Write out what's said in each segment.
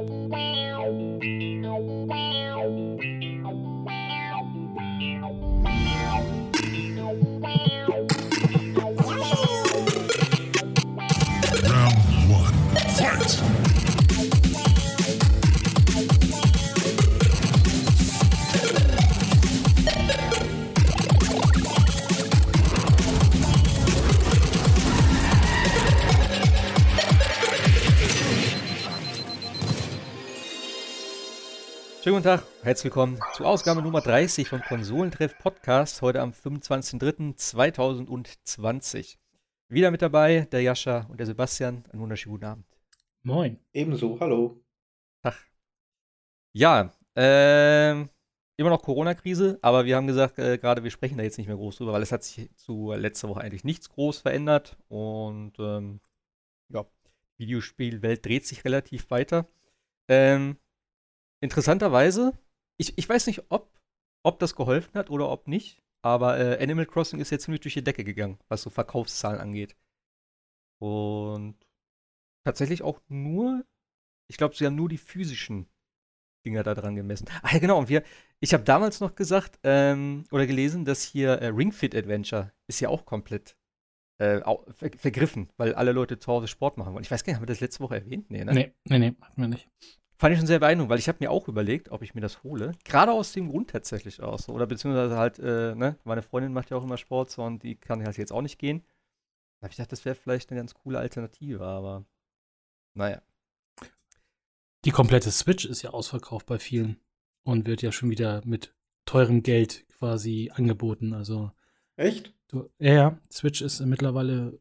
Música guten Tag, herzlich willkommen zu Ausgabe Nummer 30 vom Konsolentreff Podcast, heute am 25.03.2020. Wieder mit dabei der Jascha und der Sebastian. Einen wunderschönen guten Abend. Moin. Ebenso, hallo. Ja, ähm, immer noch Corona-Krise, aber wir haben gesagt, äh, gerade wir sprechen da jetzt nicht mehr groß drüber, weil es hat sich zu letzter Woche eigentlich nichts groß verändert und ähm, ja, Videospielwelt dreht sich relativ weiter. Ähm, interessanterweise, ich, ich weiß nicht, ob, ob das geholfen hat oder ob nicht, aber äh, Animal Crossing ist jetzt ziemlich durch die Decke gegangen, was so Verkaufszahlen angeht. Und tatsächlich auch nur, ich glaube, sie haben nur die physischen Dinger da dran gemessen. Ah ja, genau, und wir, ich habe damals noch gesagt ähm, oder gelesen, dass hier äh, Ring Fit Adventure ist ja auch komplett äh, ver vergriffen, weil alle Leute zu Hause Sport machen wollen. Ich weiß gar nicht, haben wir das letzte Woche erwähnt? Nee, ne? Nee, nee, nee, hatten wir nicht. Fand ich schon sehr beeindruckend, weil ich habe mir auch überlegt, ob ich mir das hole. Gerade aus dem Grund tatsächlich auch so. Oder beziehungsweise halt, äh, ne, meine Freundin macht ja auch immer Sport so und die kann halt jetzt auch nicht gehen. Da habe ich gedacht, das wäre vielleicht eine ganz coole Alternative, aber naja. Die komplette Switch ist ja ausverkauft bei vielen und wird ja schon wieder mit teurem Geld quasi angeboten. Also, Echt? du, ja, ja, Switch ist mittlerweile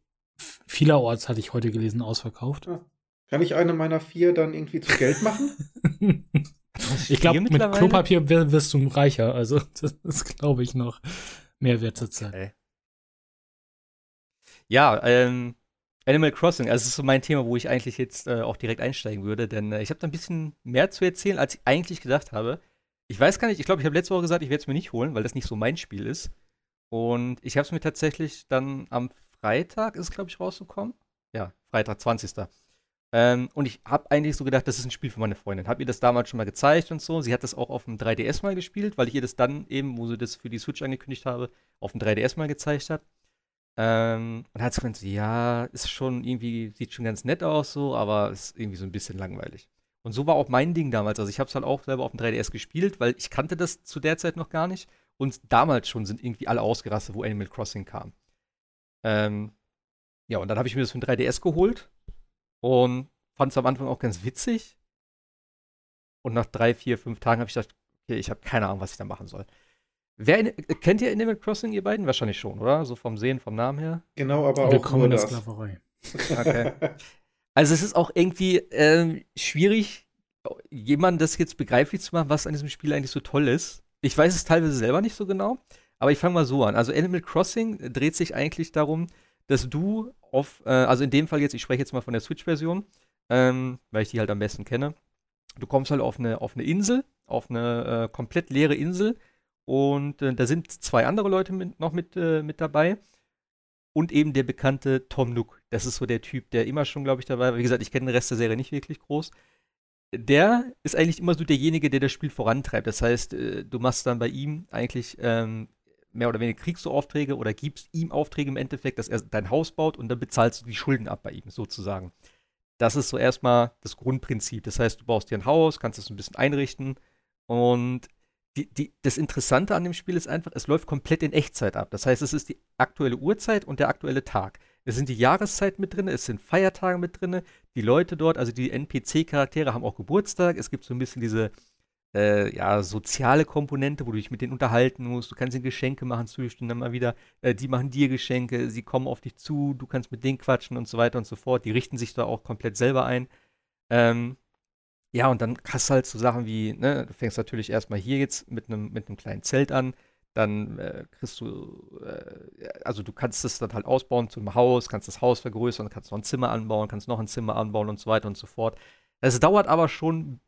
vielerorts, hatte ich heute gelesen, ausverkauft. Ah. Kann ich eine meiner vier dann irgendwie zu Geld machen? ich glaube, mit? Klopapier wirst du reicher. Also, das ist, glaube ich, noch mehr wert zur Zeit. Okay. Ja, ähm, Animal Crossing, also das ist so mein Thema, wo ich eigentlich jetzt äh, auch direkt einsteigen würde, denn äh, ich habe da ein bisschen mehr zu erzählen, als ich eigentlich gedacht habe. Ich weiß gar nicht, ich glaube, ich habe letzte Woche gesagt, ich werde es mir nicht holen, weil das nicht so mein Spiel ist. Und ich habe es mir tatsächlich dann am Freitag, ist es glaube ich rausgekommen. Ja, Freitag, 20. Ähm, und ich habe eigentlich so gedacht, das ist ein Spiel für meine Freundin. Habe ihr das damals schon mal gezeigt und so. Sie hat das auch auf dem 3DS mal gespielt, weil ich ihr das dann eben, wo sie das für die Switch angekündigt habe, auf dem 3DS mal gezeigt hat. Ähm, und hat sie gemeint, ja, ist schon irgendwie, sieht schon ganz nett aus so, aber ist irgendwie so ein bisschen langweilig. Und so war auch mein Ding damals. Also ich habe es halt auch selber auf dem 3DS gespielt, weil ich kannte das zu der Zeit noch gar nicht. Und damals schon sind irgendwie alle ausgerastet, wo Animal Crossing kam. Ähm, ja, und dann habe ich mir das für den 3DS geholt und fand es am Anfang auch ganz witzig. Und nach drei, vier, fünf Tagen habe ich gedacht, okay, ich habe keine Ahnung, was ich da machen soll. Wer, in- kennt ihr Animal Crossing, ihr beiden? Wahrscheinlich schon, oder? So vom Sehen, vom Namen her. Genau, aber auch Willkommen in der. Sklaverei. Okay. Also es ist auch irgendwie ähm, schwierig, jemandem das jetzt begreiflich zu machen, was an diesem Spiel eigentlich so toll ist. Ich weiß es teilweise selber nicht so genau, aber ich fange mal so an. Also Animal Crossing dreht sich eigentlich darum, dass du auf, äh, also in dem Fall jetzt, ich spreche jetzt mal von der Switch-Version, ähm, weil ich die halt am besten kenne. Du kommst halt auf eine, auf eine Insel, auf eine äh, komplett leere Insel und äh, da sind zwei andere Leute mit, noch mit, äh, mit dabei und eben der bekannte Tom Nook. Das ist so der Typ, der immer schon, glaube ich, dabei war. Wie gesagt, ich kenne den Rest der Serie nicht wirklich groß. Der ist eigentlich immer so derjenige, der das Spiel vorantreibt. Das heißt, äh, du machst dann bei ihm eigentlich ähm, mehr oder weniger kriegst du Aufträge oder gibst ihm Aufträge im Endeffekt, dass er dein Haus baut und dann bezahlst du die Schulden ab bei ihm, sozusagen. Das ist so erstmal das Grundprinzip. Das heißt, du baust dir ein Haus, kannst es ein bisschen einrichten und die, die, das Interessante an dem Spiel ist einfach, es läuft komplett in Echtzeit ab. Das heißt, es ist die aktuelle Uhrzeit und der aktuelle Tag. Es sind die Jahreszeiten mit drin, es sind Feiertage mit drin. Die Leute dort, also die NPC-Charaktere, haben auch Geburtstag. Es gibt so ein bisschen diese äh, ja, soziale Komponente, wo du dich mit denen unterhalten musst. Du kannst ihnen Geschenke machen zwischendurch dann mal wieder. Äh, die machen dir Geschenke, sie kommen auf dich zu, du kannst mit denen quatschen und so weiter und so fort. Die richten sich da auch komplett selber ein. Ähm, ja, und dann hast du halt so Sachen wie, ne, du fängst natürlich erstmal hier jetzt mit einem mit kleinen Zelt an, dann äh, kriegst du, äh, also du kannst es dann halt ausbauen zu einem Haus, kannst das Haus vergrößern, kannst noch ein Zimmer anbauen, kannst noch ein Zimmer anbauen und so weiter und so fort. Es dauert aber schon,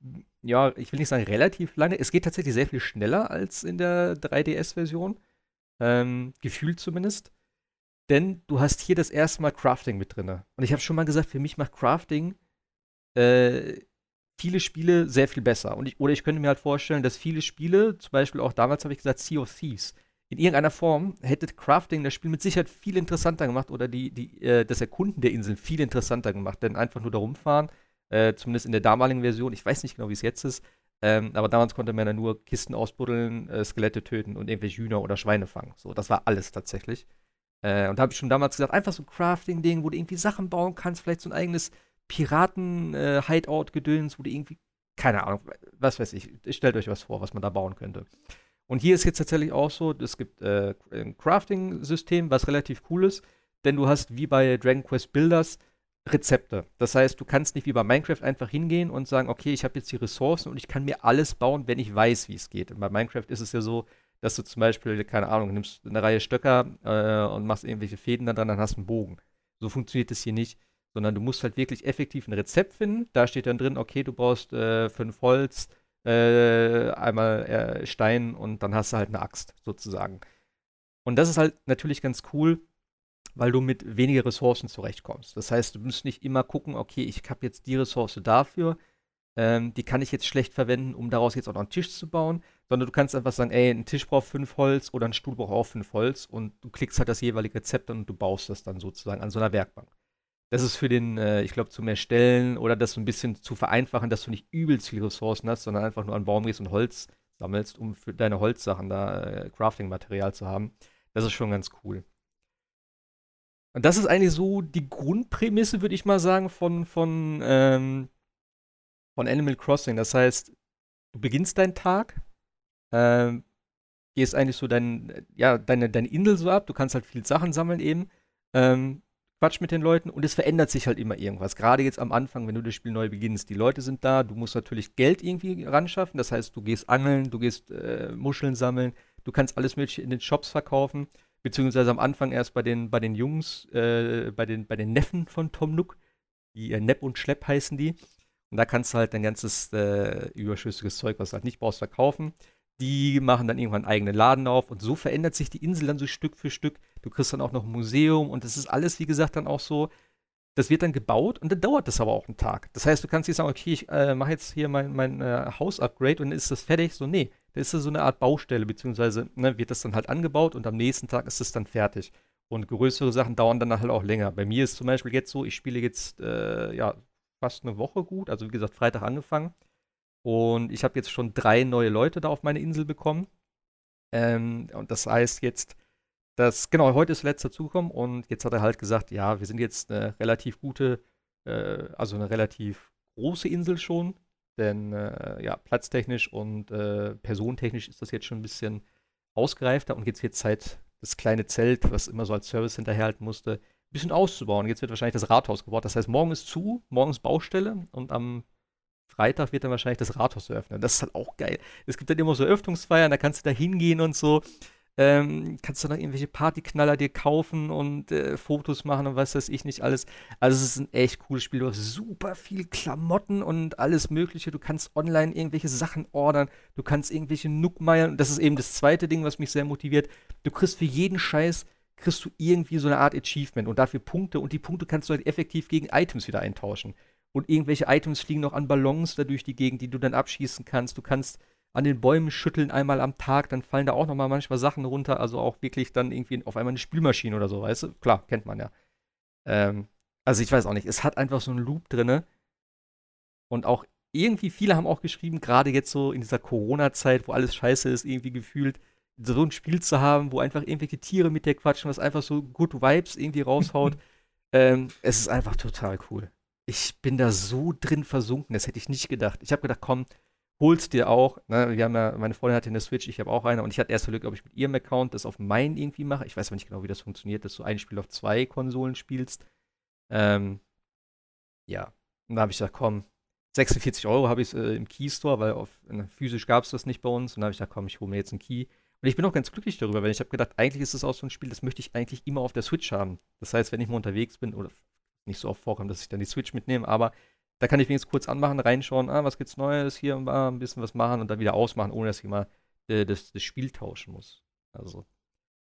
ja, ich will nicht sagen relativ lange. Es geht tatsächlich sehr viel schneller als in der 3DS-Version. Ähm, gefühlt zumindest. Denn du hast hier das erste Mal Crafting mit drin. Und ich habe schon mal gesagt, für mich macht Crafting äh, viele Spiele sehr viel besser. Und ich, oder ich könnte mir halt vorstellen, dass viele Spiele, zum Beispiel auch damals habe ich gesagt, Sea of Thieves, in irgendeiner Form hätte Crafting das Spiel mit Sicherheit viel interessanter gemacht oder die, die, äh, das Erkunden der Inseln viel interessanter gemacht. Denn einfach nur da rumfahren, äh, zumindest in der damaligen Version, ich weiß nicht genau, wie es jetzt ist, ähm, aber damals konnte man ja nur Kisten ausbuddeln, äh, Skelette töten und irgendwelche Hühner oder Schweine fangen. So, das war alles tatsächlich. Äh, und da habe ich schon damals gesagt, einfach so ein Crafting-Ding, wo du irgendwie Sachen bauen kannst, vielleicht so ein eigenes Piraten-Hideout-Gedöns, wo du irgendwie, keine Ahnung, was weiß ich, stellt euch was vor, was man da bauen könnte. Und hier ist jetzt tatsächlich auch so, es gibt äh, ein Crafting-System, was relativ cool ist, denn du hast wie bei Dragon Quest Builders Rezepte. Das heißt, du kannst nicht wie bei Minecraft einfach hingehen und sagen, okay, ich habe jetzt die Ressourcen und ich kann mir alles bauen, wenn ich weiß, wie es geht. Und bei Minecraft ist es ja so, dass du zum Beispiel, keine Ahnung, nimmst eine Reihe Stöcker äh, und machst irgendwelche Fäden da dran, dann hast du einen Bogen. So funktioniert das hier nicht, sondern du musst halt wirklich effektiv ein Rezept finden. Da steht dann drin, okay, du brauchst äh, fünf Holz, äh, einmal äh, Stein und dann hast du halt eine Axt sozusagen. Und das ist halt natürlich ganz cool, weil du mit weniger Ressourcen zurechtkommst. Das heißt, du musst nicht immer gucken, okay, ich habe jetzt die Ressource dafür, ähm, die kann ich jetzt schlecht verwenden, um daraus jetzt auch noch einen Tisch zu bauen, sondern du kannst einfach sagen, ey, ein Tisch braucht fünf Holz oder ein Stuhl braucht auch fünf Holz und du klickst halt das jeweilige Rezept und du baust das dann sozusagen an so einer Werkbank. Das ist für den, äh, ich glaube, zum Erstellen oder das so ein bisschen zu vereinfachen, dass du nicht übelst viele Ressourcen hast, sondern einfach nur an Baum gehst und Holz sammelst, um für deine Holzsachen da äh, Crafting-Material zu haben. Das ist schon ganz cool. Und das ist eigentlich so die Grundprämisse, würde ich mal sagen, von, von, ähm, von Animal Crossing. Das heißt, du beginnst deinen Tag, ähm, gehst eigentlich so dein, ja, deine, deine Insel so ab, du kannst halt viel Sachen sammeln eben, ähm, Quatsch mit den Leuten und es verändert sich halt immer irgendwas. Gerade jetzt am Anfang, wenn du das Spiel neu beginnst. Die Leute sind da, du musst natürlich Geld irgendwie ran schaffen. Das heißt, du gehst angeln, du gehst äh, Muscheln sammeln, du kannst alles Mögliche in den Shops verkaufen beziehungsweise am Anfang erst bei den, bei den Jungs, äh, bei, den, bei den Neffen von Tom Nook, die äh, Nepp und Schlepp heißen die. Und da kannst du halt dein ganzes äh, überschüssiges Zeug, was du halt nicht brauchst, verkaufen. Die machen dann irgendwann einen eigenen Laden auf und so verändert sich die Insel dann so Stück für Stück. Du kriegst dann auch noch ein Museum und das ist alles, wie gesagt, dann auch so. Das wird dann gebaut und dann dauert das aber auch einen Tag. Das heißt, du kannst nicht sagen, okay, ich äh, mache jetzt hier mein, mein äh, Haus-Upgrade und dann ist das fertig. So, nee, da ist so eine Art Baustelle, beziehungsweise ne, wird das dann halt angebaut und am nächsten Tag ist es dann fertig. Und größere Sachen dauern dann halt auch länger. Bei mir ist zum Beispiel jetzt so, ich spiele jetzt äh, ja fast eine Woche gut, also wie gesagt, Freitag angefangen. Und ich habe jetzt schon drei neue Leute da auf meine Insel bekommen. Ähm, und das heißt jetzt, dass, genau, heute ist letzter zukommen und jetzt hat er halt gesagt, ja, wir sind jetzt eine relativ gute, äh, also eine relativ große Insel schon. Denn äh, ja, platztechnisch und äh, personentechnisch ist das jetzt schon ein bisschen ausgereifter und jetzt wird Zeit, das kleine Zelt, was immer so als Service hinterherhalten musste, ein bisschen auszubauen. Jetzt wird wahrscheinlich das Rathaus gebaut. Das heißt, morgen ist zu, morgen ist Baustelle und am Freitag wird dann wahrscheinlich das Rathaus eröffnet. Das ist halt auch geil. Es gibt dann immer so Öffnungsfeiern, da kannst du da hingehen und so. Ähm, kannst du noch irgendwelche Partyknaller dir kaufen und äh, Fotos machen und was weiß ich nicht alles. Also es ist ein echt cooles Spiel. Du hast super viel Klamotten und alles mögliche. Du kannst online irgendwelche Sachen ordern. Du kannst irgendwelche Nookmeilen. Das ist eben das zweite Ding, was mich sehr motiviert. Du kriegst für jeden Scheiß kriegst du irgendwie so eine Art Achievement und dafür Punkte und die Punkte kannst du halt effektiv gegen Items wieder eintauschen. Und irgendwelche Items fliegen noch an Ballons da durch die Gegend, die du dann abschießen kannst. Du kannst an den Bäumen schütteln einmal am Tag, dann fallen da auch noch mal manchmal Sachen runter, also auch wirklich dann irgendwie auf einmal eine Spülmaschine oder so, weißt du? Klar, kennt man ja. Ähm, also ich weiß auch nicht, es hat einfach so einen Loop drinne und auch irgendwie viele haben auch geschrieben, gerade jetzt so in dieser Corona-Zeit, wo alles scheiße ist, irgendwie gefühlt, so ein Spiel zu haben, wo einfach irgendwelche Tiere mit dir quatschen, was einfach so Good Vibes irgendwie raushaut. ähm, es ist einfach total cool. Ich bin da so drin versunken, das hätte ich nicht gedacht. Ich habe gedacht, komm, holst dir auch, ne, wir haben ja, meine Freundin hatte eine Switch, ich habe auch eine und ich hatte erst Glück, ob ich mit ihrem Account das auf meinen irgendwie mache. Ich weiß aber nicht genau, wie das funktioniert, dass du ein Spiel auf zwei Konsolen spielst. Ähm, ja, und da habe ich gesagt, komm, 46 Euro habe ich äh, im Key Store, weil auf, ne, physisch gab es das nicht bei uns. Und da habe ich gesagt, komm, ich hole mir jetzt einen Key. Und ich bin auch ganz glücklich darüber, weil ich habe gedacht, eigentlich ist es auch so ein Spiel, das möchte ich eigentlich immer auf der Switch haben. Das heißt, wenn ich mal unterwegs bin, oder nicht so oft vorkommt, dass ich dann die Switch mitnehme, aber da kann ich wenigstens kurz anmachen, reinschauen, ah, was gibt's Neues hier und da, ein bisschen was machen und dann wieder ausmachen, ohne dass ich mal äh, das, das Spiel tauschen muss. Also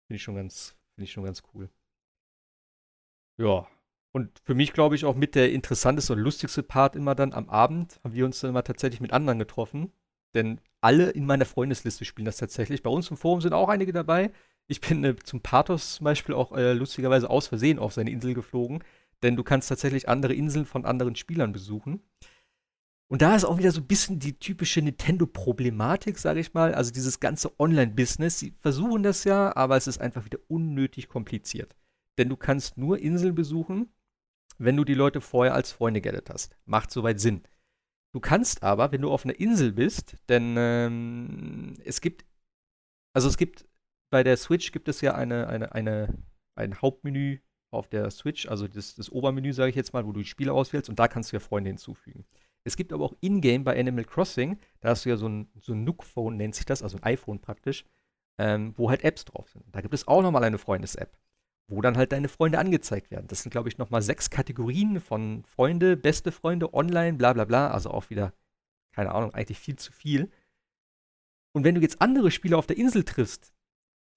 finde ich schon ganz, ich schon ganz cool. Ja. Und für mich, glaube ich, auch mit der interessanteste und lustigste Part immer dann am Abend haben wir uns dann immer tatsächlich mit anderen getroffen. Denn alle in meiner Freundesliste spielen das tatsächlich. Bei uns im Forum sind auch einige dabei. Ich bin äh, zum Pathos zum Beispiel auch äh, lustigerweise aus Versehen auf seine Insel geflogen. Denn du kannst tatsächlich andere Inseln von anderen Spielern besuchen. Und da ist auch wieder so ein bisschen die typische Nintendo-Problematik, sage ich mal. Also dieses ganze Online-Business. Sie versuchen das ja, aber es ist einfach wieder unnötig kompliziert. Denn du kannst nur Inseln besuchen, wenn du die Leute vorher als Freunde geaddet hast. Macht soweit Sinn. Du kannst aber, wenn du auf einer Insel bist, denn ähm, es gibt, also es gibt, bei der Switch gibt es ja eine, eine, eine, ein Hauptmenü auf der Switch, also das, das Obermenü, sage ich jetzt mal, wo du die Spiele auswählst und da kannst du ja Freunde hinzufügen. Es gibt aber auch Ingame bei Animal Crossing, da hast du ja so ein, so ein Nook-Phone, nennt sich das, also ein iPhone praktisch, ähm, wo halt Apps drauf sind. Da gibt es auch nochmal eine Freundes-App, wo dann halt deine Freunde angezeigt werden. Das sind, glaube ich, nochmal sechs Kategorien von Freunde, beste Freunde, online, bla bla bla. Also auch wieder, keine Ahnung, eigentlich viel zu viel. Und wenn du jetzt andere Spieler auf der Insel triffst,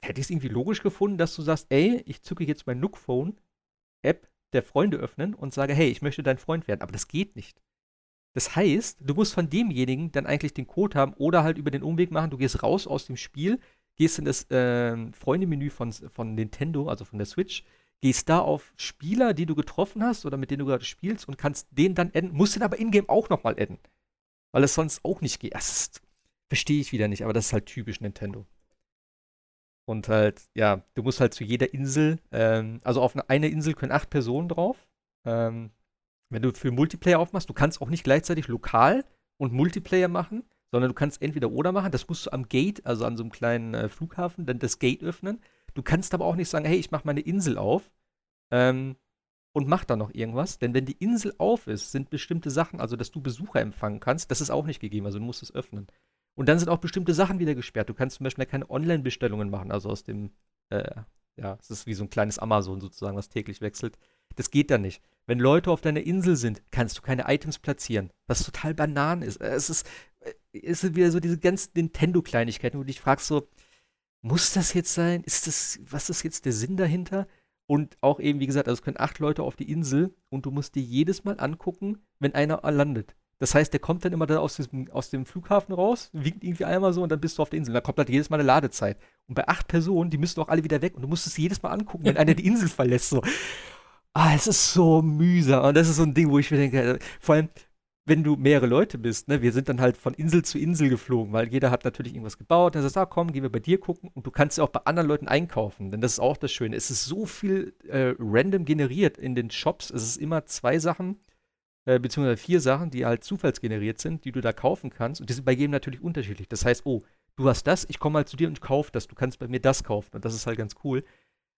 hätte ich es irgendwie logisch gefunden, dass du sagst, ey, ich zücke jetzt mein Nook-Phone-App der Freunde öffnen und sage, hey, ich möchte dein Freund werden. Aber das geht nicht. Das heißt, du musst von demjenigen dann eigentlich den Code haben oder halt über den Umweg machen, du gehst raus aus dem Spiel, gehst in das äh, Freunde-Menü von, von Nintendo, also von der Switch, gehst da auf Spieler, die du getroffen hast oder mit denen du gerade spielst und kannst den dann adden, musst den aber in-game auch nochmal adden. Weil es sonst auch nicht geht. Verstehe ich wieder nicht, aber das ist halt typisch Nintendo. Und halt, ja, du musst halt zu jeder Insel, ähm, also auf eine, Insel können acht Personen drauf. Ähm, wenn du für Multiplayer aufmachst, du kannst auch nicht gleichzeitig lokal und Multiplayer machen, sondern du kannst entweder oder machen. Das musst du am Gate, also an so einem kleinen äh, Flughafen, dann das Gate öffnen. Du kannst aber auch nicht sagen, hey, ich mache meine Insel auf ähm, und mach da noch irgendwas. Denn wenn die Insel auf ist, sind bestimmte Sachen, also dass du Besucher empfangen kannst, das ist auch nicht gegeben. Also du musst es öffnen. Und dann sind auch bestimmte Sachen wieder gesperrt. Du kannst zum Beispiel keine Online-Bestellungen machen, also aus dem, äh, ja, es ist wie so ein kleines Amazon sozusagen, was täglich wechselt. Das geht dann nicht. Wenn Leute auf deiner Insel sind, kannst du keine Items platzieren, was total banan ist. Es ist, äh, es sind wieder so diese ganzen Nintendo-Kleinigkeiten, wo du dich fragst so, muss das jetzt sein? Ist das, was ist jetzt der Sinn dahinter? Und auch eben, wie gesagt, also es können acht Leute auf die Insel und du musst dir jedes Mal angucken, wenn einer landet. Das heißt, der kommt dann immer da aus, diesem, aus dem Flughafen raus, winkt irgendwie einmal so und dann bist du auf der Insel. Da kommt halt jedes Mal eine Ladezeit. Und bei acht Personen, die müssen auch alle wieder weg und du musst es jedes Mal angucken, wenn einer die Insel verlässt. So. Ah, es ist so mühsam. Und das ist so ein Ding, wo ich mir denke, äh, vor allem, wenn du mehrere Leute bist, ne, wir sind dann halt von Insel zu Insel geflogen, weil jeder hat natürlich irgendwas gebaut. Dann sagst du, ah, komm, gehen wir bei dir gucken. Und du kannst ja auch bei anderen Leuten einkaufen, denn das ist auch das Schöne. Es ist so viel äh, random generiert in den Shops. Es ist immer zwei Sachen äh, beziehungsweise vier Sachen, die halt zufallsgeneriert sind, die du da kaufen kannst. Und die sind bei jedem natürlich unterschiedlich. Das heißt, oh, du hast das, ich komme mal zu dir und kaufe das. Du kannst bei mir das kaufen. Und das ist halt ganz cool.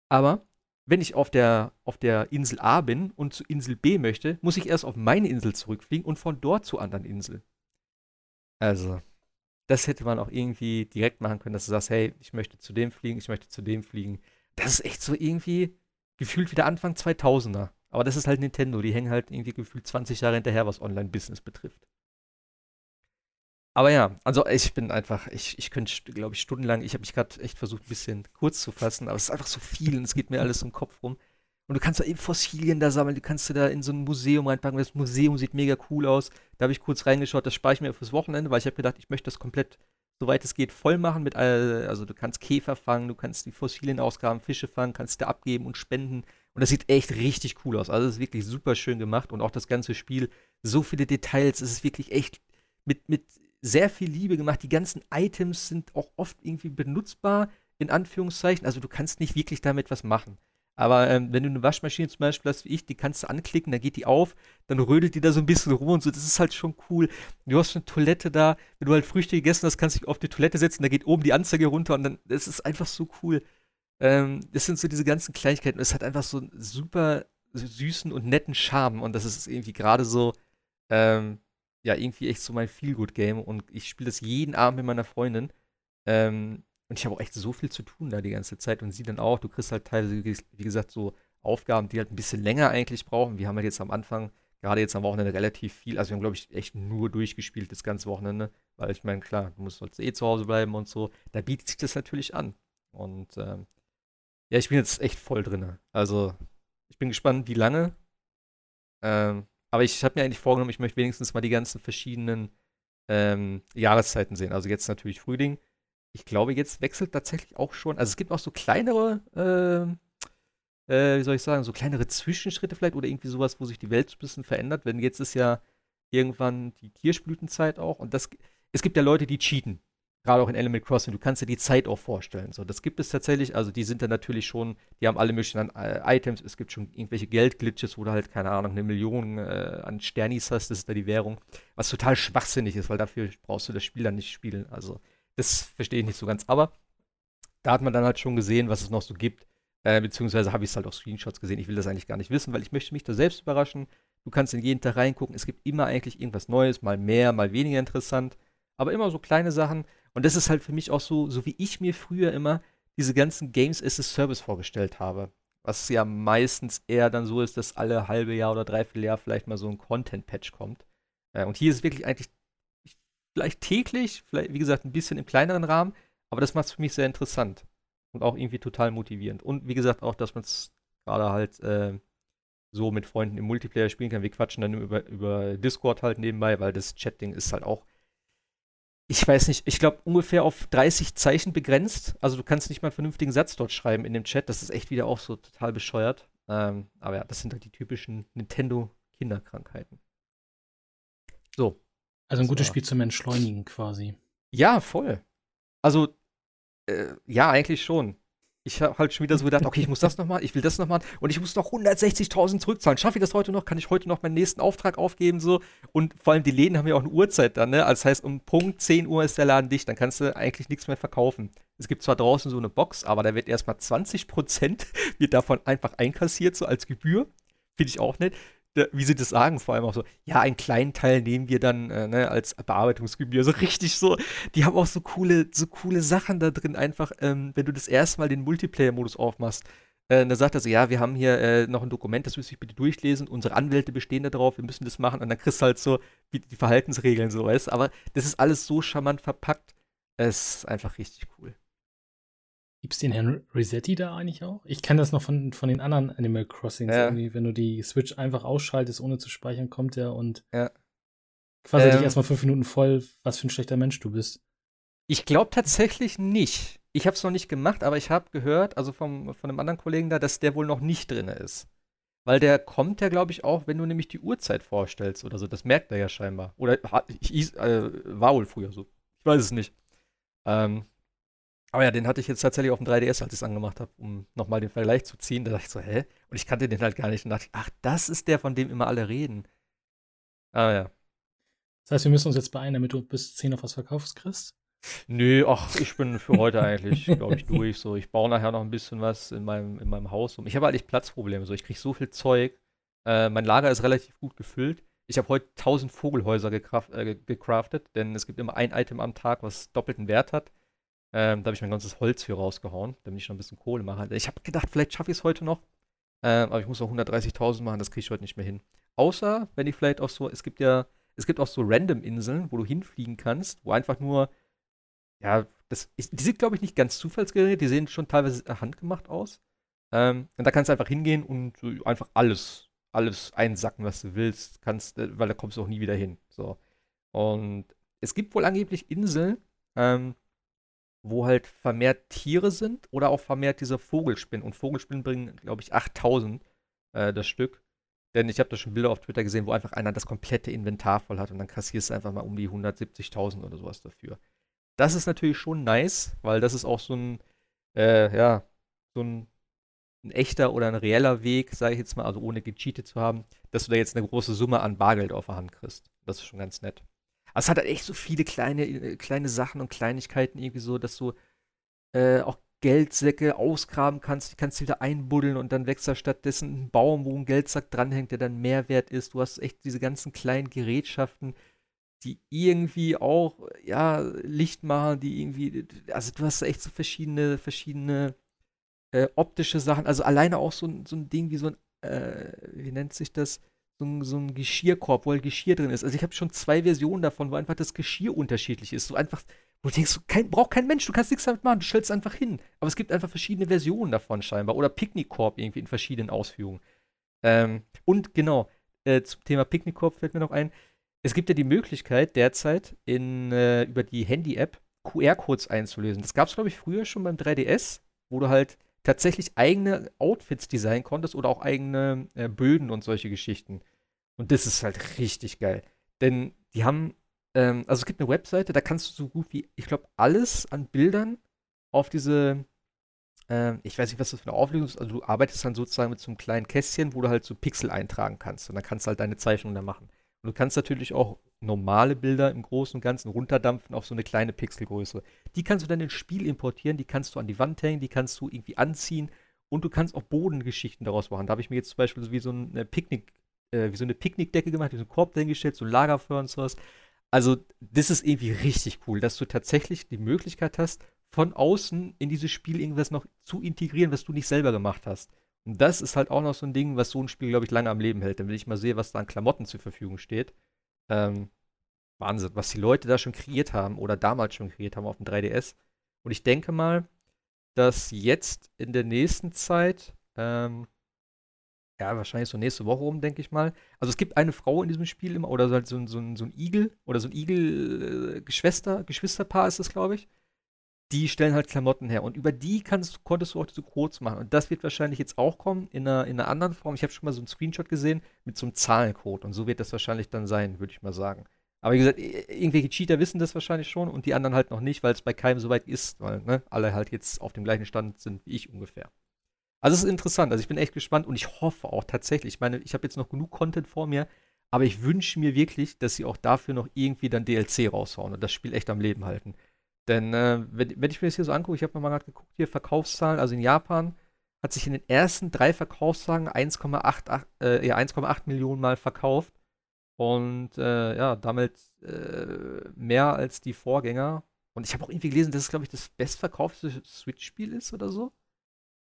Aber wenn ich auf der, auf der Insel A bin und zu Insel B möchte, muss ich erst auf meine Insel zurückfliegen und von dort zu anderen Inseln. Also, das hätte man auch irgendwie direkt machen können, dass du sagst, hey, ich möchte zu dem fliegen, ich möchte zu dem fliegen. Das ist echt so irgendwie gefühlt wieder Anfang 2000er. Aber das ist halt Nintendo. Die hängen halt irgendwie gefühlt 20 Jahre hinterher, was Online-Business betrifft. Aber ja, also ich bin einfach, ich, ich könnte, glaube ich, stundenlang, ich habe mich gerade echt versucht, ein bisschen kurz zu fassen, aber es ist einfach so viel und es geht mir alles im Kopf rum. Und du kannst da eben Fossilien da sammeln, du kannst da in so ein Museum reinpacken. Das Museum sieht mega cool aus. Da habe ich kurz reingeschaut, das spare ich mir fürs Wochenende, weil ich habe gedacht, ich möchte das komplett, soweit es geht, voll machen mit, also du kannst Käfer fangen, du kannst die Fossilien ausgraben, Fische fangen, kannst da abgeben und spenden. Und das sieht echt richtig cool aus. Also es ist wirklich super schön gemacht und auch das ganze Spiel, so viele Details, es ist wirklich echt mit, mit sehr viel Liebe gemacht. Die ganzen Items sind auch oft irgendwie benutzbar, in Anführungszeichen. Also du kannst nicht wirklich damit was machen. Aber ähm, wenn du eine Waschmaschine zum Beispiel hast wie ich, die kannst du anklicken, dann geht die auf, dann rödelt die da so ein bisschen rum und so. Das ist halt schon cool. Du hast eine Toilette da, wenn du halt Früchte gegessen hast, kannst du dich auf die Toilette setzen, da geht oben die Anzeige runter und dann, das ist einfach so cool. Ähm, das sind so diese ganzen Kleinigkeiten. Es hat einfach so einen super süßen und netten Charme und das ist irgendwie gerade so, ähm, ja, irgendwie echt so mein Feel-Good-Game und ich spiele das jeden Abend mit meiner Freundin. Ähm, und ich habe auch echt so viel zu tun da die ganze Zeit und sie dann auch. Du kriegst halt teilweise, wie gesagt, so Aufgaben, die halt ein bisschen länger eigentlich brauchen. Wir haben halt jetzt am Anfang, gerade jetzt am Wochenende, relativ viel. Also wir haben, glaube ich, echt nur durchgespielt das ganze Wochenende. Weil ich meine, klar, du musst halt eh zu Hause bleiben und so. Da bietet sich das natürlich an. Und ähm, ja, ich bin jetzt echt voll drin. Also, ich bin gespannt, wie lange Ähm, aber ich habe mir eigentlich vorgenommen, ich möchte wenigstens mal die ganzen verschiedenen ähm, Jahreszeiten sehen. Also jetzt natürlich Frühling. Ich glaube, jetzt wechselt tatsächlich auch schon. Also es gibt auch so kleinere, äh, äh, wie soll ich sagen, so kleinere Zwischenschritte vielleicht oder irgendwie sowas, wo sich die Welt ein bisschen verändert. Wenn jetzt ist ja irgendwann die Kirschblütenzeit auch und das, es gibt ja Leute, die cheaten gerade auch in Animal Crossing, du kannst dir die Zeit auch vorstellen. So, das gibt es tatsächlich. Also die sind dann natürlich schon, die haben alle möglichen äh, Items. Es gibt schon irgendwelche Geldglitches, wo du halt keine Ahnung eine Million äh, an Sternis hast. Das ist da die Währung, was total schwachsinnig ist, weil dafür brauchst du das Spiel dann nicht spielen. Also das verstehe ich nicht so ganz. Aber da hat man dann halt schon gesehen, was es noch so gibt. Äh, beziehungsweise habe ich es halt auf Screenshots gesehen. Ich will das eigentlich gar nicht wissen, weil ich möchte mich da selbst überraschen. Du kannst in jeden Tag reingucken. Es gibt immer eigentlich irgendwas Neues, mal mehr, mal weniger interessant. Aber immer so kleine Sachen. Und das ist halt für mich auch so, so wie ich mir früher immer diese ganzen Games as a Service vorgestellt habe. Was ja meistens eher dann so ist, dass alle halbe Jahr oder dreiviertel Jahr vielleicht mal so ein Content-Patch kommt. Äh, und hier ist es wirklich eigentlich vielleicht täglich, vielleicht, wie gesagt, ein bisschen im kleineren Rahmen, aber das macht es für mich sehr interessant und auch irgendwie total motivierend. Und wie gesagt, auch, dass man es gerade halt äh, so mit Freunden im Multiplayer spielen kann. Wir quatschen dann über, über Discord halt nebenbei, weil das Chatting ist halt auch ich weiß nicht, ich glaube ungefähr auf 30 Zeichen begrenzt. Also du kannst nicht mal einen vernünftigen Satz dort schreiben in dem Chat. Das ist echt wieder auch so total bescheuert. Ähm, aber ja, das sind halt die typischen Nintendo-Kinderkrankheiten. So. Also ein gutes Spiel zum Entschleunigen quasi. Ja, voll. Also, äh, ja, eigentlich schon ich habe halt schon wieder so gedacht, okay, ich muss das noch mal, ich will das noch mal und ich muss noch 160.000 zurückzahlen. Schaffe ich das heute noch? Kann ich heute noch meinen nächsten Auftrag aufgeben so? Und vor allem die Läden haben ja auch eine Uhrzeit dann, ne? Also das heißt, um Punkt 10 Uhr ist der Laden dicht, dann kannst du eigentlich nichts mehr verkaufen. Es gibt zwar draußen so eine Box, aber da wird erstmal 20 Prozent wird davon einfach einkassiert so als Gebühr. Finde ich auch nett wie sie das sagen, vor allem auch so, ja, einen kleinen Teil nehmen wir dann äh, ne, als Bearbeitungsgebühr. So richtig so, die haben auch so coole, so coole Sachen da drin, einfach, ähm, wenn du das erste Mal den Multiplayer-Modus aufmachst. Äh, da sagt er so, ja, wir haben hier äh, noch ein Dokument, das müsste ich bitte durchlesen. Unsere Anwälte bestehen da drauf, wir müssen das machen. Und dann kriegst du halt so die, die Verhaltensregeln, so, weißt Aber das ist alles so charmant verpackt. Es ist einfach richtig cool. Gibt es den Herrn Resetti da eigentlich auch? Ich kenne das noch von, von den anderen Animal Crossings. Ja. Irgendwie, wenn du die Switch einfach ausschaltest, ohne zu speichern, kommt der und ja. quasi ähm, dich erstmal fünf Minuten voll, was für ein schlechter Mensch du bist. Ich glaube tatsächlich nicht. Ich habe es noch nicht gemacht, aber ich habe gehört, also vom, von einem anderen Kollegen da, dass der wohl noch nicht drin ist. Weil der kommt ja, glaube ich, auch, wenn du nämlich die Uhrzeit vorstellst oder so. Das merkt er ja scheinbar. Oder ich, äh, war wohl früher so. Ich weiß es nicht. Ähm, aber ja, den hatte ich jetzt tatsächlich auf dem 3DS, als ich es angemacht habe, um nochmal den Vergleich zu ziehen. Da dachte ich so, hä? Und ich kannte den halt gar nicht. Und dachte ich, ach, das ist der, von dem immer alle reden. Ah ja. Das heißt, wir müssen uns jetzt beeilen, damit du bis 10 auf was verkaufst, kriegst? Nö, ach, ich bin für heute eigentlich, glaube ich, durch. So, ich baue nachher noch ein bisschen was in meinem, in meinem Haus um. Ich habe eigentlich Platzprobleme. So, ich kriege so viel Zeug. Äh, mein Lager ist relativ gut gefüllt. Ich habe heute 1000 Vogelhäuser gekraft, äh, gecraftet, denn es gibt immer ein Item am Tag, was doppelten Wert hat. Ähm, da habe ich mein ganzes Holz für rausgehauen, damit ich noch ein bisschen Kohle mache. Ich habe gedacht, vielleicht schaffe ich es heute noch. Ähm, aber ich muss auch 130.000 machen, das kriege ich heute nicht mehr hin. Außer, wenn ich vielleicht auch so, es gibt ja, es gibt auch so Random-Inseln, wo du hinfliegen kannst, wo einfach nur, ja, das, ist, die sind, glaube ich, nicht ganz zufallsgeneriert, die sehen schon teilweise handgemacht aus. Ähm, und da kannst du einfach hingehen und einfach alles, alles einsacken, was du willst, kannst, äh, weil da kommst du auch nie wieder hin. So. Und es gibt wohl angeblich Inseln, ähm, wo halt vermehrt Tiere sind oder auch vermehrt diese Vogelspinnen. Und Vogelspinnen bringen, glaube ich, 8000 äh, das Stück. Denn ich habe da schon Bilder auf Twitter gesehen, wo einfach einer das komplette Inventar voll hat und dann kassierst du einfach mal um die 170.000 oder sowas dafür. Das ist natürlich schon nice, weil das ist auch so ein, äh, ja, so ein, ein echter oder ein reeller Weg, sage ich jetzt mal, also ohne gecheatet zu haben, dass du da jetzt eine große Summe an Bargeld auf der Hand kriegst. Das ist schon ganz nett. Aber es hat halt echt so viele kleine, äh, kleine Sachen und Kleinigkeiten irgendwie so, dass du äh, auch Geldsäcke ausgraben kannst, die kannst du wieder einbuddeln und dann wächst da stattdessen ein Baum, wo ein Geldsack dranhängt, der dann Mehrwert ist. Du hast echt diese ganzen kleinen Gerätschaften, die irgendwie auch, ja, Licht machen, die irgendwie, also du hast echt so verschiedene, verschiedene äh, optische Sachen. Also alleine auch so, so ein Ding wie so ein, äh, wie nennt sich das? So ein, so ein Geschirrkorb, wo halt Geschirr drin ist. Also ich habe schon zwei Versionen davon, wo einfach das Geschirr unterschiedlich ist. So einfach, wo du denkst, kein, braucht kein Mensch, du kannst nichts damit machen, du stellst es einfach hin. Aber es gibt einfach verschiedene Versionen davon scheinbar. Oder Picknickkorb irgendwie in verschiedenen Ausführungen. Ähm, und genau, äh, zum Thema Picknickkorb fällt mir noch ein. Es gibt ja die Möglichkeit derzeit in, äh, über die Handy-App QR-Codes einzulösen. Das gab es, glaube ich, früher schon beim 3DS, wo du halt tatsächlich eigene Outfits designen konntest oder auch eigene äh, Böden und solche Geschichten. Und das ist halt richtig geil. Denn die haben, ähm, also es gibt eine Webseite, da kannst du so gut wie, ich glaube, alles an Bildern auf diese, ähm, ich weiß nicht, was das für eine Auflösung ist, also du arbeitest dann sozusagen mit so einem kleinen Kästchen, wo du halt so Pixel eintragen kannst und dann kannst du halt deine Zeichnung da machen. Und du kannst natürlich auch normale Bilder im Großen und Ganzen runterdampfen auf so eine kleine Pixelgröße. Die kannst du dann ins Spiel importieren, die kannst du an die Wand hängen, die kannst du irgendwie anziehen und du kannst auch Bodengeschichten daraus machen. Da habe ich mir jetzt zum Beispiel so wie so eine Picknick, äh, wie so eine Picknickdecke gemacht, wie so einen Korb dahingestellt, so ein Lagerfeuer und sowas. Also, das ist irgendwie richtig cool, dass du tatsächlich die Möglichkeit hast, von außen in dieses Spiel irgendwas noch zu integrieren, was du nicht selber gemacht hast. Und das ist halt auch noch so ein Ding, was so ein Spiel, glaube ich, lange am Leben hält. Wenn ich mal sehe, was da an Klamotten zur Verfügung steht. Ähm, Wahnsinn, was die Leute da schon kreiert haben oder damals schon kreiert haben auf dem 3DS. Und ich denke mal, dass jetzt in der nächsten Zeit, ähm, ja, wahrscheinlich so nächste Woche rum, denke ich mal. Also es gibt eine Frau in diesem Spiel immer, oder so, halt so, ein, so, so ein Igel, oder so ein Igel-Geschwister, äh, Geschwisterpaar ist das, glaube ich. Die stellen halt Klamotten her. Und über die kannst, konntest du auch diese Codes machen. Und das wird wahrscheinlich jetzt auch kommen in einer, in einer anderen Form. Ich habe schon mal so einen Screenshot gesehen mit so einem Zahlencode. Und so wird das wahrscheinlich dann sein, würde ich mal sagen. Aber wie gesagt, irgendwelche Cheater wissen das wahrscheinlich schon und die anderen halt noch nicht, weil es bei keinem so weit ist, weil ne, alle halt jetzt auf dem gleichen Stand sind wie ich ungefähr. Also es ist interessant. Also ich bin echt gespannt und ich hoffe auch tatsächlich. Ich meine, ich habe jetzt noch genug Content vor mir, aber ich wünsche mir wirklich, dass sie auch dafür noch irgendwie dann DLC raushauen und das Spiel echt am Leben halten. Denn äh, wenn, wenn, ich mir das hier so angucke, ich habe mal gerade geguckt, hier Verkaufszahlen, also in Japan hat sich in den ersten drei Verkaufstagen 1,8 äh, ja, Millionen Mal verkauft. Und äh, ja, damit äh, mehr als die Vorgänger. Und ich habe auch irgendwie gelesen, dass es, glaube ich, das bestverkaufte Switch-Spiel ist oder so.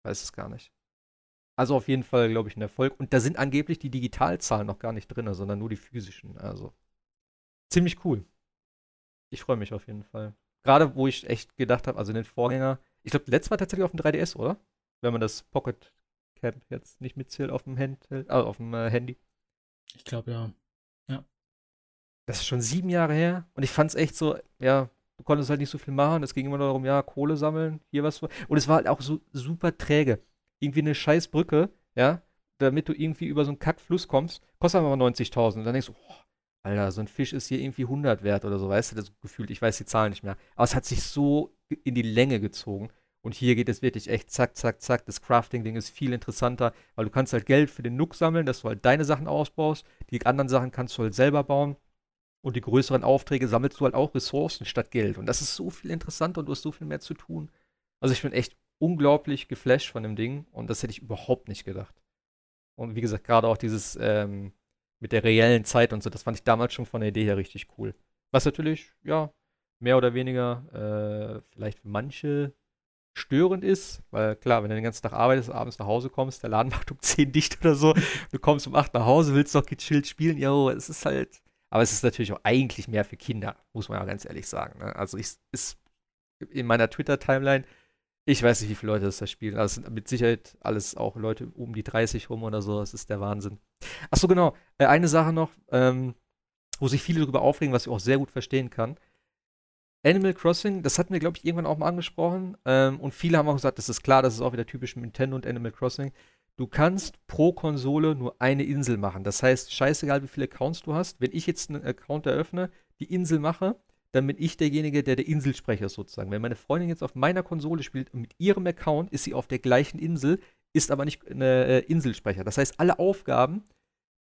Weiß es gar nicht. Also auf jeden Fall, glaube ich, ein Erfolg. Und da sind angeblich die Digitalzahlen noch gar nicht drin, sondern nur die physischen. Also ziemlich cool. Ich freue mich auf jeden Fall. Gerade wo ich echt gedacht habe, also den Vorgänger, ich glaube, letztes war tatsächlich auf dem 3DS, oder? Wenn man das Pocket Camp jetzt nicht mitzählt auf dem, Handheld, also auf dem äh, Handy. Ich glaube ja. Ja. Das ist schon sieben Jahre her. Und ich fand es echt so, ja, du konntest halt nicht so viel machen. Es ging immer darum, ja, Kohle sammeln, hier was. Und es war halt auch so super träge. Irgendwie eine scheiß Brücke, ja, damit du irgendwie über so einen Kackfluss kommst, kostet aber 90.000. Und dann denkst du, oh, Alter, so ein Fisch ist hier irgendwie 100 wert oder so, weißt du, das Gefühl, ich weiß die Zahlen nicht mehr. Aber es hat sich so in die Länge gezogen. Und hier geht es wirklich echt zack, zack, zack. Das Crafting-Ding ist viel interessanter, weil du kannst halt Geld für den Nook sammeln, dass du halt deine Sachen ausbaust. Die anderen Sachen kannst du halt selber bauen. Und die größeren Aufträge sammelst du halt auch Ressourcen statt Geld. Und das ist so viel interessanter und du hast so viel mehr zu tun. Also ich bin echt unglaublich geflasht von dem Ding und das hätte ich überhaupt nicht gedacht. Und wie gesagt, gerade auch dieses ähm, mit der reellen Zeit und so, das fand ich damals schon von der Idee her richtig cool. Was natürlich, ja, mehr oder weniger äh, vielleicht für manche störend ist, weil klar, wenn du den ganzen Tag arbeitest, abends nach Hause kommst, der Laden macht um 10 dicht oder so, du kommst um 8 nach Hause, willst noch gechillt spielen, ja, es ist halt, aber es ist natürlich auch eigentlich mehr für Kinder, muss man ja ganz ehrlich sagen. Ne? Also ich ist in meiner Twitter-Timeline, ich weiß nicht, wie viele Leute das da spielen, also mit Sicherheit alles auch Leute um die 30 rum oder so, das ist der Wahnsinn. Achso, genau, äh, eine Sache noch, ähm, wo sich viele darüber aufregen, was ich auch sehr gut verstehen kann. Animal Crossing, das hatten wir, glaube ich, irgendwann auch mal angesprochen. Ähm, und viele haben auch gesagt, das ist klar, das ist auch wieder typisch Nintendo und Animal Crossing. Du kannst pro Konsole nur eine Insel machen. Das heißt, scheißegal, wie viele Accounts du hast. Wenn ich jetzt einen Account eröffne, die Insel mache, dann bin ich derjenige, der der Inselsprecher sozusagen. Wenn meine Freundin jetzt auf meiner Konsole spielt und mit ihrem Account ist sie auf der gleichen Insel, ist aber nicht eine äh, Inselsprecher. Das heißt, alle Aufgaben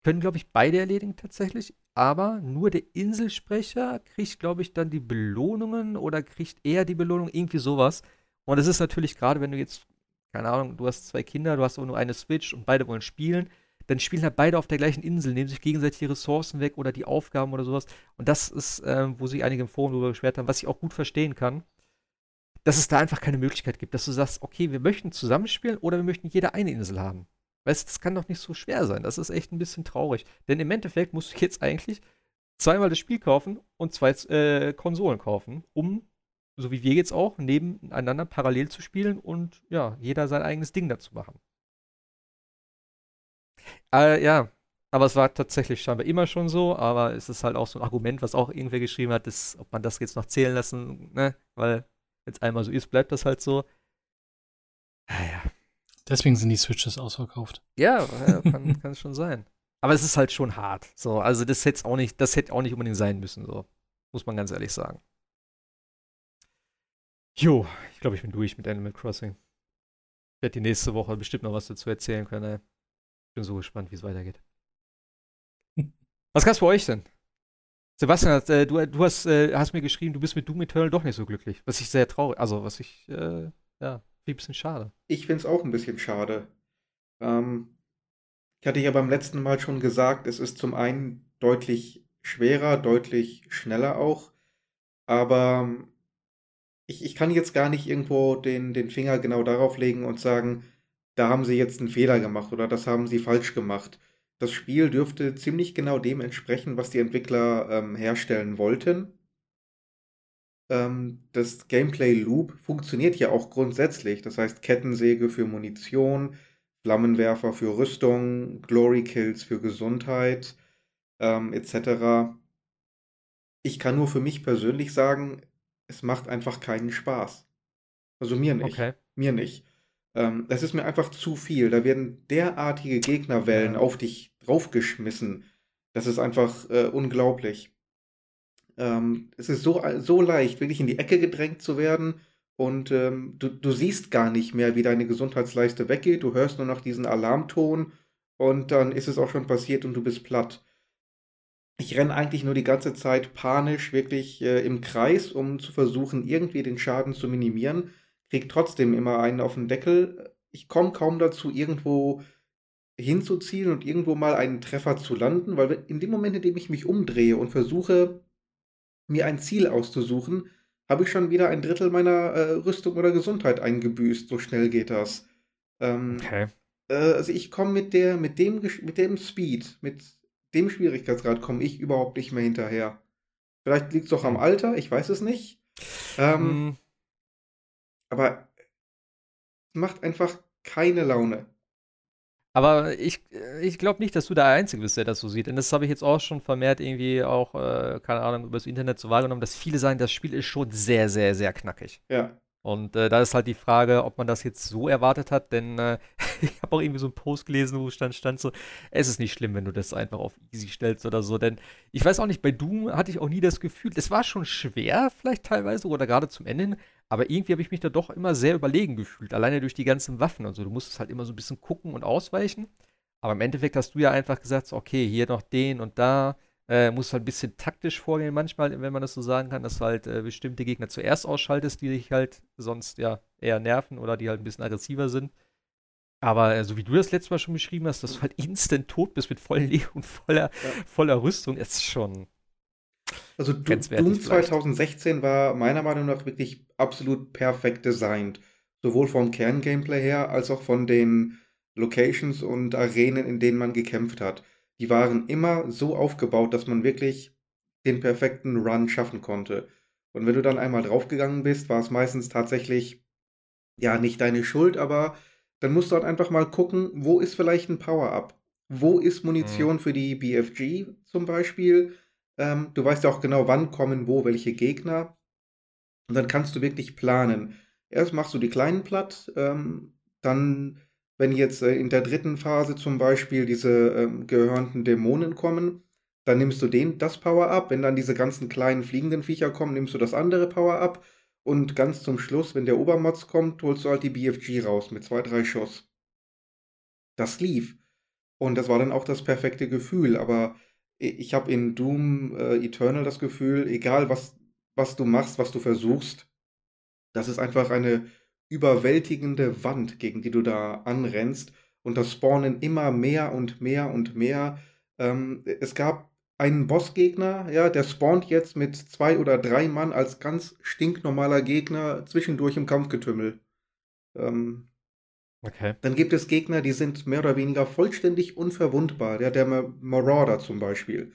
können, glaube ich, beide erledigen tatsächlich aber nur der Inselsprecher kriegt, glaube ich, dann die Belohnungen oder kriegt eher die Belohnung, irgendwie sowas. Und es ist natürlich gerade, wenn du jetzt, keine Ahnung, du hast zwei Kinder, du hast aber nur eine Switch und beide wollen spielen, dann spielen halt beide auf der gleichen Insel, nehmen sich gegenseitig die Ressourcen weg oder die Aufgaben oder sowas. Und das ist, äh, wo sich einige im Forum darüber beschwert haben, was ich auch gut verstehen kann, dass es da einfach keine Möglichkeit gibt, dass du sagst, okay, wir möchten zusammenspielen oder wir möchten jeder eine Insel haben. Weißt du, das kann doch nicht so schwer sein. Das ist echt ein bisschen traurig. Denn im Endeffekt musst du jetzt eigentlich zweimal das Spiel kaufen und zwei äh, Konsolen kaufen, um, so wie wir jetzt auch, nebeneinander parallel zu spielen und ja, jeder sein eigenes Ding dazu machen. Äh, ja, aber es war tatsächlich scheinbar immer schon so, aber es ist halt auch so ein Argument, was auch irgendwer geschrieben hat, dass, ob man das jetzt noch zählen lassen, ne? Weil, wenn es einmal so ist, bleibt das halt so. Naja. Deswegen sind die Switches ausverkauft. Ja, ja kann, kann schon sein. Aber es ist halt schon hart. So, also das hätte auch nicht, das hätte auch nicht unbedingt sein müssen, so. Muss man ganz ehrlich sagen. Jo, ich glaube, ich bin durch mit Animal Crossing. Ich werde die nächste Woche bestimmt noch was dazu erzählen können. Ey. Bin so gespannt, wie es weitergeht. Was gab's bei euch denn? Sebastian, äh, du, du hast, äh, hast, mir geschrieben, du bist mit Doom Eternal doch nicht so glücklich. Was ich sehr traurig, also was ich, äh, ja, ein bisschen schade. Ich finde es auch ein bisschen schade. Ähm, ich hatte ja beim letzten Mal schon gesagt, es ist zum einen deutlich schwerer, deutlich schneller auch, aber ähm, ich, ich kann jetzt gar nicht irgendwo den, den Finger genau darauf legen und sagen, da haben sie jetzt einen Fehler gemacht oder das haben sie falsch gemacht das Spiel dürfte ziemlich genau dem entsprechen, was die Entwickler ähm, herstellen wollten. Ähm, das Gameplay Loop funktioniert ja auch grundsätzlich. Das heißt Kettensäge für Munition, Flammenwerfer für Rüstung, Glory Kills für Gesundheit ähm, etc. Ich kann nur für mich persönlich sagen, es macht einfach keinen Spaß. Also mir nicht. Okay. Mir nicht. Ähm, das ist mir einfach zu viel. Da werden derartige Gegnerwellen ja. auf dich draufgeschmissen. Das ist einfach äh, unglaublich. Ähm, es ist so, so leicht, wirklich in die Ecke gedrängt zu werden und ähm, du, du siehst gar nicht mehr, wie deine Gesundheitsleiste weggeht. Du hörst nur noch diesen Alarmton und dann ist es auch schon passiert und du bist platt. Ich renne eigentlich nur die ganze Zeit panisch wirklich äh, im Kreis, um zu versuchen, irgendwie den Schaden zu minimieren krieg trotzdem immer einen auf den Deckel. Ich komme kaum dazu, irgendwo hinzuzielen und irgendwo mal einen Treffer zu landen, weil in dem Moment, in dem ich mich umdrehe und versuche, mir ein Ziel auszusuchen, habe ich schon wieder ein Drittel meiner äh, Rüstung oder Gesundheit eingebüßt. So schnell geht das. Ähm, okay. Äh, also ich komme mit der, mit dem, mit dem Speed, mit dem Schwierigkeitsgrad komme ich überhaupt nicht mehr hinterher. Vielleicht liegt es doch am hm. Alter, ich weiß es nicht. Ähm, mm. Aber macht einfach keine Laune. Aber ich, ich glaube nicht, dass du der Einzige bist, der das so sieht. Denn das habe ich jetzt auch schon vermehrt irgendwie auch, äh, keine Ahnung, über das Internet so wahrgenommen, dass viele sagen, das Spiel ist schon sehr, sehr, sehr knackig. Ja. Und äh, da ist halt die Frage, ob man das jetzt so erwartet hat, denn äh, ich habe auch irgendwie so einen Post gelesen, wo stand, stand so, es ist nicht schlimm, wenn du das einfach auf easy stellst oder so, denn ich weiß auch nicht, bei Doom hatte ich auch nie das Gefühl, es war schon schwer vielleicht teilweise oder gerade zum Ende hin, aber irgendwie habe ich mich da doch immer sehr überlegen gefühlt, alleine durch die ganzen Waffen und so. Du musstest halt immer so ein bisschen gucken und ausweichen, aber im Endeffekt hast du ja einfach gesagt, so, okay, hier noch den und da, äh, musst halt ein bisschen taktisch vorgehen manchmal, wenn man das so sagen kann, dass du halt äh, bestimmte Gegner zuerst ausschaltest, die dich halt sonst ja eher nerven oder die halt ein bisschen aggressiver sind. Aber äh, so wie du das letzte Mal schon beschrieben hast, dass du halt instant tot bist mit vollen Leben und voller, ja. voller Rüstung, ist schon. Also Doom 2016 war meiner Meinung nach wirklich absolut perfekt designt. Sowohl vom Kern-Gameplay her, als auch von den Locations und Arenen, in denen man gekämpft hat die waren immer so aufgebaut, dass man wirklich den perfekten Run schaffen konnte. Und wenn du dann einmal draufgegangen bist, war es meistens tatsächlich, ja, nicht deine Schuld, aber dann musst du halt einfach mal gucken, wo ist vielleicht ein Power-Up? Wo ist Munition mhm. für die BFG zum Beispiel? Ähm, du weißt ja auch genau, wann kommen wo welche Gegner. Und dann kannst du wirklich planen. Erst machst du die kleinen platt, ähm, dann wenn jetzt äh, in der dritten Phase zum Beispiel diese ähm, gehörnten Dämonen kommen, dann nimmst du den, das Power-Up. Wenn dann diese ganzen kleinen fliegenden Viecher kommen, nimmst du das andere Power-Up. Und ganz zum Schluss, wenn der Obermods kommt, holst du halt die BFG raus mit zwei, drei Schuss. Das lief. Und das war dann auch das perfekte Gefühl. Aber ich habe in Doom äh, Eternal das Gefühl, egal was, was du machst, was du versuchst, das ist einfach eine überwältigende Wand, gegen die du da anrennst. Und das spawnen immer mehr und mehr und mehr. Ähm, es gab einen Bossgegner, ja, der spawnt jetzt mit zwei oder drei Mann als ganz stinknormaler Gegner zwischendurch im Kampfgetümmel. Ähm, okay. Dann gibt es Gegner, die sind mehr oder weniger vollständig unverwundbar. Ja, der Marauder zum Beispiel.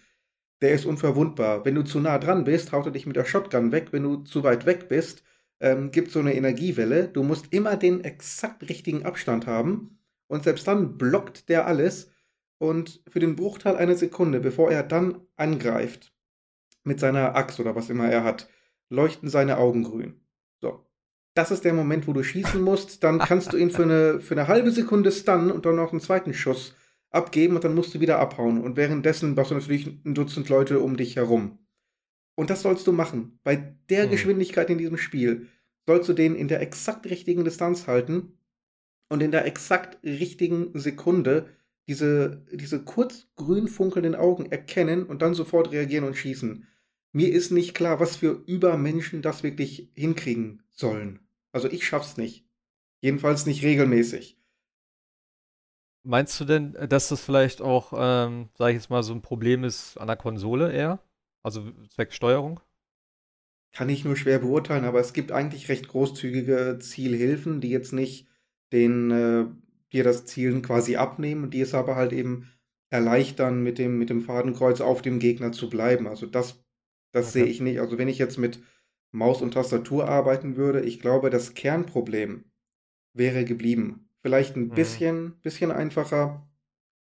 Der ist unverwundbar. Wenn du zu nah dran bist, haut er dich mit der Shotgun weg. Wenn du zu weit weg bist, ähm, gibt so eine Energiewelle. Du musst immer den exakt richtigen Abstand haben. Und selbst dann blockt der alles. und für den Bruchteil einer Sekunde, bevor er dann angreift, mit seiner Axt oder was immer er hat, leuchten seine Augen grün. So. Das ist der Moment, wo du schießen musst. Dann kannst du ihn für eine, für eine halbe Sekunde stunnen und dann noch einen zweiten Schuss abgeben und dann musst du wieder abhauen. Und währenddessen brauchst du natürlich ein Dutzend Leute um dich herum. Und das sollst du machen. Bei der hm. Geschwindigkeit in diesem Spiel sollst du den in der exakt richtigen Distanz halten und in der exakt richtigen Sekunde diese, diese kurz grün funkelnden Augen erkennen und dann sofort reagieren und schießen. Mir ist nicht klar, was für Übermenschen das wirklich hinkriegen sollen. Also ich schaff's nicht. Jedenfalls nicht regelmäßig. Meinst du denn, dass das vielleicht auch, ähm, sag ich jetzt mal, so ein Problem ist an der Konsole eher? Also zwecks Steuerung? Kann ich nur schwer beurteilen, aber es gibt eigentlich recht großzügige Zielhilfen, die jetzt nicht den äh, dir das Zielen quasi abnehmen und die es aber halt eben erleichtern, mit dem, mit dem Fadenkreuz auf dem Gegner zu bleiben. Also das, das okay. sehe ich nicht. Also wenn ich jetzt mit Maus und Tastatur arbeiten würde, ich glaube, das Kernproblem wäre geblieben. Vielleicht ein mhm. bisschen, bisschen einfacher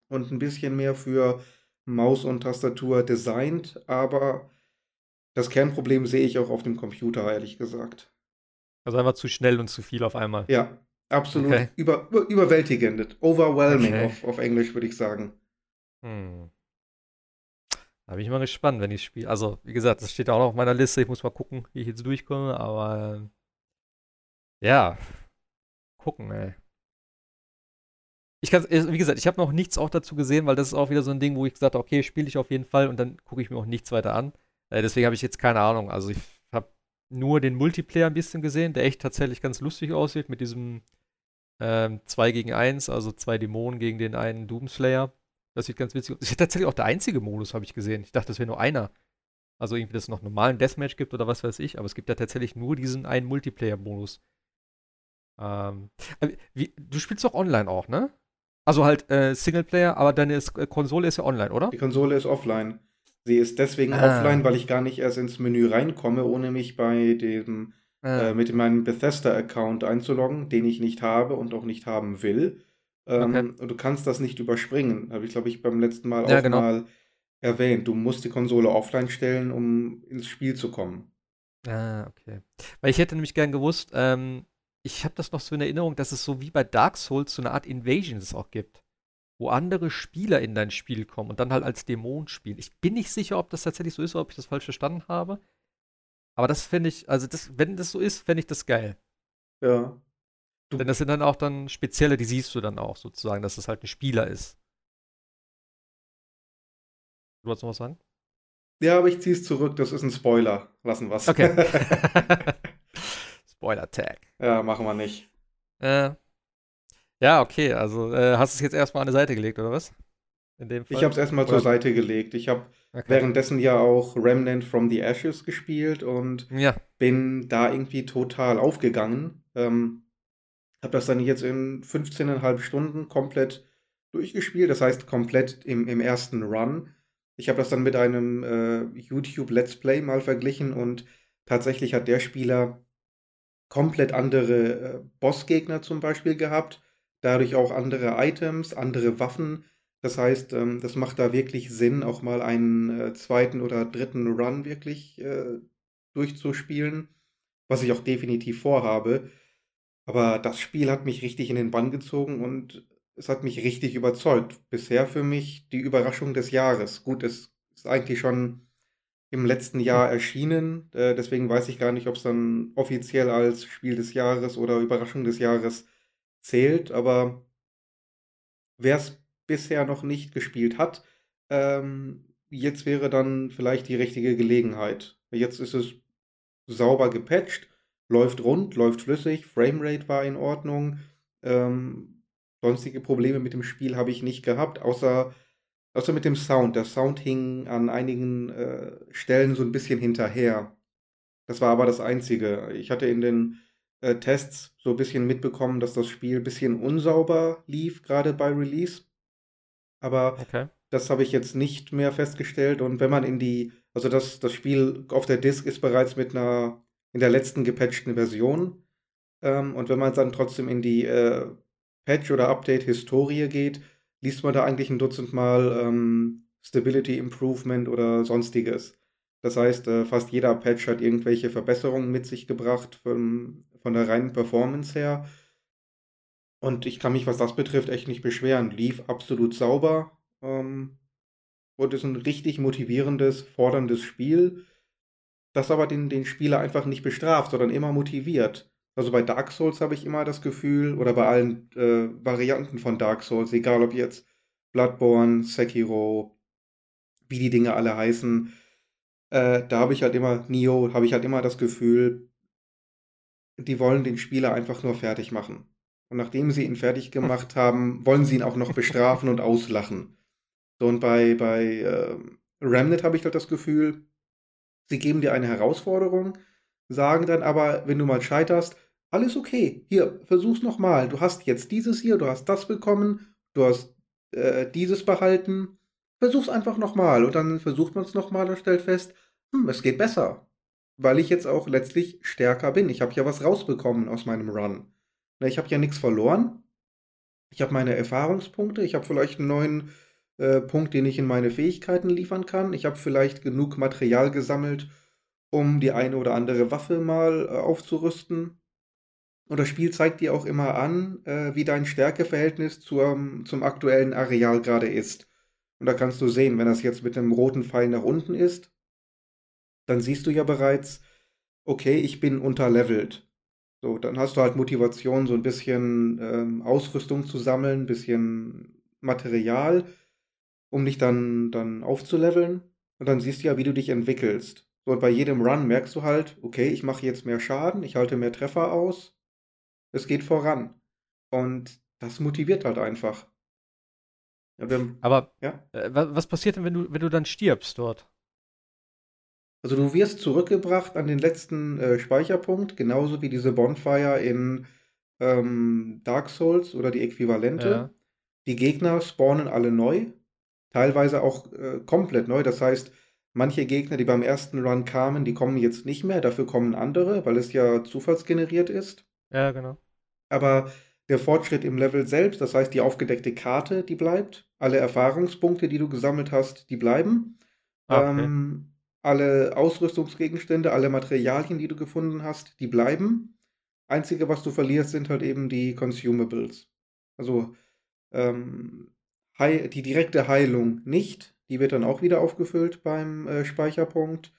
und ein bisschen mehr für Maus und Tastatur designt, aber das Kernproblem sehe ich auch auf dem Computer, ehrlich gesagt. Also einfach zu schnell und zu viel auf einmal. Ja, absolut okay. über, über, überwältigend. Overwhelming okay. auf, auf Englisch, würde ich sagen. Hm. Da bin ich mal gespannt, wenn ich spiele. Also, wie gesagt, das steht auch noch auf meiner Liste. Ich muss mal gucken, wie ich jetzt durchkomme, aber äh, ja, gucken, ey. Ich kann, wie gesagt, ich habe noch nichts auch dazu gesehen, weil das ist auch wieder so ein Ding, wo ich gesagt habe, okay, spiele ich auf jeden Fall und dann gucke ich mir auch nichts weiter an. Äh, deswegen habe ich jetzt keine Ahnung. Also ich habe nur den Multiplayer ein bisschen gesehen, der echt tatsächlich ganz lustig aussieht mit diesem 2 ähm, gegen 1, also zwei Dämonen gegen den einen Doomslayer. Das sieht ganz witzig aus. Das ist tatsächlich auch der einzige Modus, habe ich gesehen. Ich dachte, das wäre nur einer. Also irgendwie, dass es noch normalen Deathmatch gibt oder was weiß ich, aber es gibt ja tatsächlich nur diesen einen Multiplayer-Modus. Ähm, äh, wie, du spielst doch online auch, ne? Also halt äh, Singleplayer, aber deine äh, Konsole ist ja online, oder? Die Konsole ist offline. Sie ist deswegen ah. offline, weil ich gar nicht erst ins Menü reinkomme, ohne mich bei dem ah. äh, mit meinem Bethesda-Account einzuloggen, den ich nicht habe und auch nicht haben will. Ähm, okay. Und du kannst das nicht überspringen. Habe ich, glaube ich, beim letzten Mal ja, auch genau. mal erwähnt. Du musst die Konsole offline stellen, um ins Spiel zu kommen. Ah, okay. Weil ich hätte nämlich gern gewusst, ähm, ich habe das noch so in Erinnerung, dass es so wie bei Dark Souls so eine Art Invasions auch gibt, wo andere Spieler in dein Spiel kommen und dann halt als Dämon spielen. Ich bin nicht sicher, ob das tatsächlich so ist oder ob ich das falsch verstanden habe. Aber das fände ich, also das, wenn das so ist, fände ich das geil. Ja. Du Denn das sind dann auch dann spezielle, die siehst du dann auch sozusagen, dass es halt ein Spieler ist. Du wolltest noch was sagen? Ja, aber ich zieh's zurück, das ist ein Spoiler. Lassen wir's. Okay. Spoiler-Tag. Ja, machen wir nicht. Äh, ja, okay, also äh, hast du es jetzt erstmal an die Seite gelegt, oder was? In dem Fall? Ich habe es erstmal zur Seite gelegt. Ich habe okay. währenddessen ja auch Remnant from the Ashes gespielt und ja. bin da irgendwie total aufgegangen. Ähm, habe das dann jetzt in 15,5 Stunden komplett durchgespielt, das heißt komplett im, im ersten Run. Ich habe das dann mit einem äh, YouTube Let's Play mal verglichen und tatsächlich hat der Spieler komplett andere äh, Bossgegner zum Beispiel gehabt, dadurch auch andere Items, andere Waffen. Das heißt, ähm, das macht da wirklich Sinn, auch mal einen äh, zweiten oder dritten Run wirklich äh, durchzuspielen, was ich auch definitiv vorhabe. Aber das Spiel hat mich richtig in den Bann gezogen und es hat mich richtig überzeugt. Bisher für mich die Überraschung des Jahres. Gut, es ist eigentlich schon im letzten Jahr erschienen. Äh, deswegen weiß ich gar nicht, ob es dann offiziell als Spiel des Jahres oder Überraschung des Jahres zählt. Aber wer es bisher noch nicht gespielt hat, ähm, jetzt wäre dann vielleicht die richtige Gelegenheit. Jetzt ist es sauber gepatcht, läuft rund, läuft flüssig, Framerate war in Ordnung. Ähm, sonstige Probleme mit dem Spiel habe ich nicht gehabt, außer Außer mit dem Sound. Der Sound hing an einigen äh, Stellen so ein bisschen hinterher. Das war aber das Einzige. Ich hatte in den äh, Tests so ein bisschen mitbekommen, dass das Spiel ein bisschen unsauber lief, gerade bei Release. Aber okay. das habe ich jetzt nicht mehr festgestellt. Und wenn man in die, also das, das Spiel auf der Disk ist bereits mit einer, in der letzten gepatchten Version. Ähm, und wenn man dann trotzdem in die äh, Patch- oder Update-Historie geht, liest man da eigentlich ein Dutzend Mal ähm, Stability Improvement oder sonstiges. Das heißt, äh, fast jeder Patch hat irgendwelche Verbesserungen mit sich gebracht von, von der reinen Performance her. Und ich kann mich, was das betrifft, echt nicht beschweren. Lief absolut sauber ähm, und ist ein richtig motivierendes, forderndes Spiel, das aber den, den Spieler einfach nicht bestraft, sondern immer motiviert. Also bei Dark Souls habe ich immer das Gefühl, oder bei allen äh, Varianten von Dark Souls, egal ob jetzt Bloodborne, Sekiro, wie die Dinge alle heißen, äh, da habe ich halt immer, Nio, habe ich halt immer das Gefühl, die wollen den Spieler einfach nur fertig machen. Und nachdem sie ihn fertig gemacht haben, wollen sie ihn auch noch bestrafen und auslachen. So, und bei, bei äh, Remnant habe ich halt das Gefühl, sie geben dir eine Herausforderung, sagen dann aber, wenn du mal scheiterst, alles okay, hier, versuch's nochmal. Du hast jetzt dieses hier, du hast das bekommen, du hast äh, dieses behalten. Versuch's einfach nochmal. Und dann versucht man es nochmal und stellt fest, hm, es geht besser. Weil ich jetzt auch letztlich stärker bin. Ich habe ja was rausbekommen aus meinem Run. Ich habe ja nichts verloren. Ich habe meine Erfahrungspunkte. Ich habe vielleicht einen neuen äh, Punkt, den ich in meine Fähigkeiten liefern kann. Ich habe vielleicht genug Material gesammelt, um die eine oder andere Waffe mal äh, aufzurüsten. Und das Spiel zeigt dir auch immer an, äh, wie dein Stärkeverhältnis zum, zum aktuellen Areal gerade ist. Und da kannst du sehen, wenn das jetzt mit einem roten Pfeil nach unten ist, dann siehst du ja bereits, okay, ich bin unterlevelt. So, dann hast du halt Motivation, so ein bisschen ähm, Ausrüstung zu sammeln, ein bisschen Material, um dich dann, dann aufzuleveln. Und dann siehst du ja, wie du dich entwickelst. So, und bei jedem Run merkst du halt, okay, ich mache jetzt mehr Schaden, ich halte mehr Treffer aus, es geht voran. Und das motiviert halt einfach. Aber ja? äh, was passiert denn, wenn du, wenn du dann stirbst dort? Also du wirst zurückgebracht an den letzten äh, Speicherpunkt, genauso wie diese Bonfire in ähm, Dark Souls oder die Äquivalente. Ja. Die Gegner spawnen alle neu, teilweise auch äh, komplett neu. Das heißt, manche Gegner, die beim ersten Run kamen, die kommen jetzt nicht mehr, dafür kommen andere, weil es ja zufallsgeneriert ist. Ja, genau. Aber der Fortschritt im Level selbst, das heißt die aufgedeckte Karte, die bleibt. Alle Erfahrungspunkte, die du gesammelt hast, die bleiben. Ah, okay. Ähm, alle Ausrüstungsgegenstände, alle Materialien, die du gefunden hast, die bleiben. Einzige, was du verlierst, sind halt eben die Consumables. Also ähm, die direkte Heilung nicht. Die wird dann auch wieder aufgefüllt beim äh, Speicherpunkt.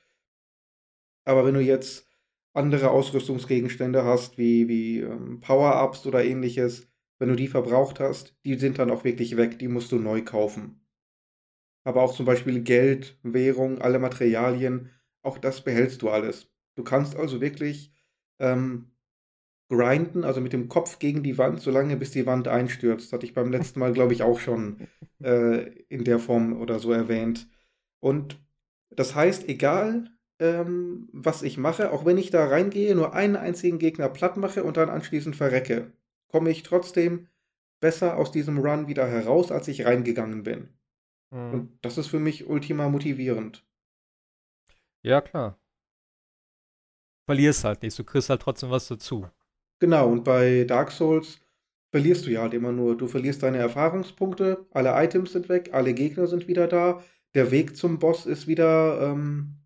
Aber wenn du jetzt andere Ausrüstungsgegenstände hast, wie, wie ähm, Power-Ups oder ähnliches, wenn du die verbraucht hast, die sind dann auch wirklich weg, die musst du neu kaufen aber auch zum Beispiel Geld, Währung, alle Materialien, auch das behältst du alles. Du kannst also wirklich ähm, grinden, also mit dem Kopf gegen die Wand, solange bis die Wand einstürzt. Hatte ich beim letzten Mal, glaube ich, auch schon äh, in der Form oder so erwähnt. Und das heißt, egal ähm, was ich mache, auch wenn ich da reingehe, nur einen einzigen Gegner platt mache und dann anschließend verrecke, komme ich trotzdem besser aus diesem Run wieder heraus, als ich reingegangen bin. Mhm. Und das ist für mich ultima motivierend. Ja, klar. Verlierst halt nicht, du kriegst halt trotzdem was dazu. Genau, und bei Dark Souls verlierst du ja halt immer nur. Du verlierst deine Erfahrungspunkte, alle Items sind weg, alle Gegner sind wieder da, der Weg zum Boss ist wieder, ähm,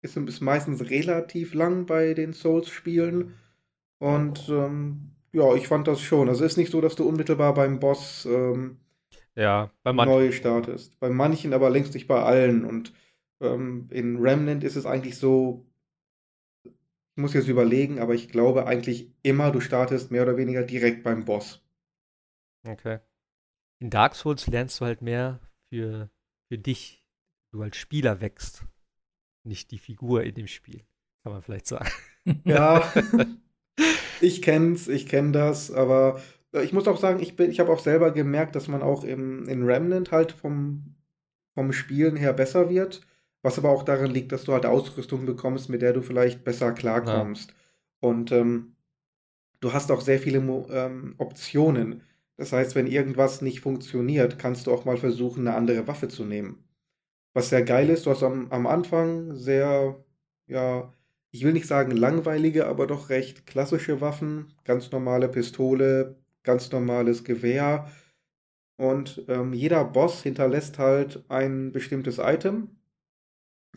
ist, ist meistens relativ lang bei den Souls-Spielen. Und ähm, ja, ich fand das schon. Also ist nicht so, dass du unmittelbar beim Boss ähm, ja, bei neu startest. Bei manchen aber längst nicht bei allen. Und ähm, in Remnant ist es eigentlich so, ich muss jetzt überlegen, aber ich glaube eigentlich immer, du startest mehr oder weniger direkt beim Boss. Okay. In Dark Souls lernst du halt mehr für, für dich. Du als Spieler wächst. Nicht die Figur in dem Spiel. Kann man vielleicht sagen. Ja. ich kenn's, ich kenn das, aber äh, ich muss auch sagen, ich, ich habe auch selber gemerkt, dass man auch im, in Remnant halt vom, vom Spielen her besser wird. Was aber auch daran liegt, dass du halt Ausrüstung bekommst, mit der du vielleicht besser klarkommst. Ja. Und ähm, du hast auch sehr viele ähm, Optionen. Das heißt, wenn irgendwas nicht funktioniert, kannst du auch mal versuchen, eine andere Waffe zu nehmen. Was sehr geil ist, du hast am, am Anfang sehr, ja, ich will nicht sagen langweilige, aber doch recht klassische Waffen. Ganz normale Pistole, ganz normales Gewehr. Und ähm, jeder Boss hinterlässt halt ein bestimmtes Item,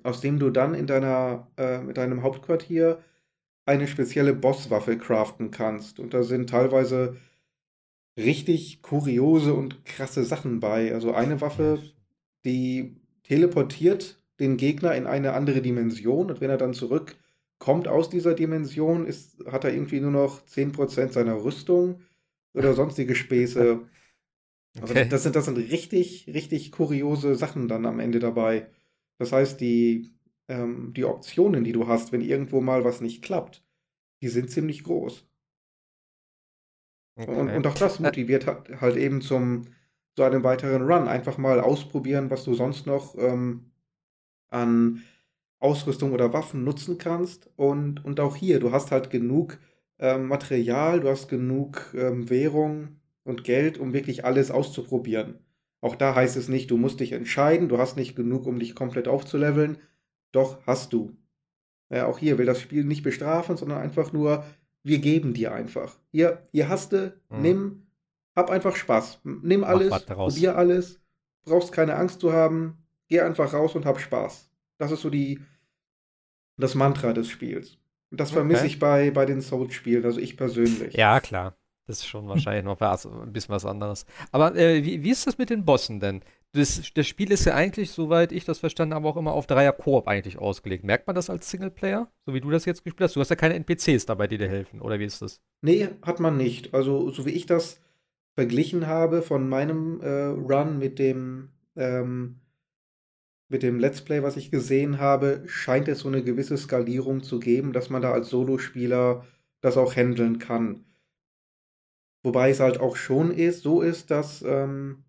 aus dem du dann in deiner, äh, mit deinem Hauptquartier eine spezielle Bosswaffe craften kannst. Und da sind teilweise richtig kuriose und krasse Sachen bei. Also eine Waffe, die teleportiert den Gegner in eine andere Dimension und wenn er dann zurückkommt aus dieser Dimension, ist, hat er irgendwie nur noch 10% seiner Rüstung oder sonstige Späße. Also okay. das, sind, das sind richtig, richtig kuriose Sachen dann am Ende dabei. Das heißt, die, ähm, die Optionen, die du hast, wenn irgendwo mal was nicht klappt, die sind ziemlich groß. Okay. Und, und, auch das motiviert halt eben zum zu einem weiteren Run. Einfach mal ausprobieren, was du sonst noch ähm, an Ausrüstung oder Waffen nutzen kannst. Und, und auch hier, du hast halt genug ähm, Material, du hast genug ähm, Währung und Geld, um wirklich alles auszuprobieren. Auch da heißt es nicht, du musst dich entscheiden, du hast nicht genug, um dich komplett aufzuleveln. Doch hast du. Ja, auch hier will das Spiel nicht bestrafen, sondern einfach nur, wir geben dir einfach. Hier, hier hast du, mhm. nimm, hab einfach Spaß. Nimm alles, probier alles, brauchst keine Angst zu haben, geh einfach raus und hab Spaß. Das ist so die, das Mantra des Spiels. Und das vermisse okay. ich bei, bei den Souls-Spielen, also ich persönlich. Ja, klar. Das ist schon wahrscheinlich noch was, ein bisschen was anderes. Aber äh, wie, wie ist das mit den Bossen denn? Das, das Spiel ist ja eigentlich, soweit ich das verstanden habe, auch immer auf Dreier-Koop eigentlich ausgelegt. Merkt man das als Singleplayer, so wie du das jetzt gespielt hast? Du hast ja keine NPCs dabei, die dir helfen, oder wie ist das? Nee, hat man nicht. Also, so wie ich das verglichen habe von meinem äh, Run mit dem ähm, mit dem Let's Play, was ich gesehen habe, scheint es so eine gewisse Skalierung zu geben, dass man da als Solospieler das auch handeln kann. Wobei es halt auch schon ist, so ist, dass ähm,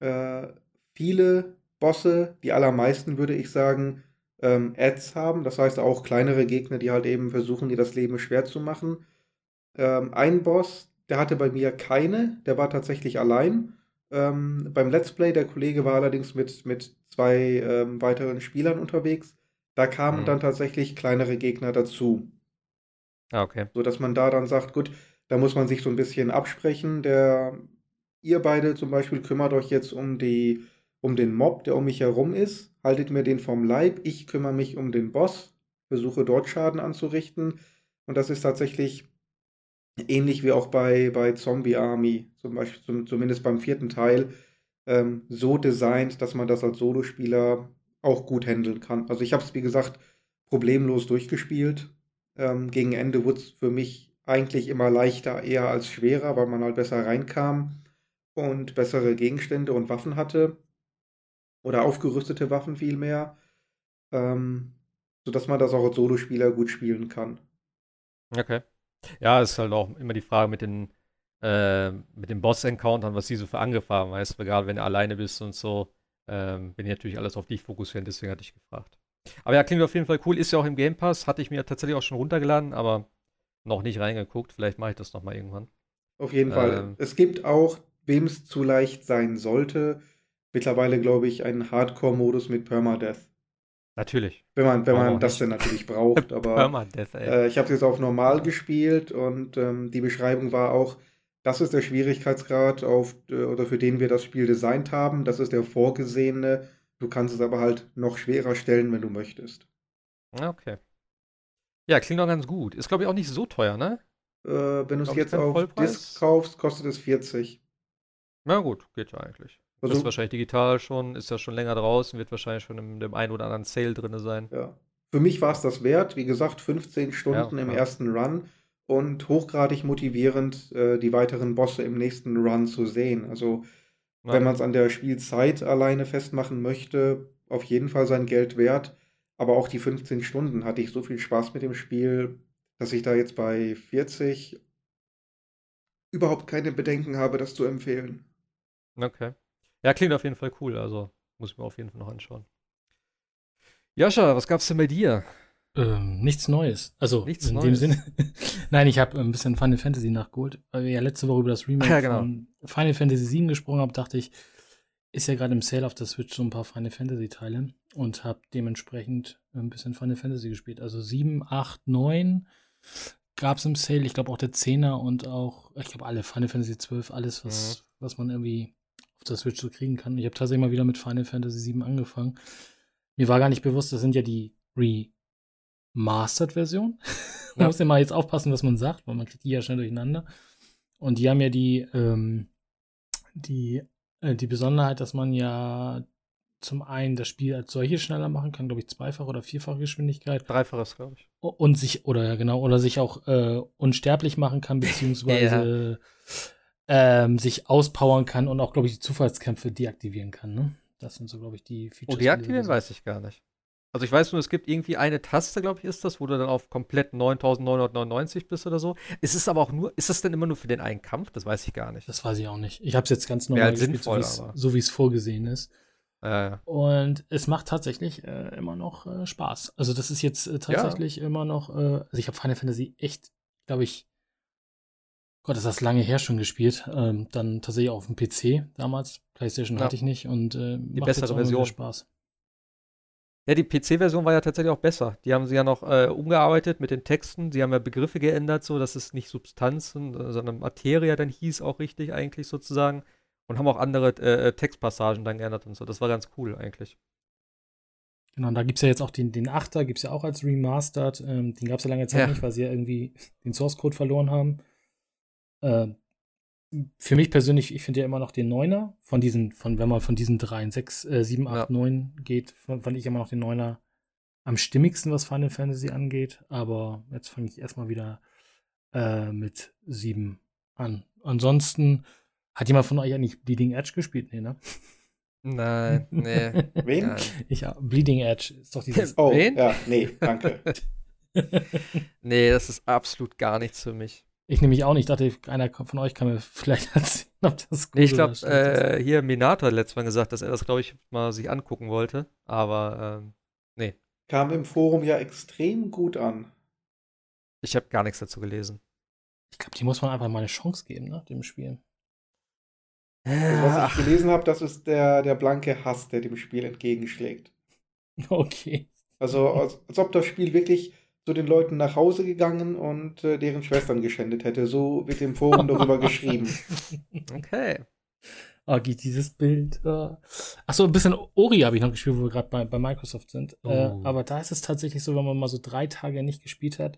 äh, viele Bosse, die allermeisten würde ich sagen, ähm, Ads haben. Das heißt auch kleinere Gegner, die halt eben versuchen, dir das Leben schwer zu machen. Ähm, ein Boss, der hatte bei mir keine, der war tatsächlich allein. Ähm, beim Let's Play, der Kollege war allerdings mit, mit zwei ähm, weiteren Spielern unterwegs. Da kamen mhm. dann tatsächlich kleinere Gegner dazu. Ah, okay. So dass man da dann sagt, gut, da muss man sich so ein bisschen absprechen. Der, ihr beide zum Beispiel kümmert euch jetzt um die, um den Mob, der um mich herum ist. Haltet mir den vom Leib. Ich kümmere mich um den Boss, versuche dort Schaden anzurichten. Und das ist tatsächlich ähnlich wie auch bei, bei Zombie Army, zum Beispiel, zum, zumindest beim vierten Teil, ähm, so designt, dass man das als Solospieler auch gut handeln kann. Also ich habe es, wie gesagt, problemlos durchgespielt. Ähm, gegen Ende wurde es für mich eigentlich immer leichter, eher als schwerer, weil man halt besser reinkam und bessere Gegenstände und Waffen hatte. Oder aufgerüstete Waffen vielmehr. Ähm, sodass man das auch als Solospieler gut spielen kann. Okay. Ja, ist halt auch immer die Frage mit den, äh, mit den Boss-Encountern, was die so für Angriffe haben, weißt du, gerade wenn du alleine bist und so, ähm, bin ich natürlich alles auf dich fokussieren, deswegen hatte ich gefragt. Aber ja, klingt auf jeden Fall cool, ist ja auch im Game Pass, hatte ich mir tatsächlich auch schon runtergeladen, aber noch nicht reingeguckt, vielleicht mache ich das nochmal irgendwann. Auf jeden Fall. Ähm, es gibt auch, wem es zu leicht sein sollte, mittlerweile, glaube ich, einen Hardcore-Modus mit Permadeath. Natürlich. Wenn man, wenn man das denn natürlich braucht. Aber äh, ich habe es jetzt auf normal gespielt und ähm, die Beschreibung war auch, das ist der Schwierigkeitsgrad, auf, äh, oder für den wir das Spiel designt haben. Das ist der vorgesehene. Du kannst es aber halt noch schwerer stellen, wenn du möchtest. Okay. Ja, klingt doch ganz gut. Ist, glaube ich, auch nicht so teuer, ne? Äh, wenn du es jetzt auf Vollpreis? Disc kaufst, kostet es 40. Na gut, geht ja eigentlich. Also, ist wahrscheinlich digital schon, ist ja schon länger draußen, wird wahrscheinlich schon in dem einen oder anderen Sale drin sein. Ja. Für mich war es das wert, wie gesagt, 15 Stunden ja, im ersten Run und hochgradig motivierend, äh, die weiteren Bosse im nächsten Run zu sehen. Also, ja. wenn man es an der Spielzeit alleine festmachen möchte, auf jeden Fall sein Geld wert. Aber auch die 15 Stunden hatte ich so viel Spaß mit dem Spiel, dass ich da jetzt bei 40 überhaupt keine Bedenken habe, das zu empfehlen. Okay. Ja, klingt auf jeden Fall cool. Also muss ich mir auf jeden Fall noch anschauen. Jascha, was gab's denn bei dir? Ähm, nichts Neues. Also nichts in Neues. dem Sinne. Nein, ich habe ein bisschen Final Fantasy nachgeholt, weil wir ja letzte Woche über das Remake ja, genau. von Final Fantasy VII gesprochen haben, dachte ich, ist ja gerade im Sale auf der Switch so ein paar Final Fantasy Teile und habe dementsprechend ein bisschen Final Fantasy gespielt. Also 7, 8, 9 gab es im Sale. Ich glaube auch der 10er und auch, ich glaube alle Final Fantasy 12, alles, was, was man irgendwie auf der Switch so kriegen kann. Ich habe tatsächlich mal wieder mit Final Fantasy VII angefangen. Mir war gar nicht bewusst, das sind ja die Remastered-Versionen. man ja. muss ja mal jetzt aufpassen, was man sagt, weil man kriegt die ja schnell durcheinander. Und die haben ja die, ähm, die, äh, die Besonderheit, dass man ja zum einen das Spiel als solches schneller machen kann, glaube ich, zweifach oder vierfache Geschwindigkeit. Dreifaches, glaube ich. Und sich, oder ja, genau, oder sich auch äh, unsterblich machen kann, beziehungsweise ja. ähm, sich auspowern kann und auch, glaube ich, die Zufallskämpfe deaktivieren kann. Ne? Das sind so, glaube ich, die Features. Oh, deaktivieren weiß ich gar nicht. Also ich weiß nur, es gibt irgendwie eine Taste, glaube ich, ist das, wo du dann auf komplett 9999 bist oder so. Ist es aber auch nur, ist das denn immer nur für den einen Kampf? Das weiß ich gar nicht. Das weiß ich auch nicht. Ich habe es jetzt ganz normal gespielt, sinnvoll, so wie es vorgesehen ist. Äh. Und es macht tatsächlich äh, immer noch äh, Spaß. Also das ist jetzt äh, tatsächlich ja. immer noch, äh, also ich habe Final Fantasy echt, glaube ich, Gott, ist das lange her schon gespielt. Ähm, dann tatsächlich auch auf dem PC damals. PlayStation ja. hatte ich nicht und äh, die bessere Version. Spaß. Ja, die PC-Version war ja tatsächlich auch besser. Die haben sie ja noch äh, umgearbeitet mit den Texten. Sie haben ja Begriffe geändert, so dass es nicht Substanzen, sondern Materia dann hieß auch richtig eigentlich sozusagen. Und haben auch andere äh, Textpassagen dann geändert und so. Das war ganz cool eigentlich. Genau, und da gibt es ja jetzt auch den, den Achter, gibt es ja auch als Remastered. Ähm, den gab es ja lange Zeit ja. nicht, weil sie ja irgendwie den Source Code verloren haben. Äh, für mich persönlich, ich finde ja immer noch den Neuner von diesen, von, wenn man von diesen dreien, sechs, äh, sieben, acht, neun geht, fand ich immer noch den Neuner am stimmigsten, was Final Fantasy angeht. Aber jetzt fange ich erstmal wieder äh, mit sieben an. Ansonsten, hat jemand von euch eigentlich Bleeding Edge gespielt? Nee, ne? Nein, nee. Wen? Nein. Ich, ja, Bleeding Edge ist doch dieses. Oh, Wen? ja, nee, danke. nee, das ist absolut gar nichts für mich. Ich nämlich auch nicht. Ich dachte, einer von euch kann mir vielleicht erzählen, ob das gut nee, Ich glaube, äh, hier Minato hat letztes Mal gesagt, dass er das, glaube ich, mal sich angucken wollte. Aber, ähm, nee. Kam im Forum ja extrem gut an. Ich habe gar nichts dazu gelesen. Ich glaube, die muss man einfach mal eine Chance geben, ne, dem Spiel. Also, was ich gelesen habe, das ist der, der blanke Hass, der dem Spiel entgegenschlägt. Okay. Also, als, als ob das Spiel wirklich zu den Leuten nach Hause gegangen und äh, deren Schwestern geschändet hätte. So wird im Forum darüber geschrieben. Okay. Oh, geht dieses Bild. Uh. Achso, ein bisschen Ori habe ich noch gespielt, wo wir gerade bei, bei Microsoft sind. Äh, oh. Äh, aber da ist es tatsächlich so, wenn man mal so drei Tage nicht gespielt hat,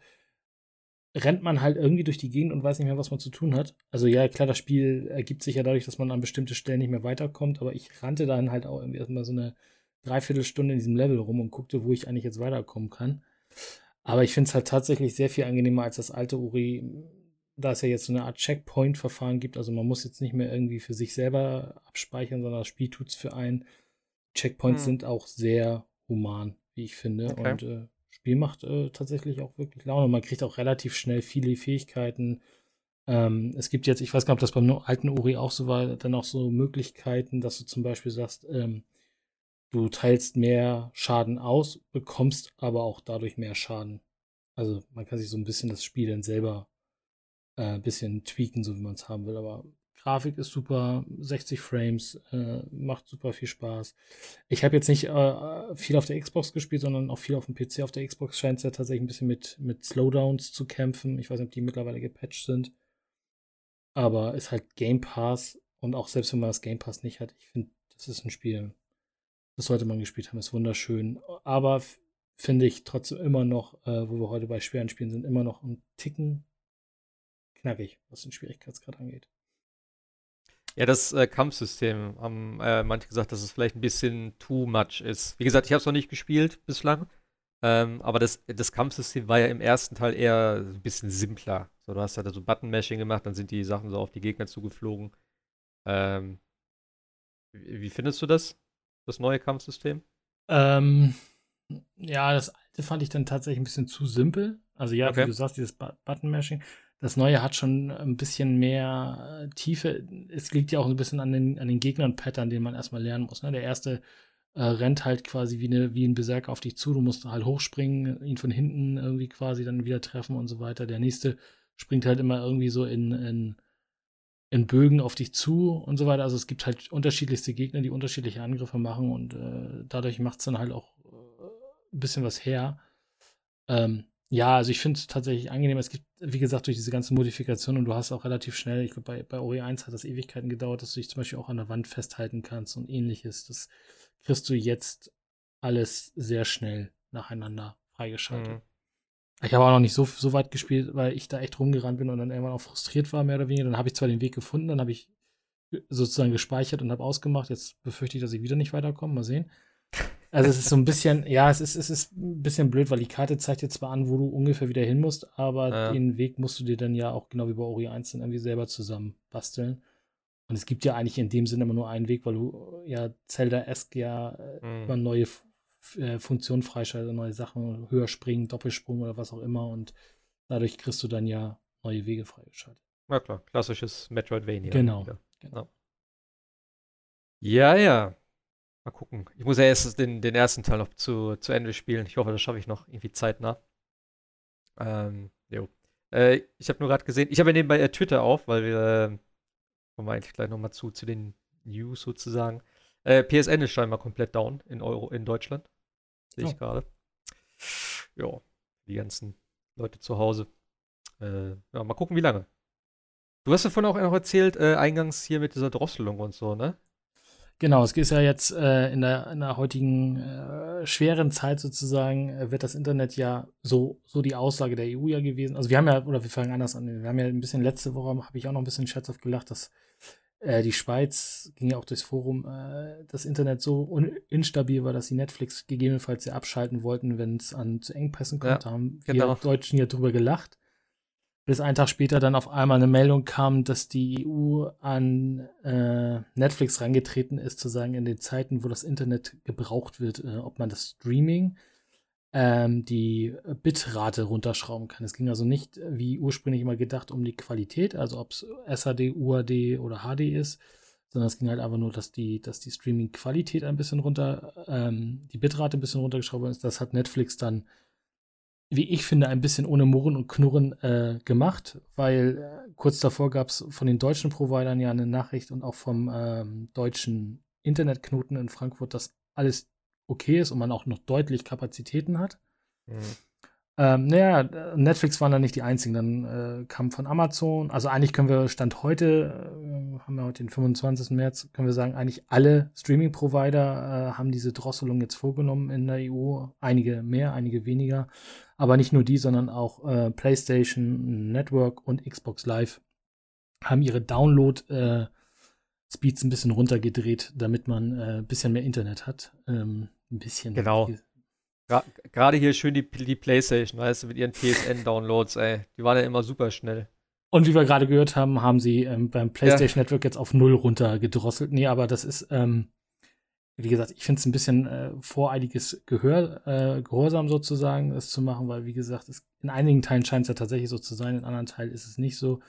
rennt man halt irgendwie durch die Gegend und weiß nicht mehr, was man zu tun hat. Also ja, klar, das Spiel ergibt sich ja dadurch, dass man an bestimmte Stellen nicht mehr weiterkommt, aber ich rannte dann halt auch irgendwie erstmal so eine Dreiviertelstunde in diesem Level rum und guckte, wo ich eigentlich jetzt weiterkommen kann. Aber ich finde es halt tatsächlich sehr viel angenehmer als das alte Uri, da es ja jetzt so eine Art Checkpoint-Verfahren gibt. Also man muss jetzt nicht mehr irgendwie für sich selber abspeichern, sondern das Spiel tut es für einen. Checkpoints hm. sind auch sehr human, wie ich finde. Okay. Und äh, Spiel macht äh, tatsächlich auch wirklich Laune. Man kriegt auch relativ schnell viele Fähigkeiten. Ähm, es gibt jetzt, ich weiß gar nicht, ob das beim alten Uri auch so war, dann auch so Möglichkeiten, dass du zum Beispiel sagst, ähm, Du teilst mehr Schaden aus, bekommst aber auch dadurch mehr Schaden. Also man kann sich so ein bisschen das Spiel dann selber äh, ein bisschen tweaken, so wie man es haben will. Aber Grafik ist super, 60 Frames, äh, macht super viel Spaß. Ich habe jetzt nicht äh, viel auf der Xbox gespielt, sondern auch viel auf dem PC. Auf der Xbox scheint es ja tatsächlich ein bisschen mit, mit Slowdowns zu kämpfen. Ich weiß nicht, ob die mittlerweile gepatcht sind. Aber ist halt Game Pass und auch selbst wenn man das Game Pass nicht hat, ich finde, das ist ein Spiel, das sollte man gespielt haben, ist wunderschön. Aber finde ich trotzdem immer noch, äh, wo wir heute bei schweren Spielen sind, immer noch ein Ticken knackig, was den Schwierigkeitsgrad angeht. Ja, das äh, Kampfsystem haben äh, manche gesagt, dass es vielleicht ein bisschen too much ist. Wie gesagt, ich habe es noch nicht gespielt bislang. Ähm, aber das, das Kampfsystem war ja im ersten Teil eher ein bisschen simpler. So, du hast halt so Button-Mashing gemacht, dann sind die Sachen so auf die Gegner zugeflogen. Ähm, wie, wie findest du das? Das neue Kampfsystem? Ähm, ja, das alte fand ich dann tatsächlich ein bisschen zu simpel. Also ja, okay. wie du sagst, dieses Button-Mashing. Das neue hat schon ein bisschen mehr äh, Tiefe. Es liegt ja auch ein bisschen an den, an den Gegnern-Pattern, den man erstmal lernen muss. Ne? Der erste äh, rennt halt quasi wie, eine, wie ein Berserker auf dich zu. Du musst halt hochspringen, ihn von hinten irgendwie quasi dann wieder treffen und so weiter. Der nächste springt halt immer irgendwie so in, in in Bögen auf dich zu und so weiter. Also es gibt halt unterschiedlichste Gegner, die unterschiedliche Angriffe machen und äh, dadurch macht es dann halt auch äh, ein bisschen was her. Ähm, Ja, also ich finde es tatsächlich angenehm. Es gibt, wie gesagt, durch diese ganze Modifikation und du hast auch relativ schnell, ich glaube, bei, bei Ori 1 hat das Ewigkeiten gedauert, dass du dich zum Beispiel auch an der Wand festhalten kannst und ähnliches. Das kriegst du jetzt alles sehr schnell nacheinander freigeschaltet. Mhm. Ich habe auch noch nicht so, so weit gespielt, weil ich da echt rumgerannt bin und dann irgendwann auch frustriert war, mehr oder weniger. Dann habe ich zwar den Weg gefunden, dann habe ich sozusagen gespeichert und habe ausgemacht. Jetzt befürchte ich, dass ich wieder nicht weiterkomme. Mal sehen. Also es ist so ein bisschen, ja, es ist, es ist ein bisschen blöd, weil die Karte zeigt jetzt zwar an, wo du ungefähr wieder hin musst, aber ja. den Weg musst du dir dann ja auch genau wie bei Ori 1 dann irgendwie selber zusammen basteln. Und es gibt ja eigentlich in dem Sinne immer nur einen Weg, weil du ja Zelda-esque ja äh, mhm. über neue äh, Funktionen freischaltest, neue Sachen, höher springen, Doppelsprung oder was auch immer und dadurch kriegst du dann ja neue Wege freigeschaltet. Na klar, klassisches Metroidvania. Genau. genau. Ja, ja. Mal gucken. Ich muss ja erst den, den ersten Teil noch zu, zu Ende spielen. Ich hoffe, das schaffe ich noch irgendwie zeitnah. Ähm, jo. Äh, ich habe nur gerade gesehen, ich habe ja nebenbei äh, Twitter auf, weil wir, äh, kommen wir eigentlich gleich nochmal zu, zu den News sozusagen. Äh, PSN ist scheinbar komplett down in Euro in Deutschland. Sehe ich oh. gerade. Ja, die ganzen Leute zu Hause. Äh, ja, mal gucken, wie lange. Du hast ja vorhin auch noch erzählt, äh, eingangs hier mit dieser Drosselung und so, ne? Genau, es ist ja jetzt äh, in, der, in der heutigen äh, schweren Zeit sozusagen, äh, wird das Internet ja so, so die Aussage der EU ja gewesen. Also wir haben ja, oder wir fangen anders an, wir haben ja ein bisschen letzte Woche, habe ich auch noch ein bisschen scherzhaft gelacht, dass äh, die Schweiz, ging ja auch durchs Forum, äh, das Internet so instabil war, dass sie Netflix gegebenenfalls ja abschalten wollten, wenn es an zu Engpässen kommt. Ja, da haben genau. wir Deutschen hier drüber gelacht bis einen Tag später dann auf einmal eine Meldung kam, dass die EU an äh, Netflix reingetreten ist, zu sagen, in den Zeiten, wo das Internet gebraucht wird, äh, ob man das Streaming ähm, die Bitrate runterschrauben kann. Es ging also nicht, wie ursprünglich immer gedacht, um die Qualität, also ob es SAD, UAD oder HD ist, sondern es ging halt einfach nur, dass die, dass die Streaming-Qualität ein bisschen runter, ähm, die Bitrate ein bisschen runtergeschraubt ist. Das hat Netflix dann wie ich finde, ein bisschen ohne Murren und Knurren äh, gemacht, weil äh, kurz davor gab es von den deutschen Providern ja eine Nachricht und auch vom ähm, deutschen Internetknoten in Frankfurt, dass alles okay ist und man auch noch deutlich Kapazitäten hat. Mhm. Ähm, naja, Netflix waren dann nicht die einzigen. Dann äh, kam von Amazon. Also eigentlich können wir Stand heute, äh, haben wir heute den 25. März, können wir sagen, eigentlich alle Streaming-Provider äh, haben diese Drosselung jetzt vorgenommen in der EU. Einige mehr, einige weniger. Aber nicht nur die, sondern auch äh, PlayStation Network und Xbox Live haben ihre Download-Speeds äh, ein bisschen runtergedreht, damit man ein äh, bisschen mehr Internet hat. Ähm, ein bisschen. Genau. Gerade hier schön die, die PlayStation, weißt du, mit ihren PSN-Downloads, ey. Die waren ja immer super schnell. Und wie wir gerade gehört haben, haben sie ähm, beim PlayStation ja. Network jetzt auf null runtergedrosselt. Nee, aber das ist, ähm, wie gesagt, ich finde es ein bisschen äh, voreiliges Gehör, äh, Gehorsam sozusagen, das zu machen, weil, wie gesagt, es, in einigen Teilen scheint es ja tatsächlich so zu sein, in anderen Teilen ist es nicht so.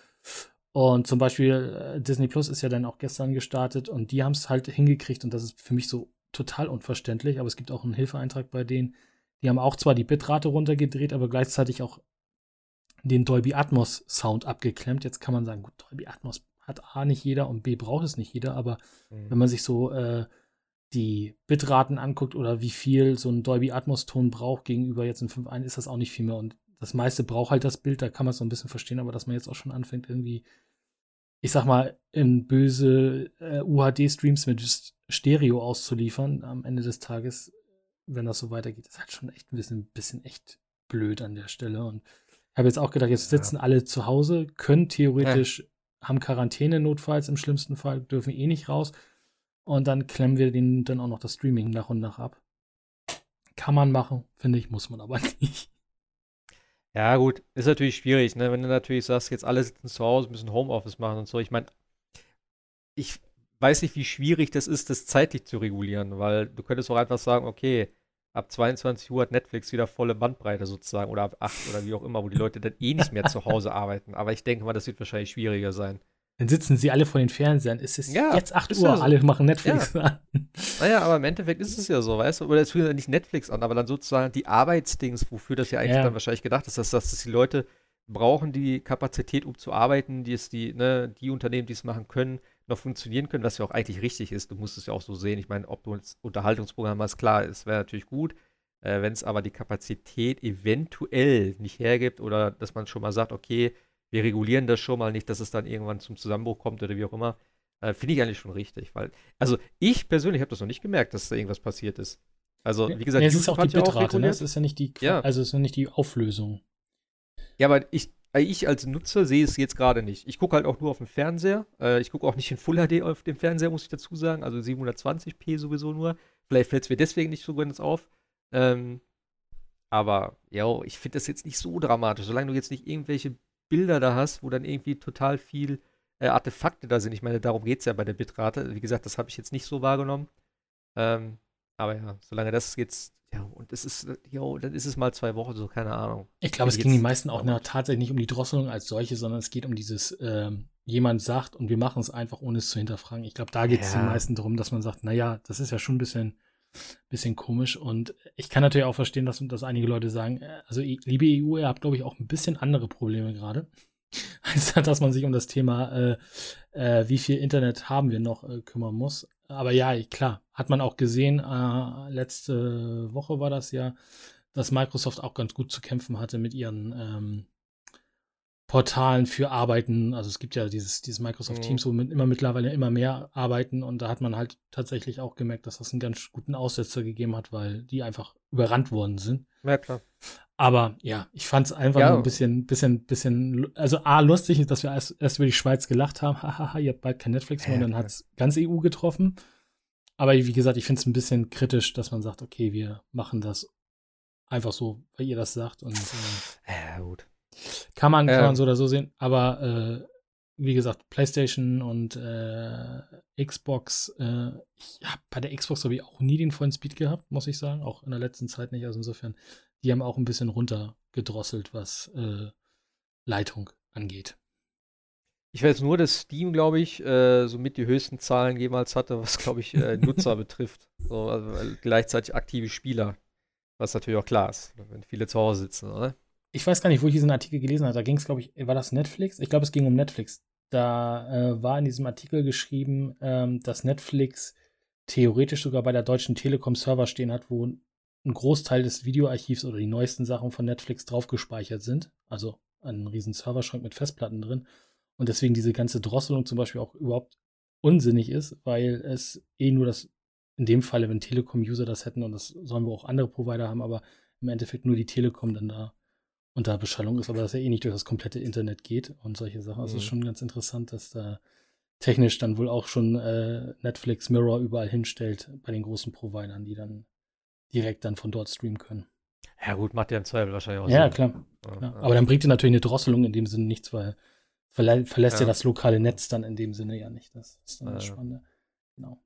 Und zum Beispiel äh, Disney Plus ist ja dann auch gestern gestartet und die haben es halt hingekriegt und das ist für mich so total unverständlich, aber es gibt auch einen Hilfeeintrag bei denen. Die haben auch zwar die Bitrate runtergedreht, aber gleichzeitig auch den Dolby Atmos Sound abgeklemmt. Jetzt kann man sagen, gut, Dolby Atmos hat A nicht jeder und B braucht es nicht jeder, aber mhm. wenn man sich so äh, die Bitraten anguckt oder wie viel so ein Dolby Atmos Ton braucht gegenüber jetzt ein 5.1, ist das auch nicht viel mehr. Und das meiste braucht halt das Bild, da kann man es so ein bisschen verstehen, aber dass man jetzt auch schon anfängt, irgendwie, ich sag mal, in böse äh, UHD-Streams mit Stereo auszuliefern am Ende des Tages, wenn das so weitergeht, ist halt schon echt ein bisschen, bisschen echt blöd an der Stelle. Und ich habe jetzt auch gedacht, jetzt sitzen ja. alle zu Hause, können theoretisch, ja. haben Quarantäne notfalls im schlimmsten Fall, dürfen eh nicht raus und dann klemmen wir den dann auch noch das Streaming nach und nach ab. Kann man machen, finde ich, muss man aber nicht. Ja, gut, ist natürlich schwierig, ne? Wenn du natürlich sagst, jetzt alle sitzen zu Hause, müssen Homeoffice machen und so. Ich meine, ich weiß nicht, wie schwierig das ist, das zeitlich zu regulieren, weil du könntest auch einfach sagen, okay, ab 22 Uhr hat Netflix wieder volle Bandbreite sozusagen oder ab 8 oder wie auch immer, wo die Leute dann eh nicht mehr zu Hause arbeiten. Aber ich denke mal, das wird wahrscheinlich schwieriger sein. Dann sitzen sie alle vor den Fernsehern. Es ist ja, jetzt 8 Uhr, ja so. alle machen Netflix ja. an. Naja, aber im Endeffekt ist es ja so, weißt du? Oder es führt nicht Netflix an, aber dann sozusagen die Arbeitsdings, wofür das ja eigentlich dann wahrscheinlich gedacht ist, dass, dass die Leute brauchen die Kapazität, um zu arbeiten, die es die, ne, die Unternehmen, die es machen können, noch funktionieren können, was ja auch eigentlich richtig ist. Du musst es ja auch so sehen. Ich meine, ob du ein Unterhaltungsprogramm hast, klar, es wäre natürlich gut, Äh, Wenn es aber die Kapazität eventuell nicht hergibt oder dass man schon mal sagt, okay, wir regulieren das schon mal nicht, dass es dann irgendwann zum Zusammenbruch kommt oder wie auch immer, äh, finde ich eigentlich schon richtig. Weil, also ich persönlich habe das noch nicht gemerkt, dass da irgendwas passiert ist. Also, wie gesagt, nee, es ist auch die Bitrate, ne? Es ist ja nicht die, ja. also es ist ja nicht die Auflösung. Ja, aber ich, ich als Nutzer sehe es jetzt gerade nicht. Ich gucke halt auch nur auf dem Fernseher. Äh, ich gucke auch nicht in Full HD auf dem Fernseher, muss ich dazu sagen. Also 720p sowieso nur. Vielleicht fällt es mir deswegen nicht so ganz auf. Ähm, aber, ja, ich finde das jetzt nicht so dramatisch. Solange du jetzt nicht irgendwelche Bilder da hast, wo dann irgendwie total viel äh, Artefakte da sind. Ich meine, darum geht es ja bei der Bitrate. Wie gesagt, das habe ich jetzt nicht so wahrgenommen. Ähm, aber ja, solange das jetzt, ja, und es ist, ja, dann ist es mal zwei Wochen, so, keine Ahnung. Ich glaube, es ging die meisten auch na, tatsächlich nicht um die Drosselung als solche, sondern es geht um dieses, ähm, jemand sagt und wir machen es einfach, ohne es zu hinterfragen. Ich glaube, da geht es ja. den meisten darum, dass man sagt, naja, das ist ja schon ein bisschen, bisschen komisch. Und ich kann natürlich auch verstehen, dass, dass einige Leute sagen, äh, also liebe EU, ihr habt, glaube ich, auch ein bisschen andere Probleme gerade. Als dass man sich um das Thema, äh, äh, wie viel Internet haben wir noch, äh, kümmern muss aber ja, klar, hat man auch gesehen, äh, letzte Woche war das ja, dass Microsoft auch ganz gut zu kämpfen hatte mit ihren ähm, Portalen für Arbeiten. Also es gibt ja dieses, dieses Microsoft mhm. Teams, wo mit, immer mittlerweile immer mehr arbeiten und da hat man halt tatsächlich auch gemerkt, dass das einen ganz guten Aussetzer gegeben hat, weil die einfach überrannt worden sind. Ja, klar. Aber ja, ich fand es einfach ja. ein bisschen, bisschen, bisschen, also A, lustig dass wir erst, erst über die Schweiz gelacht haben, hahaha, ihr habt bald kein Netflix mehr, und dann hat es ganz EU getroffen. Aber wie gesagt, ich finde es ein bisschen kritisch, dass man sagt, okay, wir machen das einfach so, weil ihr das sagt. Und, äh, ja, gut. Kann man, kann man so oder so sehen. Aber äh, wie gesagt, PlayStation und äh, Xbox, äh, ich habe bei der Xbox habe ich auch nie den vollen Speed gehabt, muss ich sagen. Auch in der letzten Zeit nicht. Also insofern, die haben auch ein bisschen runtergedrosselt, was äh, Leitung angeht. Ich weiß nur, dass Steam, glaube ich, äh, somit die höchsten Zahlen jemals hatte, was, glaube ich, äh, Nutzer betrifft. So, also, gleichzeitig aktive Spieler. Was natürlich auch klar ist, wenn viele zu Hause sitzen, oder? Ich weiß gar nicht, wo ich diesen Artikel gelesen habe. Da ging es, glaube ich, war das Netflix? Ich glaube, es ging um Netflix. Da äh, war in diesem Artikel geschrieben, ähm, dass Netflix theoretisch sogar bei der Deutschen Telekom Server stehen hat, wo ein Großteil des Videoarchivs oder die neuesten Sachen von Netflix drauf gespeichert sind. Also ein riesen Serverschrank mit Festplatten drin. Und deswegen diese ganze Drosselung zum Beispiel auch überhaupt unsinnig ist, weil es eh nur das, in dem Falle, wenn Telekom-User das hätten, und das sollen wir auch andere Provider haben, aber im Endeffekt nur die Telekom dann da unter Beschallung ist, aber dass er eh nicht durch das komplette Internet geht und solche Sachen. Also mhm. ist schon ganz interessant, dass da technisch dann wohl auch schon äh, Netflix Mirror überall hinstellt bei den großen Providern, die dann direkt dann von dort streamen können. Ja, gut, macht ja im Zweifel wahrscheinlich auch Ja, klar. Ja, klar. Aber dann bringt ihr natürlich eine Drosselung in dem Sinne nichts, weil verlä verlässt ja. ja. das lokale Netz dann in dem Sinne ja nicht. Das ist dann das Spannende. Genau.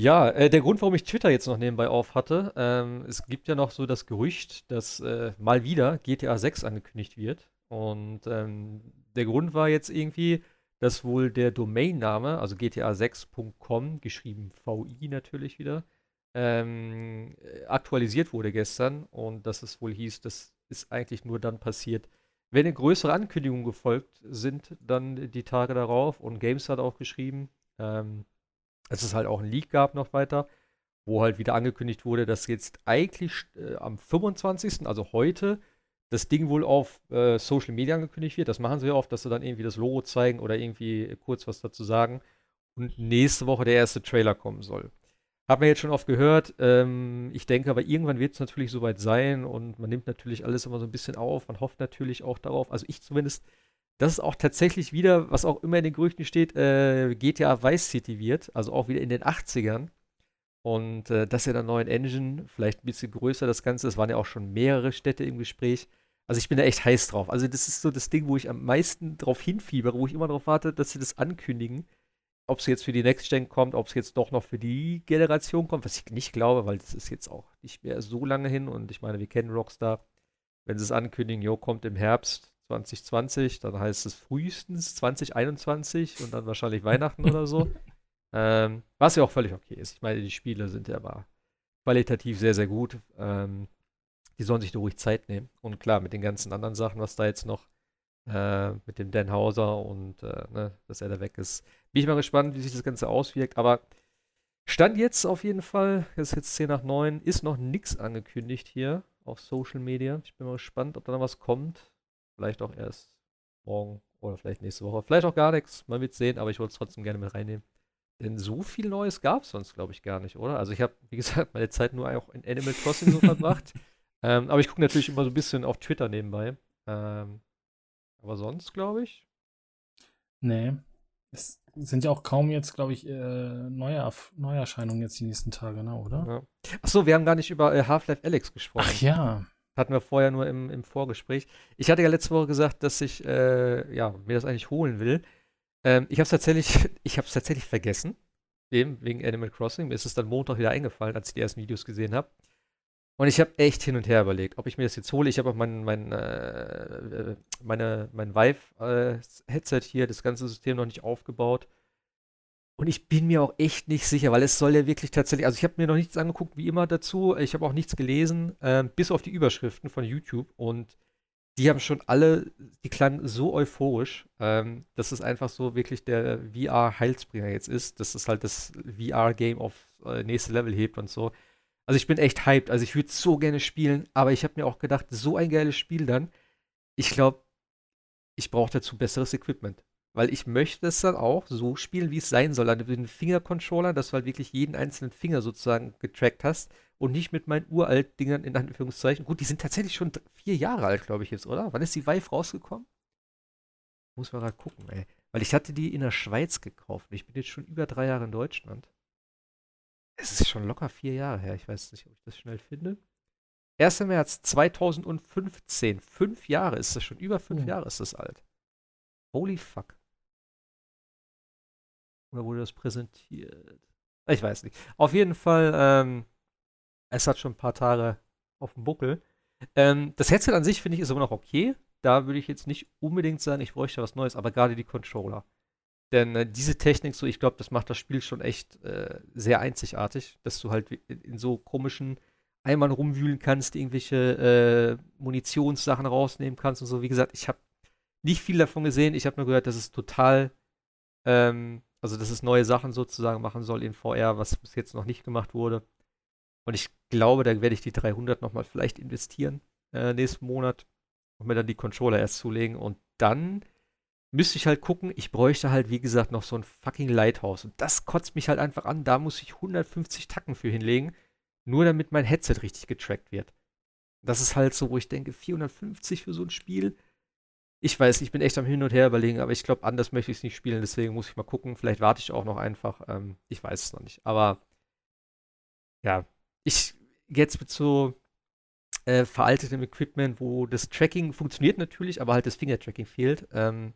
Ja, äh, der Grund, warum ich Twitter jetzt noch nebenbei auf hatte, ähm, es gibt ja noch so das Gerücht, dass äh, mal wieder GTA 6 angekündigt wird. Und ähm, der Grund war jetzt irgendwie, dass wohl der Domainname, also gta6.com, geschrieben VI natürlich wieder, ähm, aktualisiert wurde gestern und dass es wohl hieß, das ist eigentlich nur dann passiert, wenn größere Ankündigungen gefolgt sind, dann die Tage darauf. Und Games hat auch geschrieben, ähm, dass es halt auch ein Leak gab noch weiter, wo halt wieder angekündigt wurde, dass jetzt eigentlich äh, am 25., also heute, das Ding wohl auf äh, Social Media angekündigt wird. Das machen sie ja oft, dass sie dann irgendwie das Logo zeigen oder irgendwie kurz was dazu sagen. Und nächste Woche der erste Trailer kommen soll. Haben wir jetzt schon oft gehört. Ähm, ich denke aber, irgendwann wird es natürlich soweit sein und man nimmt natürlich alles immer so ein bisschen auf. Man hofft natürlich auch darauf, also ich zumindest, dass es auch tatsächlich wieder, was auch immer in den Gerüchten steht, äh, GTA Vice City wird, also auch wieder in den 80ern. Und äh, dass ja der neuen Engine, vielleicht ein bisschen größer das Ganze, es waren ja auch schon mehrere Städte im Gespräch. Also ich bin da echt heiß drauf. Also das ist so das Ding, wo ich am meisten drauf hinfiebere, wo ich immer darauf warte, dass sie das ankündigen. Ob es jetzt für die Next Gen kommt, ob es jetzt doch noch für die Generation kommt, was ich nicht glaube, weil das ist jetzt auch nicht mehr so lange hin. Und ich meine, wir kennen Rockstar. Wenn sie es ankündigen, jo, kommt im Herbst, 2020, dann heißt es frühestens 2021 und dann wahrscheinlich Weihnachten oder so. Ähm, was ja auch völlig okay ist. Ich meine, die Spiele sind ja aber qualitativ sehr, sehr gut. Ähm, die sollen sich da ruhig Zeit nehmen. Und klar, mit den ganzen anderen Sachen, was da jetzt noch äh, mit dem Dan Hauser und äh, ne, dass er da weg ist, bin ich mal gespannt, wie sich das Ganze auswirkt. Aber Stand jetzt auf jeden Fall, es ist jetzt 10 nach 9, ist noch nichts angekündigt hier auf Social Media. Ich bin mal gespannt, ob da noch was kommt. Vielleicht auch erst morgen oder vielleicht nächste Woche. Vielleicht auch gar nichts. Man wird sehen, aber ich wollte es trotzdem gerne mit reinnehmen. Denn so viel Neues gab es sonst, glaube ich, gar nicht, oder? Also ich habe, wie gesagt, meine Zeit nur auch in Animal Crossing so verbracht. Ähm, aber ich gucke natürlich immer so ein bisschen auf Twitter nebenbei. Ähm, aber sonst, glaube ich. Nee. Es sind ja auch kaum jetzt, glaube ich, äh, neue Neuerscheinungen jetzt die nächsten Tage, ne, oder? Ja. Achso, wir haben gar nicht über äh, Half-Life Alex gesprochen. Ach ja. Hatten wir vorher nur im, im Vorgespräch. Ich hatte ja letzte Woche gesagt, dass ich äh, ja, mir das eigentlich holen will. Ähm, ich habe es tatsächlich, ich tatsächlich vergessen. Eben wegen Animal Crossing. Mir ist es dann Montag wieder eingefallen, als ich die ersten Videos gesehen habe. Und ich habe echt hin und her überlegt, ob ich mir das jetzt hole. Ich habe auch mein, mein, äh, meine, mein Vive-Headset äh, hier, das ganze System noch nicht aufgebaut. Und ich bin mir auch echt nicht sicher, weil es soll ja wirklich tatsächlich, also ich habe mir noch nichts angeguckt, wie immer dazu. Ich habe auch nichts gelesen, äh, bis auf die Überschriften von YouTube. Und die haben schon alle, die klangen so euphorisch, ähm, dass es einfach so wirklich der VR-Heilsbringer jetzt ist, dass es halt das VR-Game auf äh, nächste Level hebt und so. Also ich bin echt hyped. Also ich würde so gerne spielen, aber ich habe mir auch gedacht, so ein geiles Spiel dann. Ich glaube, ich brauche dazu besseres Equipment. Weil ich möchte es dann auch so spielen, wie es sein soll. Also mit den Fingercontroller, dass du halt wirklich jeden einzelnen Finger sozusagen getrackt hast und nicht mit meinen uralt Dingern in Anführungszeichen. Gut, die sind tatsächlich schon vier Jahre alt, glaube ich jetzt, oder? Wann ist die Vive rausgekommen? Muss man gerade gucken, ey. Weil ich hatte die in der Schweiz gekauft. Ich bin jetzt schon über drei Jahre in Deutschland. Es ist schon locker vier Jahre her. Ich weiß nicht, ob ich das schnell finde. 1. März 2015. Fünf Jahre ist das schon. Über fünf oh. Jahre ist das alt. Holy fuck. Oder wurde das präsentiert? Ich weiß nicht. Auf jeden Fall, ähm, es hat schon ein paar Tage auf dem Buckel. Ähm, das Headset an sich finde ich ist immer noch okay. Da würde ich jetzt nicht unbedingt sagen, ich bräuchte was Neues, aber gerade die Controller. Denn äh, diese Technik, so ich glaube, das macht das Spiel schon echt äh, sehr einzigartig, dass du halt in, in so komischen Eimern rumwühlen kannst, irgendwelche äh, Munitionssachen rausnehmen kannst und so. Wie gesagt, ich habe nicht viel davon gesehen. Ich habe nur gehört, dass es total, ähm, also dass es neue Sachen sozusagen machen soll in VR, was bis jetzt noch nicht gemacht wurde. Und ich glaube, da werde ich die 300 nochmal vielleicht investieren äh, nächsten Monat und mir dann die Controller erst zulegen und dann müsste ich halt gucken, ich bräuchte halt, wie gesagt, noch so ein fucking Lighthouse. Und das kotzt mich halt einfach an. Da muss ich 150 Tacken für hinlegen, nur damit mein Headset richtig getrackt wird. Das ist halt so, wo ich denke, 450 für so ein Spiel. Ich weiß, ich bin echt am Hin und Her überlegen, aber ich glaube, anders möchte ich es nicht spielen, deswegen muss ich mal gucken. Vielleicht warte ich auch noch einfach. Ähm, ich weiß es noch nicht. Aber ja, ich jetzt mit so äh, veraltetem Equipment, wo das Tracking funktioniert natürlich, aber halt das Finger-Tracking fehlt. Ähm,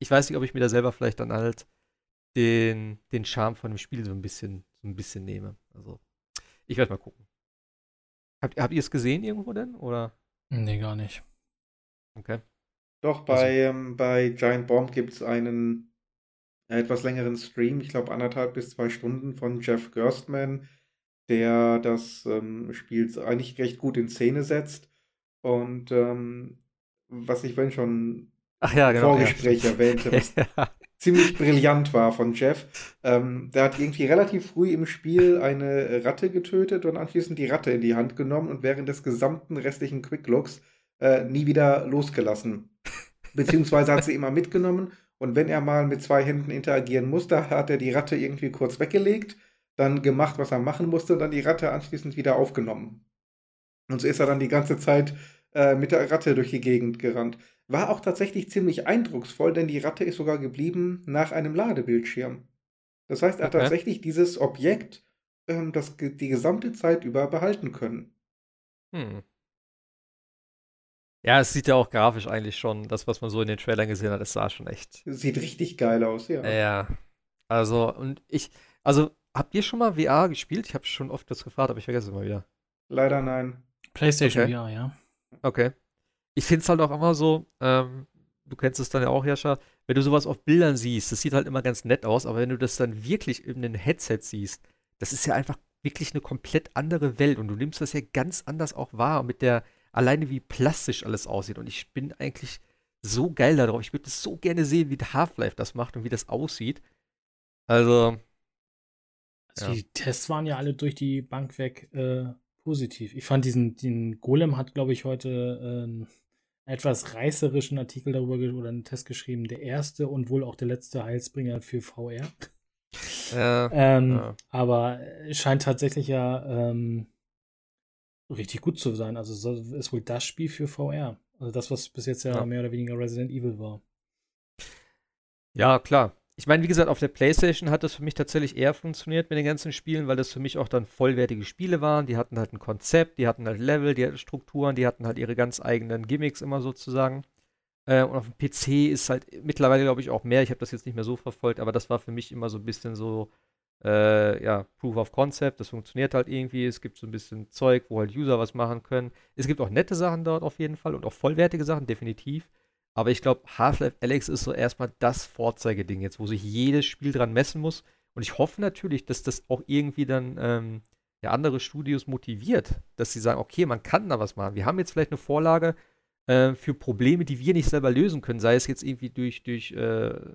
ich weiß nicht, ob ich mir da selber vielleicht dann halt den, den Charme von dem Spiel so ein bisschen, so ein bisschen nehme. Also, ich werde mal gucken. Habt, habt ihr es gesehen irgendwo denn? Oder? Nee, gar nicht. Okay. Doch, bei, also, ähm, bei Giant Bomb gibt es einen äh, etwas längeren Stream, ich glaube anderthalb bis zwei Stunden von Jeff Gerstmann, der das ähm, Spiel eigentlich recht gut in Szene setzt. Und ähm, was ich vorhin schon Ach ja, genau. Vorgespräch ja. erwähnte, was ja. ziemlich brillant war von Jeff. Ähm, der hat irgendwie relativ früh im Spiel eine Ratte getötet und anschließend die Ratte in die Hand genommen und während des gesamten restlichen Quicklooks äh, nie wieder losgelassen. Beziehungsweise hat sie immer mitgenommen und wenn er mal mit zwei Händen interagieren musste, hat er die Ratte irgendwie kurz weggelegt, dann gemacht, was er machen musste und dann die Ratte anschließend wieder aufgenommen. Und so ist er dann die ganze Zeit äh, mit der Ratte durch die Gegend gerannt. War auch tatsächlich ziemlich eindrucksvoll, denn die Ratte ist sogar geblieben nach einem Ladebildschirm. Das heißt, er hat okay. tatsächlich dieses Objekt ähm, das die gesamte Zeit über behalten können. Hm. Ja, es sieht ja auch grafisch eigentlich schon, das, was man so in den Trailern gesehen hat, es sah schon echt. Sieht richtig geil aus, ja. Ja. Also, und ich, also, habt ihr schon mal VR gespielt? Ich habe schon oft das gefragt, aber ich vergesse es immer wieder. Leider nein. PlayStation okay. VR, ja. Okay ich finde es halt auch immer so, ähm, du kennst es dann ja auch, Jascha, wenn du sowas auf Bildern siehst, das sieht halt immer ganz nett aus, aber wenn du das dann wirklich in einem Headset siehst, das ist ja einfach wirklich eine komplett andere Welt und du nimmst das ja ganz anders auch wahr mit der, alleine wie plastisch alles aussieht und ich bin eigentlich so geil darauf. Ich würde das so gerne sehen, wie Half-Life das macht und wie das aussieht. Also, Also ja. die Tests waren ja alle durch die Bank weg äh, positiv. Ich fand diesen, den Golem hat, glaube ich, heute äh, etwas reißerischen Artikel darüber oder einen Test geschrieben. Der erste und wohl auch der letzte Heilsbringer für VR. Ja, ähm, ja. Aber es scheint tatsächlich ja ähm, richtig gut zu sein. Also es ist wohl das Spiel für VR. Also das, was bis jetzt ja, ja. mehr oder weniger Resident Evil war. Ja, klar. Ich meine, wie gesagt, auf der PlayStation hat das für mich tatsächlich eher funktioniert mit den ganzen Spielen, weil das für mich auch dann vollwertige Spiele waren. Die hatten halt ein Konzept, die hatten halt Level, die hatten Strukturen, die hatten halt ihre ganz eigenen Gimmicks immer sozusagen. Äh, und auf dem PC ist halt mittlerweile, glaube ich, auch mehr. Ich habe das jetzt nicht mehr so verfolgt, aber das war für mich immer so ein bisschen so, äh, ja, Proof of Concept. Das funktioniert halt irgendwie. Es gibt so ein bisschen Zeug, wo halt User was machen können. Es gibt auch nette Sachen dort auf jeden Fall und auch vollwertige Sachen, definitiv. Aber ich glaube, Half-Life Alex ist so erstmal das Vorzeigeding jetzt, wo sich jedes Spiel dran messen muss. Und ich hoffe natürlich, dass das auch irgendwie dann ähm, ja, andere Studios motiviert, dass sie sagen, okay, man kann da was machen. Wir haben jetzt vielleicht eine Vorlage äh, für Probleme, die wir nicht selber lösen können, sei es jetzt irgendwie durch, durch äh,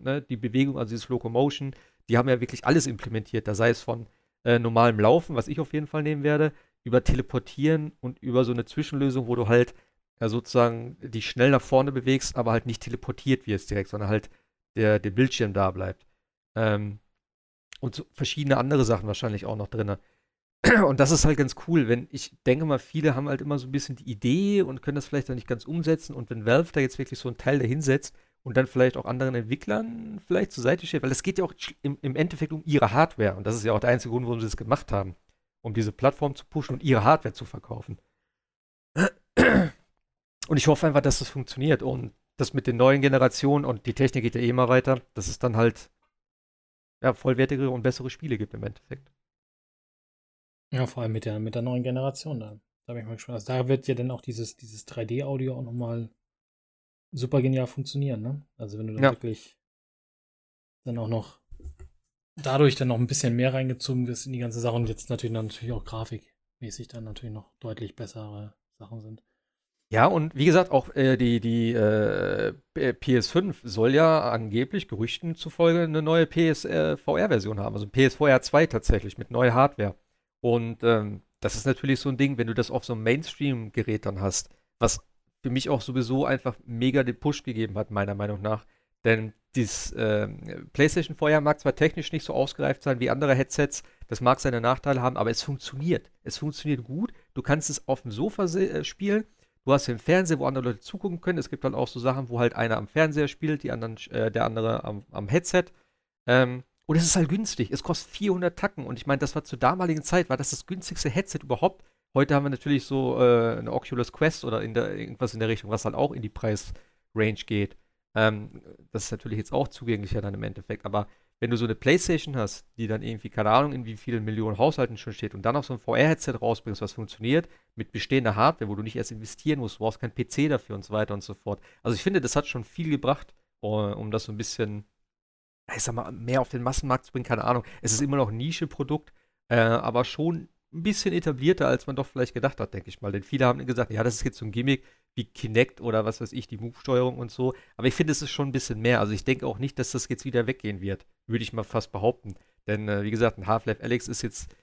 ne, die Bewegung, also dieses Locomotion. Die haben ja wirklich alles implementiert, da sei es von äh, normalem Laufen, was ich auf jeden Fall nehmen werde, über Teleportieren und über so eine Zwischenlösung, wo du halt ja, sozusagen dich schnell nach vorne bewegst, aber halt nicht teleportiert wirst direkt, sondern halt der, der Bildschirm da bleibt. Ähm, und so verschiedene andere Sachen wahrscheinlich auch noch drin. Und das ist halt ganz cool, wenn ich denke mal, viele haben halt immer so ein bisschen die Idee und können das vielleicht dann nicht ganz umsetzen. Und wenn Valve da jetzt wirklich so einen Teil dahinsetzt und dann vielleicht auch anderen Entwicklern vielleicht zur Seite steht, weil es geht ja auch im, im Endeffekt um ihre Hardware. Und das ist ja auch der einzige Grund, warum sie das gemacht haben. Um diese Plattform zu pushen und ihre Hardware zu verkaufen. Und ich hoffe einfach, dass das funktioniert und das mit den neuen Generationen und die Technik geht ja eh immer weiter, dass es dann halt ja, vollwertigere und bessere Spiele gibt im Endeffekt. Ja, vor allem mit der, mit der neuen Generation da. Da bin ich mal gespannt. Also da wird ja dann auch dieses, dieses 3D-Audio auch nochmal super genial funktionieren, ne? Also wenn du dann ja. wirklich dann auch noch dadurch dann noch ein bisschen mehr reingezogen wirst in die ganze Sache und jetzt natürlich dann natürlich auch grafikmäßig dann natürlich noch deutlich bessere Sachen sind. Ja, und wie gesagt, auch äh, die, die äh, PS5 soll ja angeblich Gerüchten zufolge eine neue PSVR-Version haben, also PSVR 2 tatsächlich mit neuer Hardware. Und ähm, das ist natürlich so ein Ding, wenn du das auf so einem Mainstream-Gerät dann hast, was für mich auch sowieso einfach mega den Push gegeben hat, meiner Meinung nach. Denn dieses äh, PlayStation VR mag zwar technisch nicht so ausgereift sein wie andere Headsets, das mag seine Nachteile haben, aber es funktioniert. Es funktioniert gut. Du kannst es auf dem Sofa äh, spielen Du hast den Fernseher, wo andere Leute zugucken können. Es gibt dann auch so Sachen, wo halt einer am Fernseher spielt, die anderen, äh, der andere am, am Headset. Ähm, und es ist halt günstig. Es kostet 400 Tacken. Und ich meine, das war zur damaligen Zeit, war das das günstigste Headset überhaupt. Heute haben wir natürlich so äh, eine Oculus Quest oder in der, irgendwas in der Richtung, was halt auch in die Preisrange geht. Ähm, das ist natürlich jetzt auch zugänglicher dann im Endeffekt. Aber wenn du so eine Playstation hast, die dann irgendwie, keine Ahnung, in wie vielen Millionen Haushalten schon steht und dann noch so ein VR-Headset rausbringst, was funktioniert, mit bestehender Hardware, wo du nicht erst investieren musst, du brauchst keinen PC dafür und so weiter und so fort. Also ich finde, das hat schon viel gebracht, um das so ein bisschen, ich sag mal, mehr auf den Massenmarkt zu bringen, keine Ahnung. Es ist immer noch ein Nische-Produkt, äh, aber schon ein bisschen etablierter, als man doch vielleicht gedacht hat, denke ich mal. Denn viele haben gesagt, ja, das ist jetzt so ein Gimmick wie Kinect oder was weiß ich, die Move-Steuerung und so. Aber ich finde, es ist schon ein bisschen mehr. Also ich denke auch nicht, dass das jetzt wieder weggehen wird, würde ich mal fast behaupten. Denn, äh, wie gesagt, ein Half-Life Alex ist jetzt,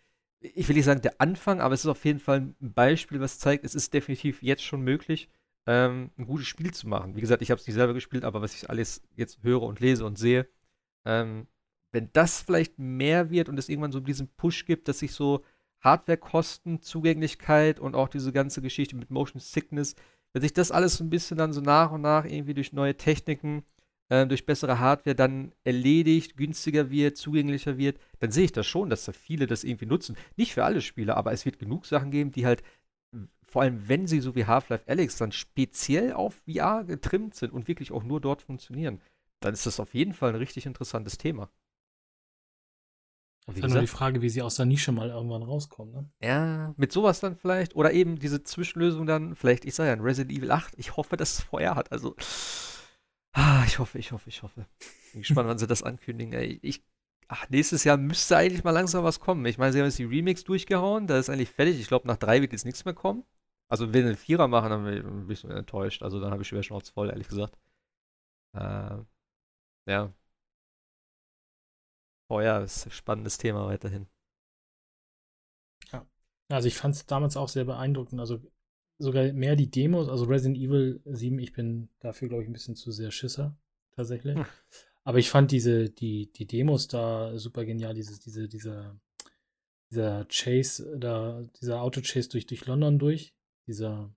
ich will nicht sagen der Anfang, aber es ist auf jeden Fall ein Beispiel, was zeigt, es ist definitiv jetzt schon möglich, ähm, ein gutes Spiel zu machen. Wie gesagt, ich habe es nicht selber gespielt, aber was ich alles jetzt höre und lese und sehe, ähm, wenn das vielleicht mehr wird und es irgendwann so diesen Push gibt, dass sich so Hardwarekosten, Zugänglichkeit und auch diese ganze Geschichte mit Motion Sickness, wenn sich das alles so ein bisschen dann so nach und nach irgendwie durch neue Techniken, äh, durch bessere Hardware dann erledigt, günstiger wird, zugänglicher wird, dann sehe ich das schon, dass da viele das irgendwie nutzen. Nicht für alle Spieler, aber es wird genug Sachen geben, die halt, vor allem wenn sie so wie Half-Life Alex dann speziell auf VR getrimmt sind und wirklich auch nur dort funktionieren, dann ist das auf jeden Fall ein richtig interessantes Thema. Das ist ja nur die Frage, wie sie aus der Nische mal irgendwann rauskommen, ne? Ja, mit sowas dann vielleicht. Oder eben diese Zwischenlösung dann, vielleicht, ich sage ja, ein Resident Evil 8. Ich hoffe, dass es vorher hat. Also, ah, ich hoffe, ich hoffe, ich hoffe. Bin gespannt, wann sie das ankündigen. Ey, ich, ach, nächstes Jahr müsste eigentlich mal langsam was kommen. Ich meine, sie haben jetzt die Remix durchgehauen, da ist eigentlich fertig. Ich glaube, nach drei wird jetzt nichts mehr kommen. Also, wenn sie einen Vierer machen, dann bin ich bisschen enttäuscht. Also, dann habe ich schon voll, ehrlich gesagt. Äh, ja, Oh ja, ist ein spannendes Thema weiterhin. Also ich fand es damals auch sehr beeindruckend. Also sogar mehr die Demos, also Resident Evil 7, ich bin dafür, glaube ich, ein bisschen zu sehr Schisser, tatsächlich. Hm. Aber ich fand diese, die, die Demos da super genial, dieses, diese, dieser, dieser Chase, da, dieser Auto-Chase durch, durch London durch, dieser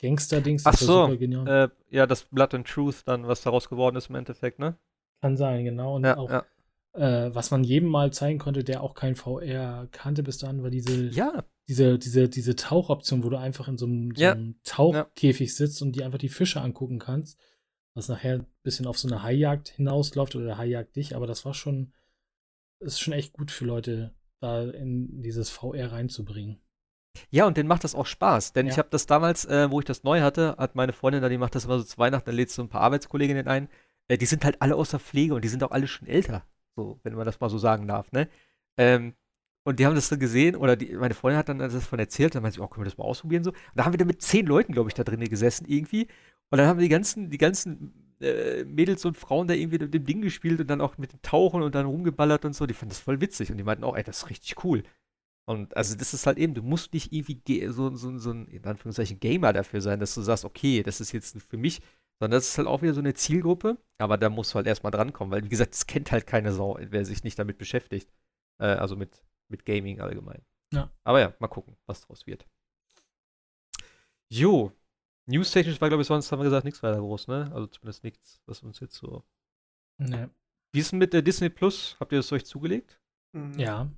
Gangster-Dings. Ach so, äh, ja, das Blood and Truth dann, was daraus geworden ist im Endeffekt, ne? Kann sein, genau. Und ja, auch, ja. Äh, was man jedem mal zeigen konnte, der auch kein VR kannte bis dahin, war diese, ja. diese, diese, diese Tauchoption, wo du einfach in so einem, so ja. einem Tauchkäfig sitzt und dir einfach die Fische angucken kannst was nachher ein bisschen auf so eine Haijagd hinausläuft oder Haijagd dich, aber das war schon, ist schon echt gut für Leute, da in dieses VR reinzubringen. Ja, und denen macht das auch Spaß, denn ja. ich habe das damals, äh, wo ich das neu hatte, hat meine Freundin da, die macht das immer so zu Weihnachten, dann lädt so ein paar Arbeitskolleginnen ein, äh, die sind halt alle aus der Pflege und die sind auch alle schon älter, so, wenn man das mal so sagen darf, ne? Ähm, und die haben das so gesehen, oder die, meine Freundin hat dann das von erzählt, dann meinte sie, oh, können wir das mal ausprobieren so. Und da haben wir dann mit zehn Leuten, glaube ich, da drinnen gesessen irgendwie. Und dann haben die ganzen, die ganzen äh, Mädels und Frauen da irgendwie mit dem Ding gespielt und dann auch mit dem Tauchen und dann rumgeballert und so. Die fanden das voll witzig und die meinten auch, ey, das ist richtig cool. Und also das ist halt eben, du musst nicht irgendwie so, so, so ein, in Anführungszeichen, Gamer dafür sein, dass du sagst, okay, das ist jetzt für mich, sondern das ist halt auch wieder so eine Zielgruppe, aber da musst du halt erstmal drankommen, weil wie gesagt, das kennt halt keine Sau, wer sich nicht damit beschäftigt. Äh, also mit, mit Gaming allgemein. Ja. Aber ja, mal gucken, was draus wird. Jo, News-technisch war, glaube ich, sonst haben wir gesagt, nichts weiter groß, ne? Also zumindest nichts, was uns jetzt so. Ne. Wie ist denn mit der Disney Plus? Habt ihr das euch zugelegt? Mhm. Ja.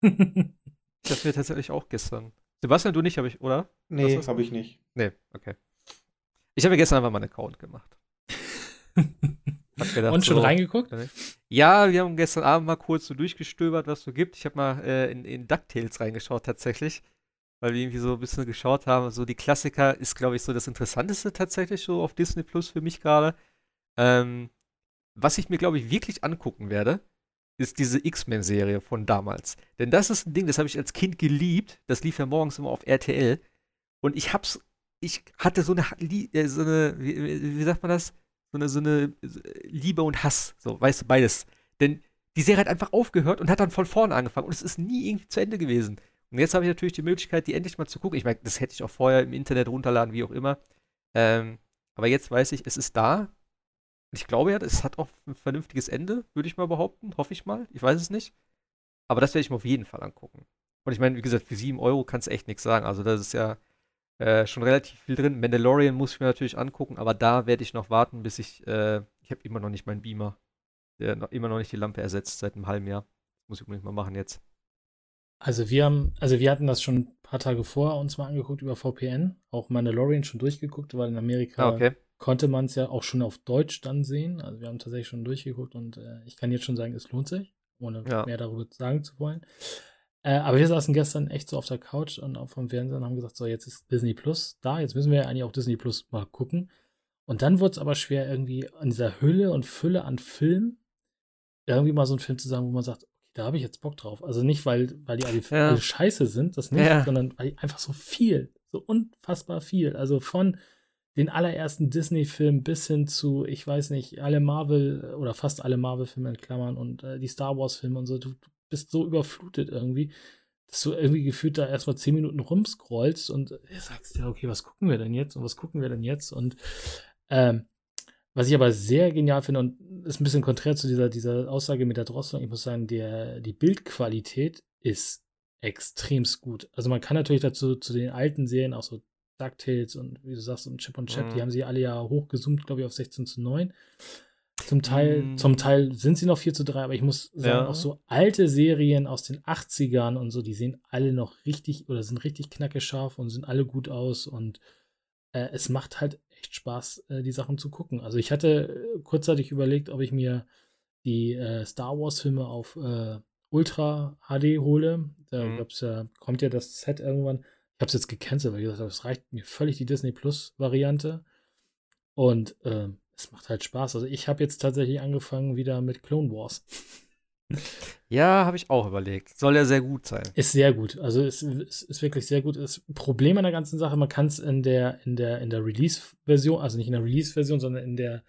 das mir tatsächlich auch gestern. Sebastian, du nicht, habe ich, oder? Nee, das habe ich nicht. Nee, okay. Ich habe mir gestern einfach mal einen Account gemacht. Gedacht, Und schon so, reingeguckt? Ja, wir haben gestern Abend mal kurz so durchgestöbert, was es so gibt. Ich habe mal äh, in, in DuckTales reingeschaut tatsächlich weil wir irgendwie so ein bisschen geschaut haben. So die Klassiker ist, glaube ich, so das Interessanteste tatsächlich so auf Disney Plus für mich gerade. Ähm, was ich mir, glaube ich, wirklich angucken werde, ist diese X-Men-Serie von damals. Denn das ist ein Ding, das habe ich als Kind geliebt. Das lief ja morgens immer auf RTL. Und ich hab's, ich hatte so eine, äh, so eine wie, wie, sagt man das? So eine, so eine Liebe und Hass. So, weißt du, beides. Denn die Serie hat einfach aufgehört und hat dann von vorne angefangen. Und es ist nie irgendwie zu Ende gewesen. Und jetzt habe ich natürlich die Möglichkeit, die endlich mal zu gucken. Ich meine, das hätte ich auch vorher im Internet runterladen, wie auch immer. Ähm, aber jetzt weiß ich, es ist da. Und ich glaube ja, es hat auch ein vernünftiges Ende, würde ich mal behaupten. Hoffe ich mal. Ich weiß es nicht. Aber das werde ich mir auf jeden Fall angucken. Und ich meine, wie gesagt, für 7 Euro kannst du echt nichts sagen. Also, das ist ja äh, schon relativ viel drin. Mandalorian muss ich mir natürlich angucken, aber da werde ich noch warten, bis ich. Äh, ich habe immer noch nicht meinen Beamer. Der noch, immer noch nicht die Lampe ersetzt seit einem halben Jahr. Das muss ich unbedingt mal machen jetzt. Also wir haben, also wir hatten das schon ein paar Tage vorher uns mal angeguckt über VPN, auch Mandalorian schon durchgeguckt, weil in Amerika ah, okay. konnte man es ja auch schon auf Deutsch dann sehen. Also wir haben tatsächlich schon durchgeguckt und äh, ich kann jetzt schon sagen, es lohnt sich, ohne ja. mehr darüber sagen zu wollen. Äh, aber wir saßen gestern echt so auf der Couch und auch vom Fernseher und haben gesagt, so jetzt ist Disney Plus da, jetzt müssen wir ja eigentlich auch Disney Plus mal gucken. Und dann wurde es aber schwer, irgendwie an dieser Hülle und Fülle an Filmen irgendwie mal so einen Film zu sagen, wo man sagt, da habe ich jetzt Bock drauf. Also nicht, weil, weil die alle, ja. scheiße sind, das nicht, ja. sondern weil die einfach so viel, so unfassbar viel. Also von den allerersten Disney-Filmen bis hin zu, ich weiß nicht, alle Marvel oder fast alle Marvel-Filme in Klammern und äh, die Star Wars-Filme und so, du, bist so überflutet irgendwie, dass du irgendwie gefühlt da erstmal zehn Minuten rumscrollst und sagst dir, okay, was gucken wir denn jetzt und was gucken wir denn jetzt? Und ähm, was ich aber sehr genial finde und ist ein bisschen konträr zu dieser, dieser Aussage mit der Drosselung, ich muss sagen, der, die Bildqualität ist extremst gut. Also man kann natürlich dazu zu den alten Serien, auch so DuckTales und wie du sagst, und Chip und Chap, mhm. die haben sie alle ja hochgezoomt, glaube ich, auf 16 zu 9. Zum Teil, mhm. zum Teil sind sie noch 4 zu 3, aber ich muss sagen, ja. auch so alte Serien aus den 80ern und so, die sehen alle noch richtig oder sind richtig knackescharf und sind alle gut aus und äh, es macht halt echt Spaß, äh, die Sachen zu gucken. Also ich hatte äh, kurzzeitig überlegt, ob ich mir die äh, Star Wars-Filme auf äh, Ultra HD hole. Da mhm. ja, kommt ja das Set irgendwann. Ich habe es jetzt gecancelt, weil ich gesagt habe, es reicht mir völlig die Disney Plus-Variante. Und äh, es macht halt Spaß. Also ich habe jetzt tatsächlich angefangen wieder mit Clone Wars. Ja, habe ich auch überlegt. Soll ja sehr gut sein. Ist sehr gut. Also es ist, ist wirklich sehr gut. Das Problem an der ganzen Sache, man kann es in der, in der, in der Release-Version, also nicht in der Release-Version, sondern in der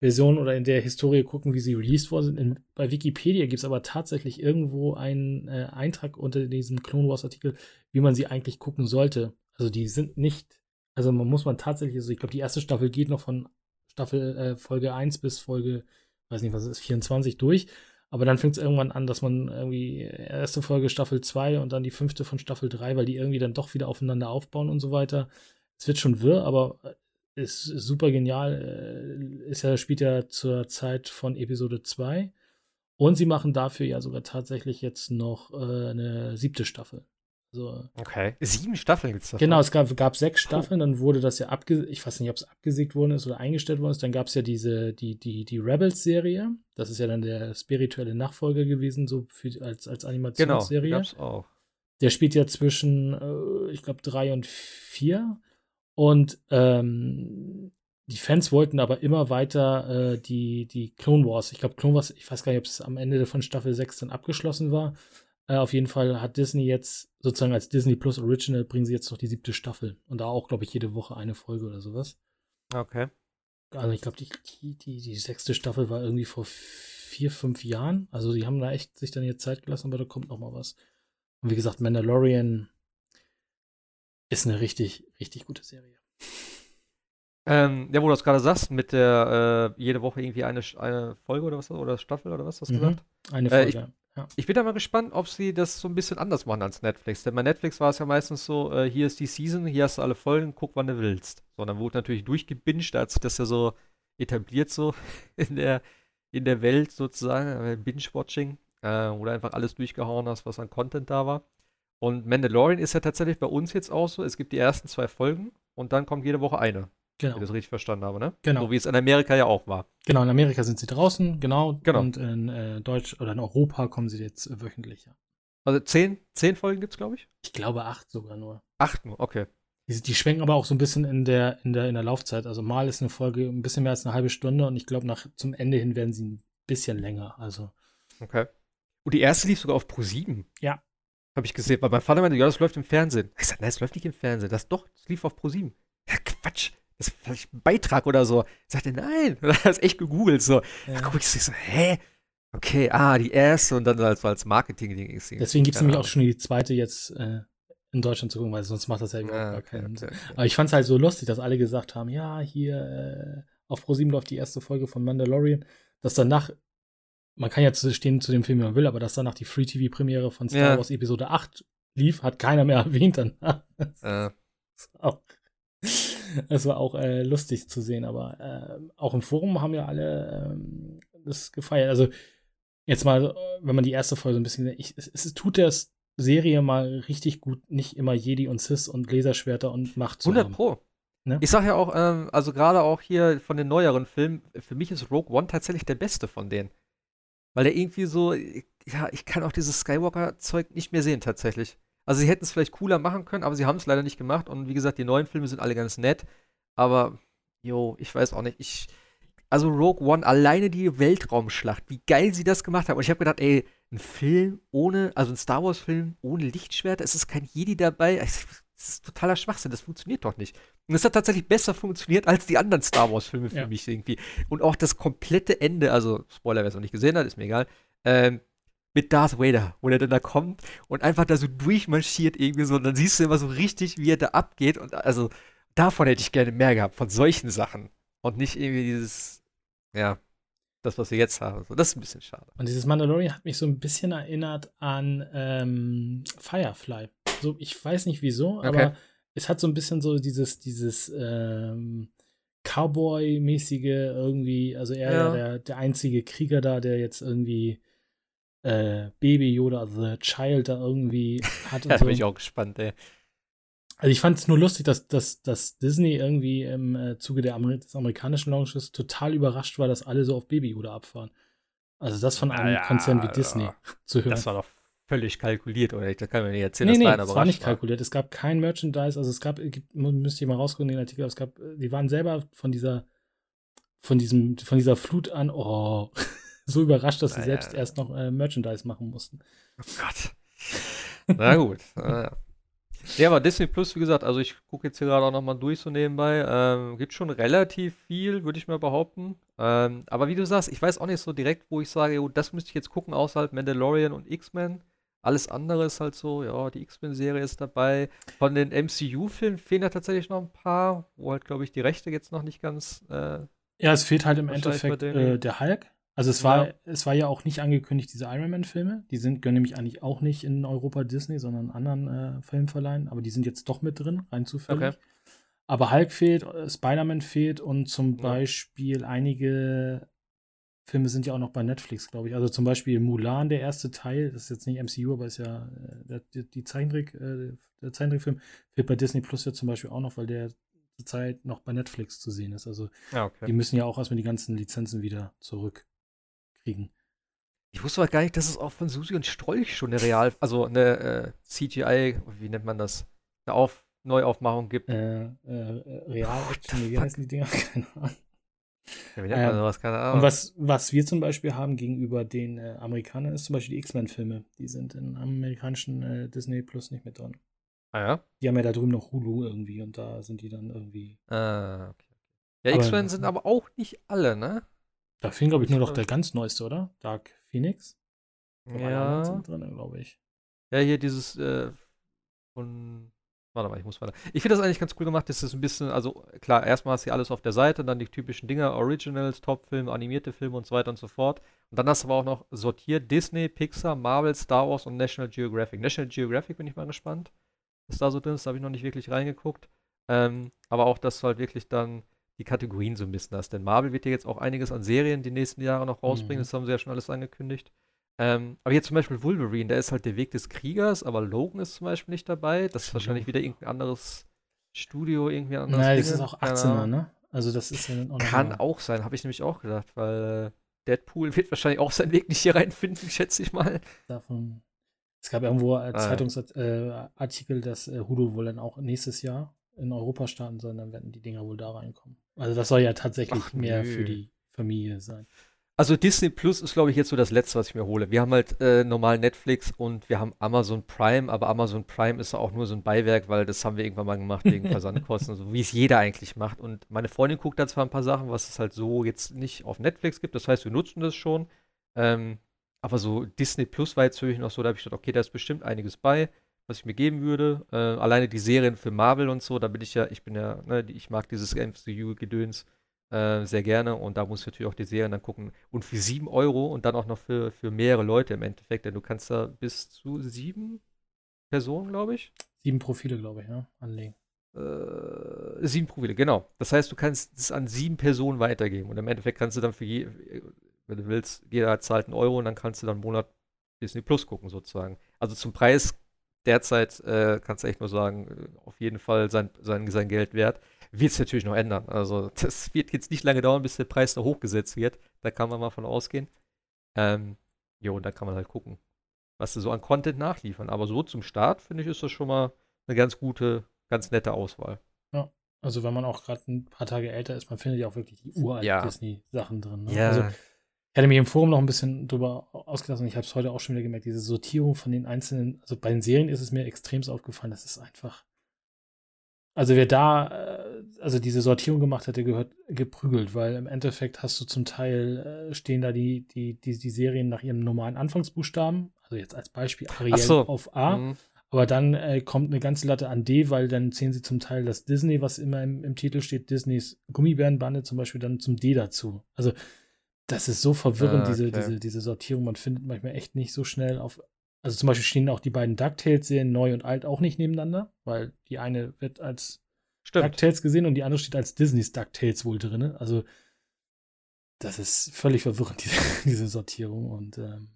Version oder in der Historie gucken, wie sie released worden sind. In, bei Wikipedia gibt es aber tatsächlich irgendwo einen äh, Eintrag unter diesem Clone Wars Artikel, wie man sie eigentlich gucken sollte. Also die sind nicht, also man muss man tatsächlich, also ich glaube, die erste Staffel geht noch von Staffel äh, Folge 1 bis Folge, weiß nicht, was ist, 24 durch. Aber dann fängt es irgendwann an, dass man irgendwie erste Folge Staffel 2 und dann die fünfte von Staffel 3, weil die irgendwie dann doch wieder aufeinander aufbauen und so weiter. Es wird schon wirr, aber ist, ist super genial. Ist ja, spielt ja zur Zeit von Episode 2. Und sie machen dafür ja sogar tatsächlich jetzt noch äh, eine siebte Staffel. Also, okay. Sieben Staffeln gibt es davon. Genau, es gab, gab sechs Staffeln, dann wurde das ja abgesägt, ich weiß nicht, ob es abgesägt worden ist oder eingestellt worden ist. Dann gab es ja diese, die, die, die Rebels-Serie. Das ist ja dann der spirituelle Nachfolger gewesen, so für, als, als Animationsserie. Genau, gab's auch. Der spielt ja zwischen, äh, ich glaube, drei und vier. Und ähm, die Fans wollten aber immer weiter äh, die, die Clone Wars. Ich glaube, Clone Wars, ich weiß gar nicht, ob es am Ende von Staffel 6 dann abgeschlossen war. Äh, auf jeden Fall hat Disney jetzt sozusagen als Disney Plus Original bringen sie jetzt noch die siebte Staffel. Und da auch, glaube ich, jede Woche eine Folge oder sowas. Okay. Also ich glaube, die, die, die, sechste Staffel war irgendwie vor vier, fünf Jahren. Also die haben da echt sich dann jetzt Zeit gelassen, aber da kommt noch mal was. Und wie gesagt, Mandalorian ist eine richtig, richtig gute Serie. Ähm, ja, wo du das gerade sagst, mit der äh, jede Woche irgendwie eine, eine Folge oder was oder Staffel oder was hast du mhm. gesagt? Eine Folge. Äh, ich, ich, bin da mal gespannt, ob sie das so ein bisschen anders machen als Netflix. Denn bei Netflix war es ja meistens so, äh, hier ist die Season, hier hast du alle Folgen, guck, wann du willst. So, dann wurde natürlich durchgebinged, hat sich das ja so etabliert so in der, in der Welt sozusagen, äh, Binge-Watching, äh, wo du einfach alles durchgehauen hast, was an Content da war. Und Mandalorian ist ja tatsächlich bei uns jetzt auch so. Es gibt die ersten zwei Folgen und dann kommt jede Woche eine. Genau. Wenn ich das richtig verstanden habe, ne? Genau. So wie es in Amerika ja auch war. Genau, in Amerika sind sie draußen, genau. genau. Und in äh, Deutsch oder in Europa kommen sie jetzt äh, wöchentlich, ja. Also zehn, zehn Folgen gibt es, glaube ich? Ich glaube acht sogar nur. Acht nur, okay. Die, die, schwenken aber auch so ein bisschen in der, in, der, in der Laufzeit. Also mal ist eine Folge ein bisschen mehr als eine halbe Stunde und ich glaube, nach zum Ende hin werden sie ein bisschen länger. Also. Okay. Und die erste lief sogar auf Pro 7. Ja. Habe ich gesehen. Weil mein Vater meinte, ja, das läuft im Fernsehen. Ich sagte, nein, das läuft nicht im Fernsehen. Das doch, das lief auf Pro7. Ja, Quatsch. Das ist vielleicht ein Beitrag oder so. Ich sagte, nein. Und dann hat echt gegoogelt. So. Ja. Da gucke ich so, hä? Okay, ah, die erste und dann als, als Marketing-Ding ist Deswegen gibt es nämlich auch schon die zweite jetzt äh, in Deutschland zu gucken, weil sonst macht das ja überhaupt ah, gar keinen Sinn. Okay, okay. Aber ich fand es halt so lustig, dass alle gesagt haben, ja, hier äh, auf Pro7 läuft die erste Folge von Mandalorian, dass danach man kann ja stehen zu dem Film, wie man will, aber dass danach die Free-TV-Premiere von Star ja. Wars Episode 8 lief, hat keiner mehr erwähnt danach. Äh. Auch, das war auch äh, lustig zu sehen, aber äh, auch im Forum haben ja alle ähm, das gefeiert. Also jetzt mal, wenn man die erste Folge so ein bisschen, ich, es, es tut der Serie mal richtig gut, nicht immer Jedi und Sis und Laserschwerter und Macht zu 100 haben. Pro. Ne? Ich sag ja auch, ähm, also gerade auch hier von den neueren Filmen, für mich ist Rogue One tatsächlich der beste von denen. Weil der irgendwie so, ja, ich kann auch dieses Skywalker-Zeug nicht mehr sehen tatsächlich. Also sie hätten es vielleicht cooler machen können, aber sie haben es leider nicht gemacht. Und wie gesagt, die neuen Filme sind alle ganz nett. Aber, jo, ich weiß auch nicht. Ich, also Rogue One, alleine die Weltraumschlacht, wie geil sie das gemacht haben. Und ich habe gedacht, ey, ein Film ohne, also ein Star Wars-Film ohne Lichtschwert, es ist kein Jedi dabei. Das ist totaler Schwachsinn, das funktioniert doch nicht. Und es hat tatsächlich besser funktioniert als die anderen Star Wars-Filme für ja. mich irgendwie. Und auch das komplette Ende, also Spoiler, wer es noch nicht gesehen hat, ist mir egal, ähm, mit Darth Vader, wo der dann da kommt und einfach da so durchmarschiert irgendwie so, und dann siehst du immer so richtig, wie er da abgeht. Und also davon hätte ich gerne mehr gehabt, von solchen Sachen. Und nicht irgendwie dieses, ja, das, was wir jetzt haben. So, das ist ein bisschen schade. Und dieses Mandalorian hat mich so ein bisschen erinnert an ähm, Firefly. So, ich weiß nicht wieso, okay. aber es hat so ein bisschen so dieses, dieses ähm, Cowboy-mäßige irgendwie, also er ja. der, der einzige Krieger da, der jetzt irgendwie äh, Baby Yoda, The Child da irgendwie hat. da so. bin ich auch gespannt, ey. Also ich fand es nur lustig, dass, dass, dass Disney irgendwie im äh, Zuge der Amer des amerikanischen Launches total überrascht war, dass alle so auf Baby Yoda abfahren. Also das von einem ja, Konzern wie Disney ja. zu hören. Das war doch völlig kalkuliert, oder? Das kann man nicht erzählen, nee, nee, das war nicht kalkuliert. Es gab kein Merchandise, also es gab, müsst ihr mal rausgucken, den Artikel, es gab, die waren selber von dieser, von diesem, von dieser Flut an, oh, so überrascht, dass sie naja. selbst erst noch äh, Merchandise machen mussten. Oh Gott. Na gut. naja. Ja, aber Disney Plus, wie gesagt, also ich gucke jetzt hier gerade auch nochmal durch so nebenbei. Ähm, gibt schon relativ viel, würde ich mal behaupten. Ähm, aber wie du sagst, ich weiß auch nicht so direkt, wo ich sage, oh, das müsste ich jetzt gucken, außer halt Mandalorian und X-Men. Alles andere ist halt so, ja, die X-Men-Serie ist dabei. Von den MCU-Filmen fehlen ja tatsächlich noch ein paar, wo halt, glaube ich, die Rechte jetzt noch nicht ganz. Äh, ja, es fehlt halt im Endeffekt äh, der Hulk. Also es war, ja. es war ja auch nicht angekündigt, diese Iron Man-Filme. Die sind, gehören nämlich eigentlich auch nicht in Europa Disney, sondern anderen äh, Filmverleihen, aber die sind jetzt doch mit drin, rein zufällig. Okay. Aber Hulk fehlt, äh, Spider-Man fehlt und zum ja. Beispiel einige Filme sind ja auch noch bei Netflix, glaube ich. Also zum Beispiel Mulan, der erste Teil, das ist jetzt nicht MCU, aber ist ja äh, der, die Zeichentrick, äh, der Zeichentrickfilm, fehlt bei Disney Plus ja zum Beispiel auch noch, weil der zurzeit noch bei Netflix zu sehen ist. Also ah, okay. die müssen ja auch erstmal die ganzen Lizenzen wieder zurückkriegen. Ich wusste aber gar nicht, dass es auch von Susi und Strolch schon eine Real, also eine äh, CGI, wie nennt man das, eine Auf Neuaufmachung gibt. Äh, äh, Real-Action, wie heißen die Dinger? Keine Ahnung. Ja, ähm, sowas? Keine Ahnung. Und was, was wir zum Beispiel haben gegenüber den äh, Amerikanern, ist zum Beispiel die X-Men-Filme. Die sind in amerikanischen äh, Disney Plus nicht mit drin. Ah ja? Die haben ja da drüben noch Hulu irgendwie und da sind die dann irgendwie. Ah, okay. Ja, X-Men sind aber auch nicht alle, ne? Da fehlen, glaube ich, nur noch der ganz neueste, oder? Dark Phoenix? Ja. Sind drin, glaube ich. Ja, hier dieses äh, von Warte mal, ich muss weiter. Ich finde das eigentlich ganz cool gemacht. Das ist ein bisschen, also klar, erstmal hast du alles auf der Seite, dann die typischen Dinge, Originals, Top-Filme, animierte Filme und so weiter und so fort. Und dann hast du aber auch noch sortiert Disney, Pixar, Marvel, Star Wars und National Geographic. National Geographic bin ich mal gespannt, was da so drin ist. Da habe ich noch nicht wirklich reingeguckt. Ähm, aber auch, dass du halt wirklich dann die Kategorien so ein bisschen hast. Denn Marvel wird ja jetzt auch einiges an Serien die nächsten Jahre noch rausbringen. Mhm. Das haben sie ja schon alles angekündigt. Ähm, aber jetzt zum Beispiel Wolverine, der ist halt der Weg des Kriegers, aber Logan ist zum Beispiel nicht dabei. Das ist wahrscheinlich wieder irgendein anderes Studio, irgendwie anders. Nein, das ist auch 18er, ne? Also das ist ja auch Kann auch sein, habe ich nämlich auch gedacht, weil äh, Deadpool wird wahrscheinlich auch seinen Weg nicht hier reinfinden, schätze ich mal. Davon. Es gab irgendwo ein ah. Zeitungsartikel, äh, dass äh, Hulu wohl dann auch nächstes Jahr in Europa starten soll, dann werden die Dinger wohl da reinkommen. Also das soll ja tatsächlich Ach, mehr für die Familie sein. Also Disney Plus ist, glaube ich, jetzt so das Letzte, was ich mir hole. Wir haben halt äh, normal Netflix und wir haben Amazon Prime, aber Amazon Prime ist auch nur so ein Beiwerk, weil das haben wir irgendwann mal gemacht wegen Versandkosten, so wie es jeder eigentlich macht. Und meine Freundin guckt da zwar ein paar Sachen, was es halt so jetzt nicht auf Netflix gibt. Das heißt, wir nutzen das schon. Ähm, aber so Disney Plus war jetzt für mich noch so, da habe ich gedacht, okay, da ist bestimmt einiges bei, was ich mir geben würde. Äh, alleine die Serien für Marvel und so, da bin ich ja, ich bin ja, ne, ich mag dieses MCU-Gedöns. Äh, sehr gerne und da muss ich natürlich auch die Serien dann gucken. Und für 7 Euro und dann auch noch für, für mehrere Leute im Endeffekt, denn du kannst da bis zu sieben Personen, glaube ich. Sieben Profile, glaube ich, ja, anlegen. Äh, sieben Profile, genau. Das heißt, du kannst es an sieben Personen weitergeben und im Endeffekt kannst du dann für je, wenn du willst, jeder zahlt einen Euro und dann kannst du dann einen Monat Disney Plus gucken, sozusagen. Also zum Preis derzeit äh, kannst du echt nur sagen, auf jeden Fall sein, sein, sein Geld wert wird es natürlich noch ändern. Also das wird jetzt nicht lange dauern, bis der Preis da hochgesetzt wird. Da kann man mal von ausgehen. Ähm, jo, und dann kann man halt gucken, was sie so an Content nachliefern. Aber so zum Start, finde ich, ist das schon mal eine ganz gute, ganz nette Auswahl. Ja, also wenn man auch gerade ein paar Tage älter ist, man findet ja auch wirklich die uralten ja. Disney-Sachen drin. Ne? Ja. Also, ich hatte mich im Forum noch ein bisschen drüber ausgelassen und ich habe es heute auch schon wieder gemerkt, diese Sortierung von den einzelnen, also bei den Serien ist es mir extrem aufgefallen, das ist einfach also wer da, äh, also diese Sortierung gemacht hat, der gehört geprügelt, weil im Endeffekt hast du zum Teil, äh, stehen da die, die, die, die Serien nach ihrem normalen Anfangsbuchstaben, also jetzt als Beispiel Ariel so. auf A, mhm. aber dann äh, kommt eine ganze Latte an D, weil dann zählen sie zum Teil das Disney, was immer im, im Titel steht, Disneys Gummibärenbande zum Beispiel dann zum D dazu. Also das ist so verwirrend, ah, okay. diese, diese, diese Sortierung. Man findet manchmal echt nicht so schnell auf also zum Beispiel stehen auch die beiden DuckTales-Serien neu und alt auch nicht nebeneinander, weil die eine wird als Stimmt. DuckTales gesehen und die andere steht als Disneys DuckTales wohl drin. Also das ist völlig verwirrend, diese, diese Sortierung. Und ähm,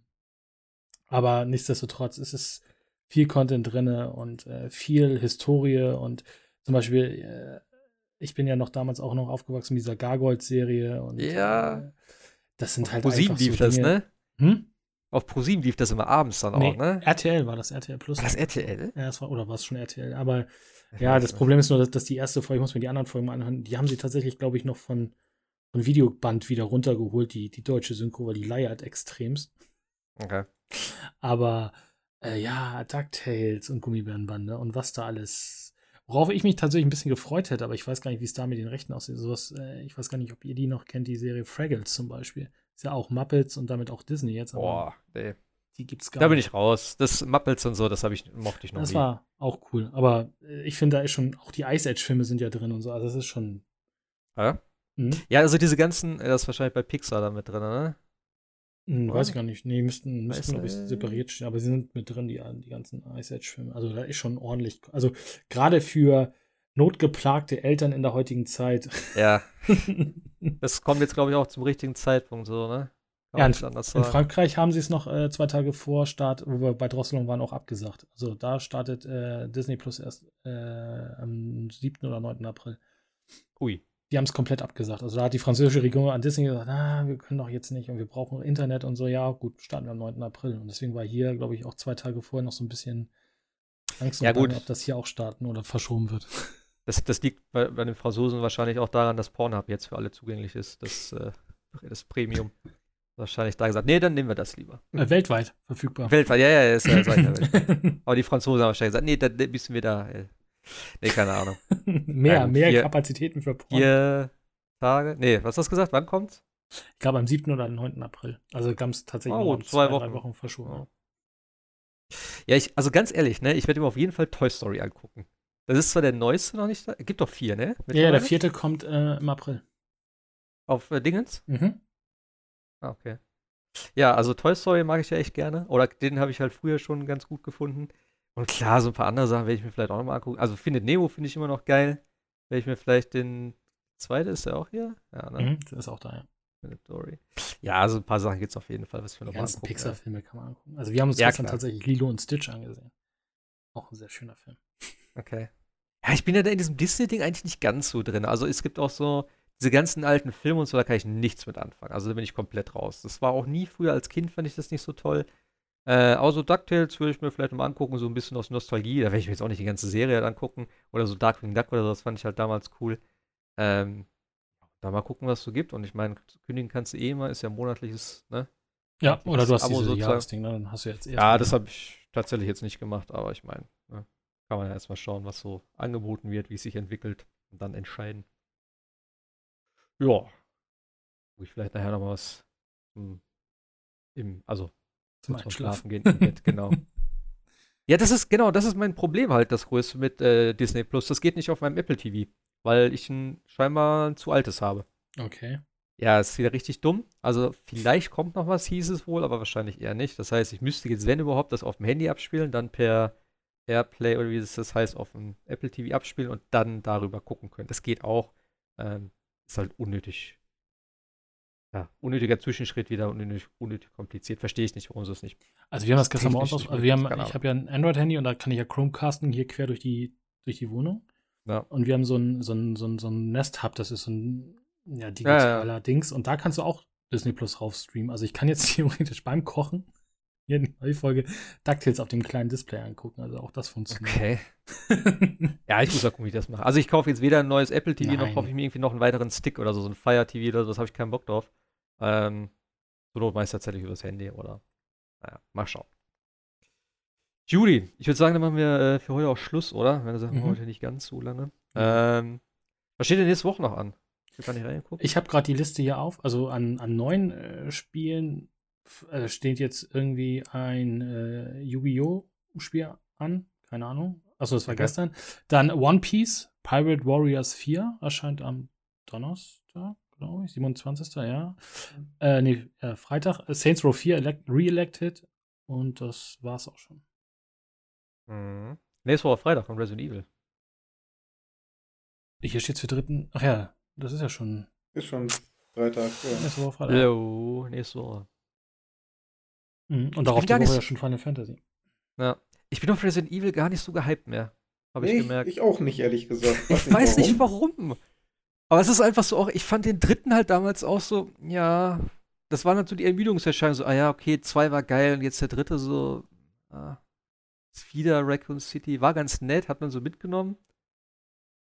aber nichtsdestotrotz ist es viel Content drin und äh, viel Historie und zum Beispiel, äh, ich bin ja noch damals auch noch aufgewachsen mit dieser Gargold-Serie und ja. Äh, das sind halt Wo einfach so das, ne? Hm? Auf ProSieben lief das immer abends dann nee, auch, ne? RTL war das, RTL Plus. War das RTL? Ja, das war, oder war es schon RTL? Aber ja, das Problem ist nur, dass, dass, die erste Folge, ich muss mir die anderen Folgen mal anhören, die haben sie tatsächlich, glaube ich, noch von, von Videoband wieder runtergeholt, die, die deutsche Synchro, weil die leiert extremst. Okay. Aber Äh, ja, DuckTales und Gummibärenbande und was da alles. Worauf ich mich tatsächlich ein bisschen gefreut hätte, aber ich weiß gar nicht, wie es da mit den Rechten aussieht. Sowas, äh, ich weiß gar nicht, ob ihr die noch kennt, die Serie Fraggles zum Beispiel. Ist ja auch Muppets und damit auch Disney jetzt. Boah, nee. Die gibt's gar Da bin ich raus. Das Muppets und so, das habe ich, mochte ich noch Das nie. war auch cool. Aber äh, ich finde, da ist schon, auch die Ice Age-Filme sind ja drin und so. Also das ist schon. Ja? Mhm. ja, also diese ganzen, das ist wahrscheinlich bei Pixar da mit drin, ne? Hm, weiß ich gar nicht. Nee, müssten, müssten glaube ich, separiert stehen. Aber sie sind mit drin, die, die ganzen Ice Age-Filme. Also da ist schon ordentlich. Also gerade für notgeplagte Eltern in der heutigen Zeit. Ja. Das kommt jetzt, glaube ich, auch zum richtigen Zeitpunkt, so, ne? Ja, in, in. Frankreich haben sie es noch äh, zwei Tage vor Start, wo wir bei Drosselung waren, auch abgesagt. Also da startet äh, Disney Plus erst äh, am 7. oder 9. April. Ui. Die haben es komplett abgesagt. Also da hat die französische Regierung an Disney gesagt, ah, wir können doch jetzt nicht und wir brauchen Internet und so. Ja, gut, starten wir am 9. April. Und deswegen war hier, glaube ich, auch zwei Tage vorher noch so ein bisschen Angst Ja. Bange, ob das hier auch starten oder verschoben wird. Das, das liegt bei, bei den Franzosen wahrscheinlich auch daran, dass Pornhub jetzt für alle zugänglich ist. Das, äh, das Premium. Wahrscheinlich da gesagt, nee, dann nehmen wir das lieber. Äh, weltweit verfügbar. Weltweit, ja, ja, ist ja, ich ja. Aber die Franzosen haben wahrscheinlich gesagt, nee, dann müssen wir da. Äh, nee, keine Ahnung. mehr, gut, mehr hier- Kapazitäten für Porn. Vier Tage. Nee, was hast du gesagt? Wann kommt's? Ich glaube am 7. oder 9. April. Also ganz tatsächlich Oh, um zwei drei Wochen. Wochen verschoben. Ja. Ja, ich, also ganz ehrlich, ne, ich werde mir auf jeden Fall Toy Story angucken. Das ist zwar der neueste noch nicht da. Gibt doch vier, ne? Ja, ja, der vierte kommt äh, im April. Auf äh, Dingens? Mhm. Ah, okay. Ja, also Toy Story mag ich ja echt gerne. Oder den habe ich halt früher schon ganz gut gefunden. Und klar, so ein paar andere Sachen werde ich mir vielleicht auch nochmal angucken. Also Findet Nemo finde ich immer noch geil. Werde ich mir vielleicht den zweite, ist der auch hier? Ja, ne? Mhm. Der ist auch da, ja. Dory. Ja, also ein paar Sachen gibt es auf jeden Fall, was wir Die nochmal ganzen angucken. Pixar-Filme kann man angucken. Also wir haben uns Ja, gestern klar. tatsächlich Lilo und Stitch angesehen. Auch ein sehr schöner Film. Okay. Ja, ich bin ja da in diesem Disney-Ding eigentlich nicht ganz so drin. Also es gibt auch so diese ganzen alten Filme und so, da kann ich nichts mit anfangen. Also da bin ich komplett raus. Das war auch nie früher als Kind, fand ich das nicht so toll. Äh, außer DuckTales würde ich mir vielleicht mal angucken, so ein bisschen aus Nostalgie. Da werde ich mir jetzt auch nicht die ganze Serie halt angucken. Oder so Darkwing Duck oder so, das fand ich halt damals cool. Ähm, da mal gucken, was es so gibt. Und ich meine, kündigen kannst du eh immer, ist ja monatliches, ne? Ja, oder du hast Abo sozusagen. Jahresding, ne? Dann hast du jetzt erst Ja, das habe ich tatsächlich jetzt nicht gemacht, aber ich meine, ne, kann man ja erstmal schauen, was so angeboten wird, wie es sich entwickelt und dann entscheiden. Ja. Wo ich vielleicht nachher noch was hm, im, also zum Einschlafen. Schlafen gehen im Bett, genau. Ja, das ist, genau, das ist mein Problem halt, das größte mit äh, Disney Plus. Das geht nicht auf meinem Apple TV, weil ich ein scheinbar ein zu altes habe. Okay. Ja, ist wieder richtig dumm. Also vielleicht kommt noch was, hieß es wohl, aber wahrscheinlich eher nicht. Das heißt, ich müsste jetzt, wenn überhaupt, das auf dem Handy abspielen, dann per Airplay oder wie das das heißt, auf dem Apple TV abspielen und dann darüber gucken können. Das geht auch. Ähm, ist halt unnötig. Ja, unnötiger Zwischenschritt wieder, unnötig, unnötig kompliziert. Verstehe ich nicht, warum sie es nicht. Also wir haben das gestern Technisch aus, also wir haben, ich habe ja ein Android-Handy und da kann ich ja Chromecasten hier quer durch die, durch die Wohnung. Ja. Und wir haben so ein, so ein, so ein, so ein Nest-Hub, das ist so ein ja, digitaler Dings. Und da kannst du auch Disney Plus rauf streamen. Also ich kann jetzt theoretisch beim Kochen in der neue Folge DuckTales auf dem kleinen Display angucken. Also auch das funktioniert. Okay. Ja, ich muss mal gucken, wie ich das mache. Also ich kaufe jetzt weder ein neues Apple TV, noch Nein. kaufe ich mir irgendwie noch einen weiteren Stick oder so, so ein Fire TV oder so, das habe ich keinen Bock drauf. Ähm, so not meist tatsächlich übers Handy oder, naja, mal schauen. Judy, ich würde sagen, dann machen wir äh, für heute auch Schluss, oder? Wenn du sagst, Mhm. heute nicht ganz so lange. Ähm, was steht denn nächste Woche noch an? Ich. Ich habe gerade die Liste hier auf. Also an, an neuen äh, Spielen äh, steht jetzt irgendwie ein äh, Yu-Gi-Oh! Spiel an. Keine Ahnung. Achso, das war Okay. gestern. Dann One Piece, Pirate Warriors 4, erscheint am Donnerstag, glaube ich. 27. Ja. Äh, nee, äh, Freitag. Äh, Saints Row 4 elect re-elected. Und das war's auch schon. Mhm. Nächste Woche Freitag von Resident Evil. Hier steht's für dritten. Ach ja, das ist ja schon Ist schon Freitag. Ja. nächste Woche Freitag. Jo, nächste Woche. Mhm. Und darauf bin die gar Woche nicht- ja schon Final Fantasy. Ja. Ich bin auf Resident Evil gar nicht so gehypt mehr. Habe ich Nee, gemerkt. ich auch nicht, ehrlich gesagt. Ich weiß nicht warum. Aber es ist einfach so auch, ich fand den dritten halt damals auch so, ja, das war so die Ermüdungserscheinung, so, ah ja, okay, zwei war geil und jetzt der dritte so, ah, ist wieder Raccoon City, war ganz nett, hat man so mitgenommen.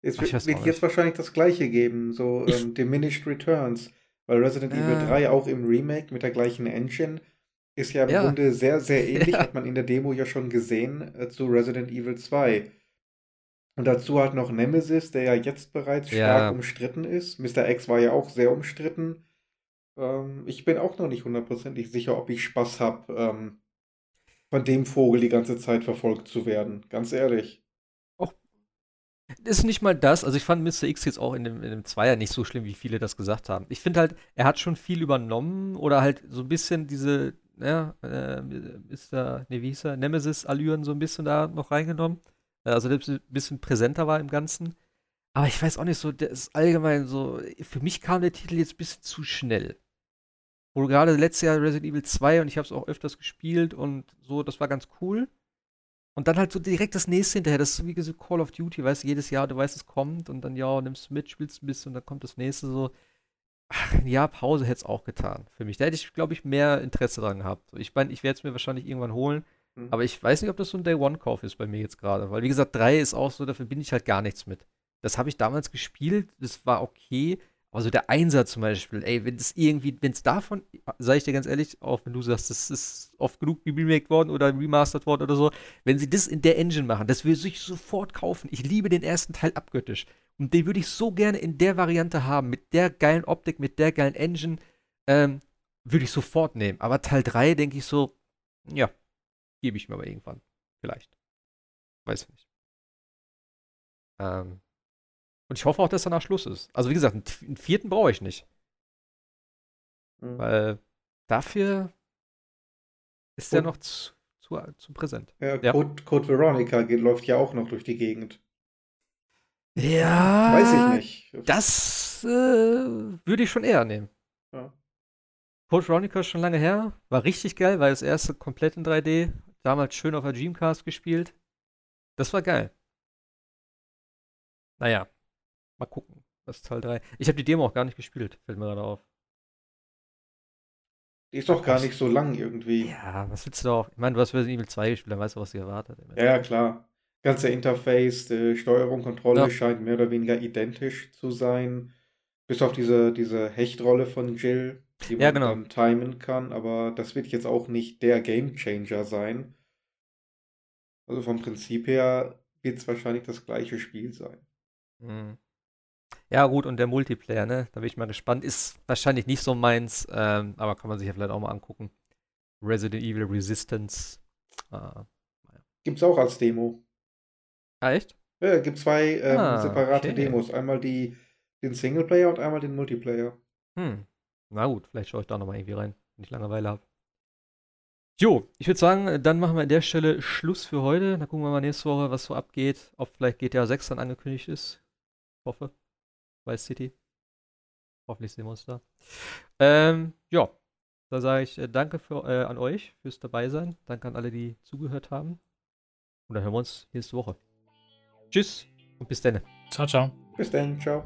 Es Ach, ich wird, weiß wird jetzt wahrscheinlich das gleiche geben, so ähm, Diminished Returns. Weil Resident Evil Ja. 3 auch im Remake mit der gleichen Engine Ist ja im ja. Grunde sehr, sehr ähnlich, ja. hat man in der Demo ja schon gesehen, äh, zu Resident Evil 2. Und dazu halt noch Nemesis, der ja jetzt bereits stark ja. umstritten ist. Mr. X war ja auch sehr umstritten. Ähm, ich bin auch noch nicht hundertprozentig sicher, ob ich Spaß habe, ähm, von dem Vogel die ganze Zeit verfolgt zu werden. Ganz ehrlich. Auch ist nicht mal das. Also ich fand Mr. X jetzt auch in dem, in dem Zweier nicht so schlimm, wie viele das gesagt haben. Ich finde halt, er hat schon viel übernommen oder halt so ein bisschen diese, ja, äh, Mr. Nee, wie hieß er? Nemesis-Allüren so ein bisschen da noch reingenommen. Also der ein bisschen präsenter war im Ganzen. Aber ich weiß auch nicht so, der ist allgemein so, für mich kam der Titel jetzt ein bisschen zu schnell. Wo gerade letztes Jahr Resident Evil 2 und ich habe es auch öfters gespielt und so, das war ganz cool. Und dann halt so direkt das nächste hinterher. Das ist wie so Call of Duty, weißt du, jedes Jahr, du weißt, es kommt und dann, ja, nimmst du mit, spielst ein bisschen und dann kommt das nächste so. Jahr Pause hätte es auch getan für mich. Da hätte ich, glaube ich, mehr Interesse dran gehabt. Ich meine, ich werde es mir wahrscheinlich irgendwann holen. Mhm. Aber ich weiß nicht, ob das so ein Day-One-Kauf ist bei mir jetzt gerade. Weil, wie gesagt, 3 ist auch so, dafür bin ich halt gar nichts mit. Das habe ich damals gespielt, das war okay. Also der Einsatz zum Beispiel, ey, wenn es irgendwie, wenn es davon, sage ich dir ganz ehrlich, auch wenn du sagst, das ist oft genug remake worden oder remastered worden oder so, wenn sie das in der Engine machen, das würde ich sofort kaufen. Ich liebe den ersten Teil abgöttisch. Und den würde ich so gerne in der Variante haben, mit der geilen Optik, mit der geilen Engine, ähm, würde ich sofort nehmen. Aber Teil 3 denke ich so, ja, gebe ich mir aber irgendwann. Vielleicht. Weiß ich nicht. Ähm, und ich hoffe auch, dass danach Schluss ist. Also wie gesagt, einen, vierten brauche ich nicht. Mhm. Weil dafür ist der noch zu, zu, zu, präsent. Ja, ja. Code, Code Veronica geht, läuft ja auch noch durch die Gegend. Ja. Weiß ich nicht. Das äh, würde ich schon eher nehmen. Ja. Code Veronica ist schon lange her. War richtig geil, weil das erste komplett in 3D. Damals schön auf der Dreamcast gespielt. Das war geil. Naja, Mal gucken. Das ist Teil 3. Ich habe die Demo auch gar nicht gespielt, fällt mir gerade auf. Die ist doch gar nicht so lang irgendwie. Ja, was willst du auch? Ich meine, du hast Resident Evil 2 gespielt, dann weißt du, was sie erwartet. Ja, ja, klar. Ganze Interface, äh, Steuerung, Kontrolle ja. scheint mehr oder weniger identisch zu sein. Bis auf diese, diese Hechtrolle von Jill, die man ja, genau. dann timen kann. Aber das wird jetzt auch nicht der Gamechanger sein. Also vom Prinzip her wird es wahrscheinlich das gleiche Spiel sein. Mhm. Ja, gut, und der Multiplayer, ne? Da bin ich mal gespannt. Ist wahrscheinlich nicht so meins, ähm, aber kann man sich ja vielleicht auch mal angucken. Resident Evil Resistance. Ah, naja. Gibt's auch als Demo. Ah, echt? Ja, gibt zwei ähm, ah, separate okay. Demos. Einmal die, den Singleplayer und einmal den Multiplayer. Hm. Na gut, vielleicht schaue ich da nochmal irgendwie rein, wenn ich Langeweile habe. Jo, ich würde sagen, dann machen wir an der Stelle Schluss für heute. Dann gucken wir mal nächste Woche, was so abgeht. Ob vielleicht GTA 6 dann angekündigt ist. Ich hoffe. Vice City. Hoffentlich sehen wir uns da. Ähm, ja, da sage ich äh, danke für, äh, an euch fürs dabei sein. Danke an alle, die zugehört haben. Und dann hören wir uns nächste Woche. Tschüss und bis dann. Ciao, ciao. Bis dann, ciao.